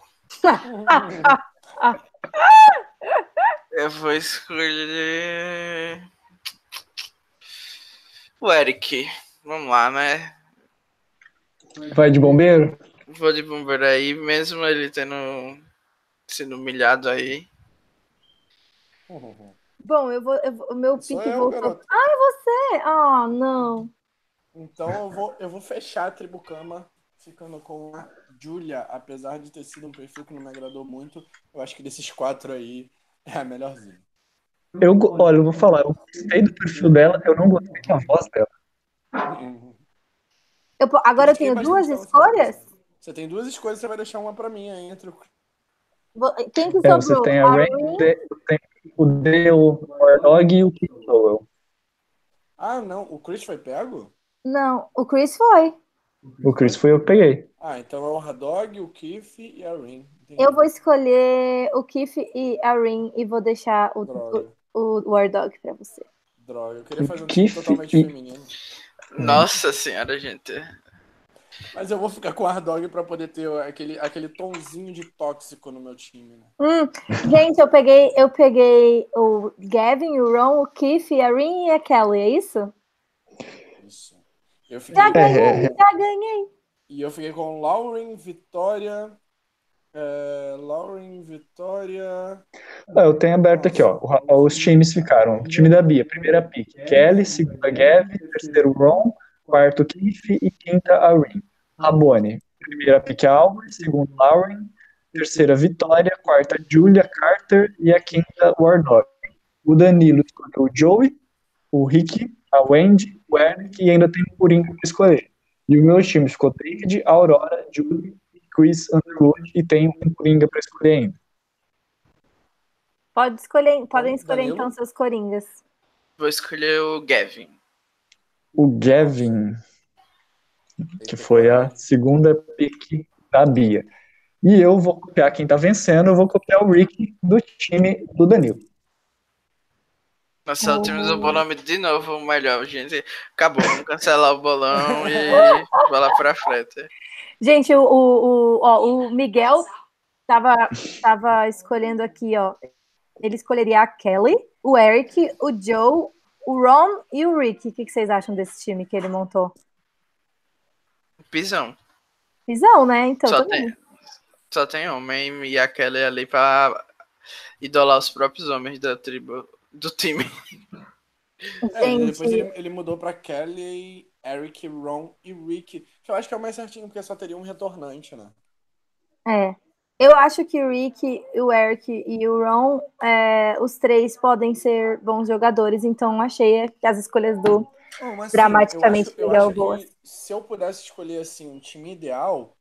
Eu vou escolher. O Eric. Vamos lá, né? Vai de bombeiro? Vou de bombeiro aí, mesmo ele tendo sido humilhado aí. Bom, eu vou. O meu pique voltou. Ah, é você! Ah, oh, não. Então eu vou, eu vou fechar a Tribucama ficando com a Julia, apesar de ter sido um perfil que não me agradou muito. Eu acho que desses quatro aí é a melhorzinha. Eu, olha, eu vou falar, eu gostei do perfil dela, eu não gostei da voz dela. Uhum. Eu, agora eu tenho duas escolhas? Você tem duas escolhas, você vai deixar uma pra mim aí entre. Quem que sobrou? É, você tem a, a Rain, tem o Dale, o Wardog e o Keith Ah, não. O Chris foi pego? Não, o Chris foi. O Chris foi eu que peguei. Ah, então é o Hardog, o Keith e a Rin. Eu vou escolher o Keith e a Rin e vou deixar o, o, o War Dog pra você. Droga, eu queria fazer um time totalmente e... feminino. Nossa senhora, gente. Mas eu vou ficar com o Ardog pra poder ter aquele, aquele tonzinho de tóxico no meu time. Né? Hum, gente, eu peguei, eu peguei o Gavin, o Ron, o Keith, a Rin e a Kelly, é isso? Isso. Eu fiquei... Já ganhei, já ganhei. E eu fiquei com Lauren, Vitória, é, Lauren, Vitória. Ah, eu tenho aberto aqui, ó. Os times ficaram. O time da Bia, primeira pick. Kelly, segunda Gav, terceiro Ron, quarto Keith e quinta Arin. Rabone, primeira pick Albert, segundo Lauren, terceira Vitória, quarta Julia Carter e a quinta Warnock. O Danilo escolheu o Joey, o Rick, a Wendy, o Eric e ainda tem o Coringa para escolher. E o meu time ficou David, Aurora, Julie Chris Underwood e tem um Coringa para escolher ainda. Pode escolher, podem escolher Danilo? então seus Coringas. Vou escolher o Gavin. O Gavin, que foi a segunda pick da Bia. E eu vou copiar quem tá vencendo, eu vou copiar o Rick do time do Danilo. Nossa, o time do bolão de novo melhor, gente. Acabou, vamos cancelar o bolão e bola pra frente. Gente, o, o, o, ó, o Miguel tava, tava escolhendo aqui, ó. Ele escolheria a Kelly, o Eric, o Joe, o Ron e o Rick. O que, que vocês acham desse time que ele montou? Pisão. Pisão, né? Então, só, tem, só tem homem e a Kelly ali pra idolar os próprios homens da tribo, do time. É, depois ele, ele mudou pra Kelly Eric, Ron e Rick. Que eu acho que é o mais certinho, porque só teria um retornante, né? É. Eu acho que o Rick, o Eric e o Ron, é, os três podem ser bons jogadores, então achei que as escolhas do oh, assim, dramaticamente eu acho, boas. Se eu pudesse escolher assim um time ideal,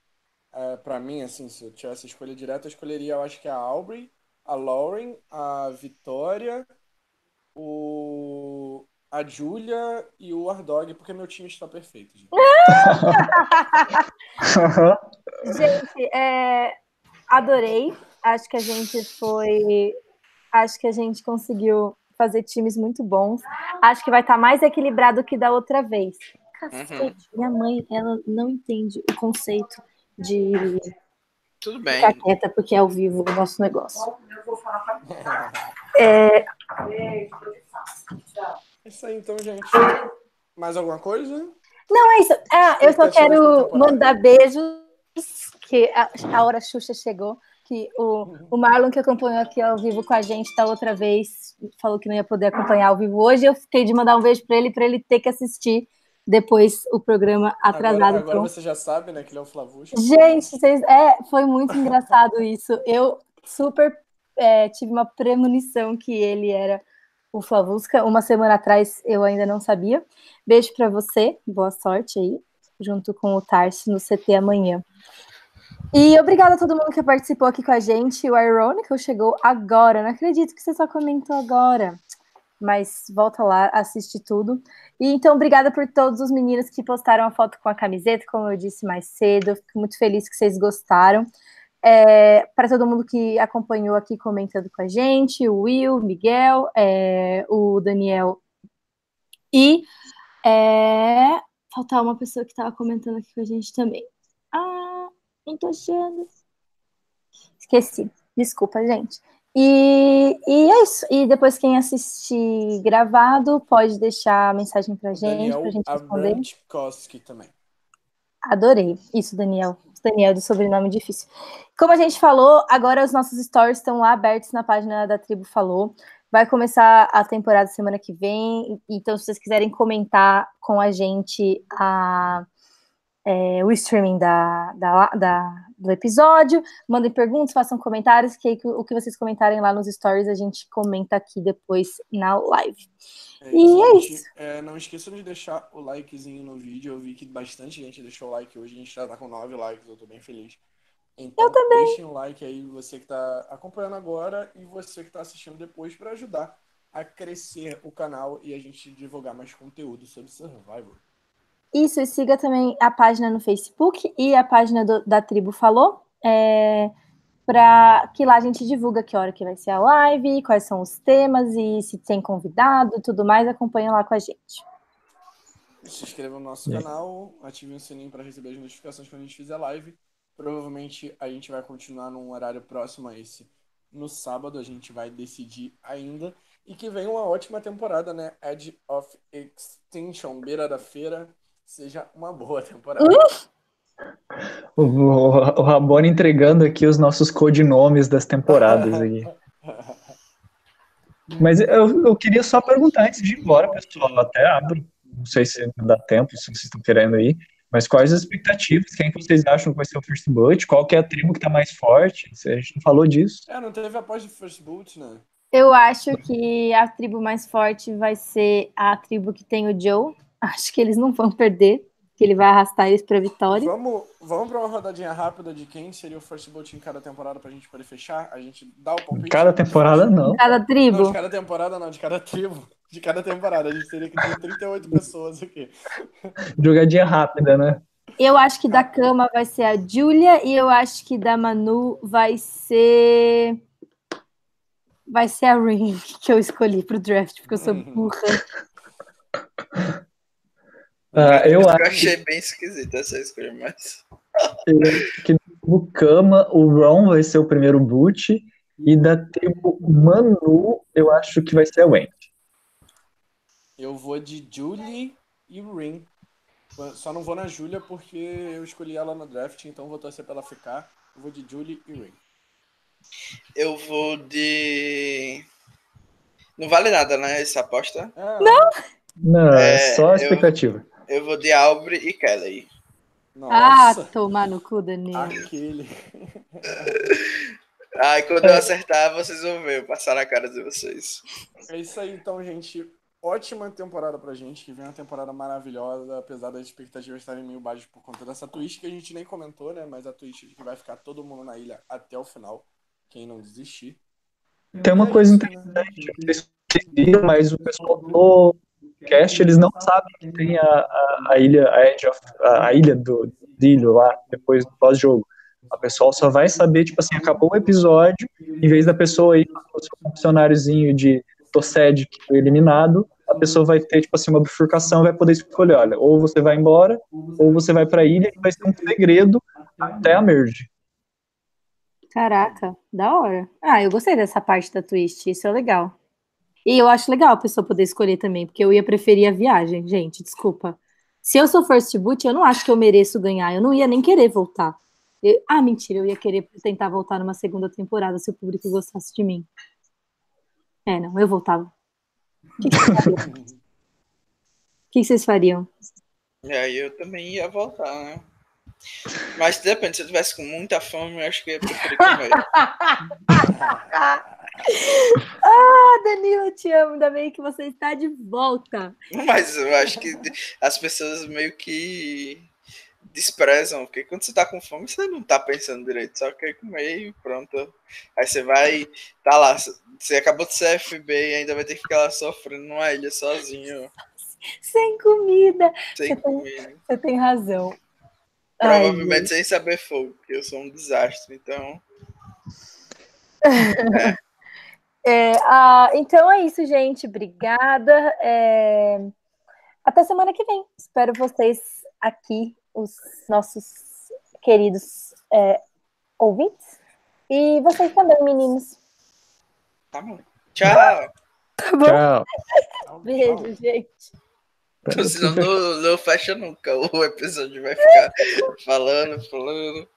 é, para mim, assim, se eu tivesse escolha direta, eu escolheria, eu acho que a Aubrey, a Lauren, a Vitória, o a Júlia e o Ardog, porque meu time está perfeito. Gente, gente é, adorei. Acho que a gente foi. Acho que a gente conseguiu fazer times muito bons. Acho que vai estar mais equilibrado que da outra vez. Cacete, uhum. minha mãe, ela não entende o conceito de Tudo bem. ficar quieta, porque é ao vivo o nosso negócio. É, É isso aí, então, gente. Mais alguma coisa? não é isso. Ah, eu só pra quero mandar beijos, que a, a hora Xuxa chegou. Que o, o Marlon, que acompanhou aqui ao vivo com a gente da outra vez, falou que não ia poder acompanhar ao vivo hoje. Eu fiquei de mandar um beijo para ele, para ele ter que assistir depois o programa atrasado. Agora, agora então. você já sabe, né, que ele é o Flavucho. Gente, vocês, é, foi muito engraçado isso. Eu super é, tive uma premonição que ele era o Flavusca. Uma semana atrás eu ainda não sabia. Beijo pra você, boa sorte aí, junto com o Tarsi no CT amanhã. E obrigada a todo mundo que participou aqui com a gente. O Ironical chegou agora. Não acredito que você só comentou agora. Mas volta lá, assiste tudo. E então, obrigada por todos os meninos que postaram a foto com a camiseta, como eu disse mais cedo. Fico muito feliz que vocês gostaram. É, para todo mundo que acompanhou aqui comentando com a gente, o Will, Miguel, é, o Daniel e é, faltar uma pessoa que estava comentando aqui com a gente também. Ah, não tô achando. Esqueci. Desculpa, gente. E, e é isso. E depois, quem assistir gravado, pode deixar a mensagem pra gente, Daniel pra gente responder. Abramchikoski também. Adorei. Isso, Daniel. Daniel, do sobrenome difícil. Como a gente falou, agora os nossos stories estão lá abertos na página da Tribo Falou. Vai começar a temporada semana que vem. Então, se vocês quiserem comentar com a gente a, é, o streaming da, da, da- do episódio, mandem perguntas, façam comentários, que o que vocês comentarem lá nos stories a gente comenta aqui depois na live. É E é gente. isso. É, não esqueçam de deixar o likezinho no vídeo. Eu vi que bastante gente deixou o like hoje. A gente já tá com 9 likes, eu tô bem feliz. Então, deixem o like aí, você que tá acompanhando agora e você que tá assistindo depois para ajudar a crescer o canal e a gente divulgar mais conteúdo sobre Survivor. Isso, e siga também a página no Facebook e a página do- da Tribo Falou, é, para que lá a gente divulga que hora que vai ser a live, quais são os temas e se tem convidado, tudo mais, acompanha lá com a gente. Se inscreva no nosso aí? canal, ative o sininho para receber as notificações quando a gente fizer live. Provavelmente a gente vai continuar num horário próximo a esse. No sábado a gente vai decidir ainda. E que vem uma ótima temporada, né? Edge of Extinction, Beira da Feira. Seja uma boa temporada. O, o, o Rabone entregando aqui os nossos codinomes das temporadas aqui. Mas eu, eu queria só perguntar antes de ir embora, pessoal, até abro, não sei se dá tempo, se vocês estão querendo aí, mas quais as expectativas? Quem que vocês acham que vai ser o First Blood? Qual que é a tribo que tá mais forte? A gente não falou disso. É, não teve após de First Boot, né? Eu acho que a tribo mais forte vai ser a tribo que tem o Joe. Acho que eles não vão perder, que ele vai arrastar eles para vitória. Vamos, vamos para uma rodadinha rápida de quem seria o First Boot em cada temporada pra gente poder fechar? A gente dá o palpite. Cada temporada não. Cada Não, tribo. de cada temporada não, de cada tribo. De cada temporada. A gente teria que ter 38 pessoas aqui. Jogadinha rápida, né? Eu acho que da cama vai ser a Julia e eu acho que da Manu vai ser. Vai ser a Ring que eu escolhi pro draft, porque eu sou burra. Ah, eu eu acho achei bem esquisita essa escolha, mas. que do Kama, o Ron vai ser o primeiro boot, e da tribo Manu, eu acho que vai ser a Wendy. Eu vou de Julie e Rin. Só não vou na Julia porque eu escolhi ela no draft, então vou torcer pra ela ficar. Eu vou de Julie e Rin. Eu vou de. Não vale nada, né? Essa aposta. não! Não, é, É, só a eu- expectativa. Eu vou de Aubrey e Kelly. Ah, Nossa! tomar no cu, Danilo. aquele. Ai, quando eu acertar, vocês vão ver, eu passar na cara de vocês. É isso aí, então, gente. Ótima temporada pra gente, que vem uma temporada maravilhosa, apesar das expectativas estarem meio baixas por conta dessa twist que a gente nem comentou, né? Mas a twist de que vai ficar todo mundo na ilha até o final, quem não desistir. Tem uma É coisa isso, né? interessante, vocês viram, mas o pessoal do cast, eles não sabem que tem a, a, a ilha, a, Edge of- a, a ilha do Dilho lá, depois do pós-jogo. A pessoa só vai saber, tipo assim, acabou o episódio, em vez da pessoa ir com o seu funcionáriozinho de Tossed que foi eliminado, a pessoa vai ter, tipo assim, uma bifurcação, vai poder escolher, olha, ou você vai embora, ou você vai pra ilha, e vai ser um segredo até a merge. Caraca, da hora. Ah, eu gostei dessa parte da twist, isso é legal. E eu acho legal a pessoa poder escolher também, porque eu ia preferir a viagem, gente, desculpa. Se eu sou first boot, eu não acho que eu mereço ganhar, eu não ia nem querer voltar. Eu- ah, mentira, eu ia querer tentar voltar numa segunda temporada se o público gostasse de mim. É, não, eu voltava. O que, que vocês fariam? O que que vocês fariam? E aí eu também ia voltar, né? Mas depende, se eu tivesse com muita fome, eu acho que eu ia preferir comer. Ah, Danilo, eu te amo, ainda bem que você está de volta. Mas eu acho que as pessoas meio que desprezam, porque quando você tá com fome, você não tá pensando direito, só quer comer e pronto. Aí você vai, tá lá, você acabou de ser FB e ainda vai ter que ficar lá sofrendo numa ilha sozinho, Sem comida. sem Você tem- comida. Você tem razão. Ai, Provavelmente sem saber fogo, porque eu sou um desastre, então. É, ah, então é isso, gente. Obrigada. É, Até semana que vem. Espero vocês aqui, os nossos queridos é, ouvintes. E vocês também, meninos. Tá bom. Tchau! Tá bom? Tchau. Beijo, gente. Senão não, não fecha nunca. O episódio vai ficar falando, falando.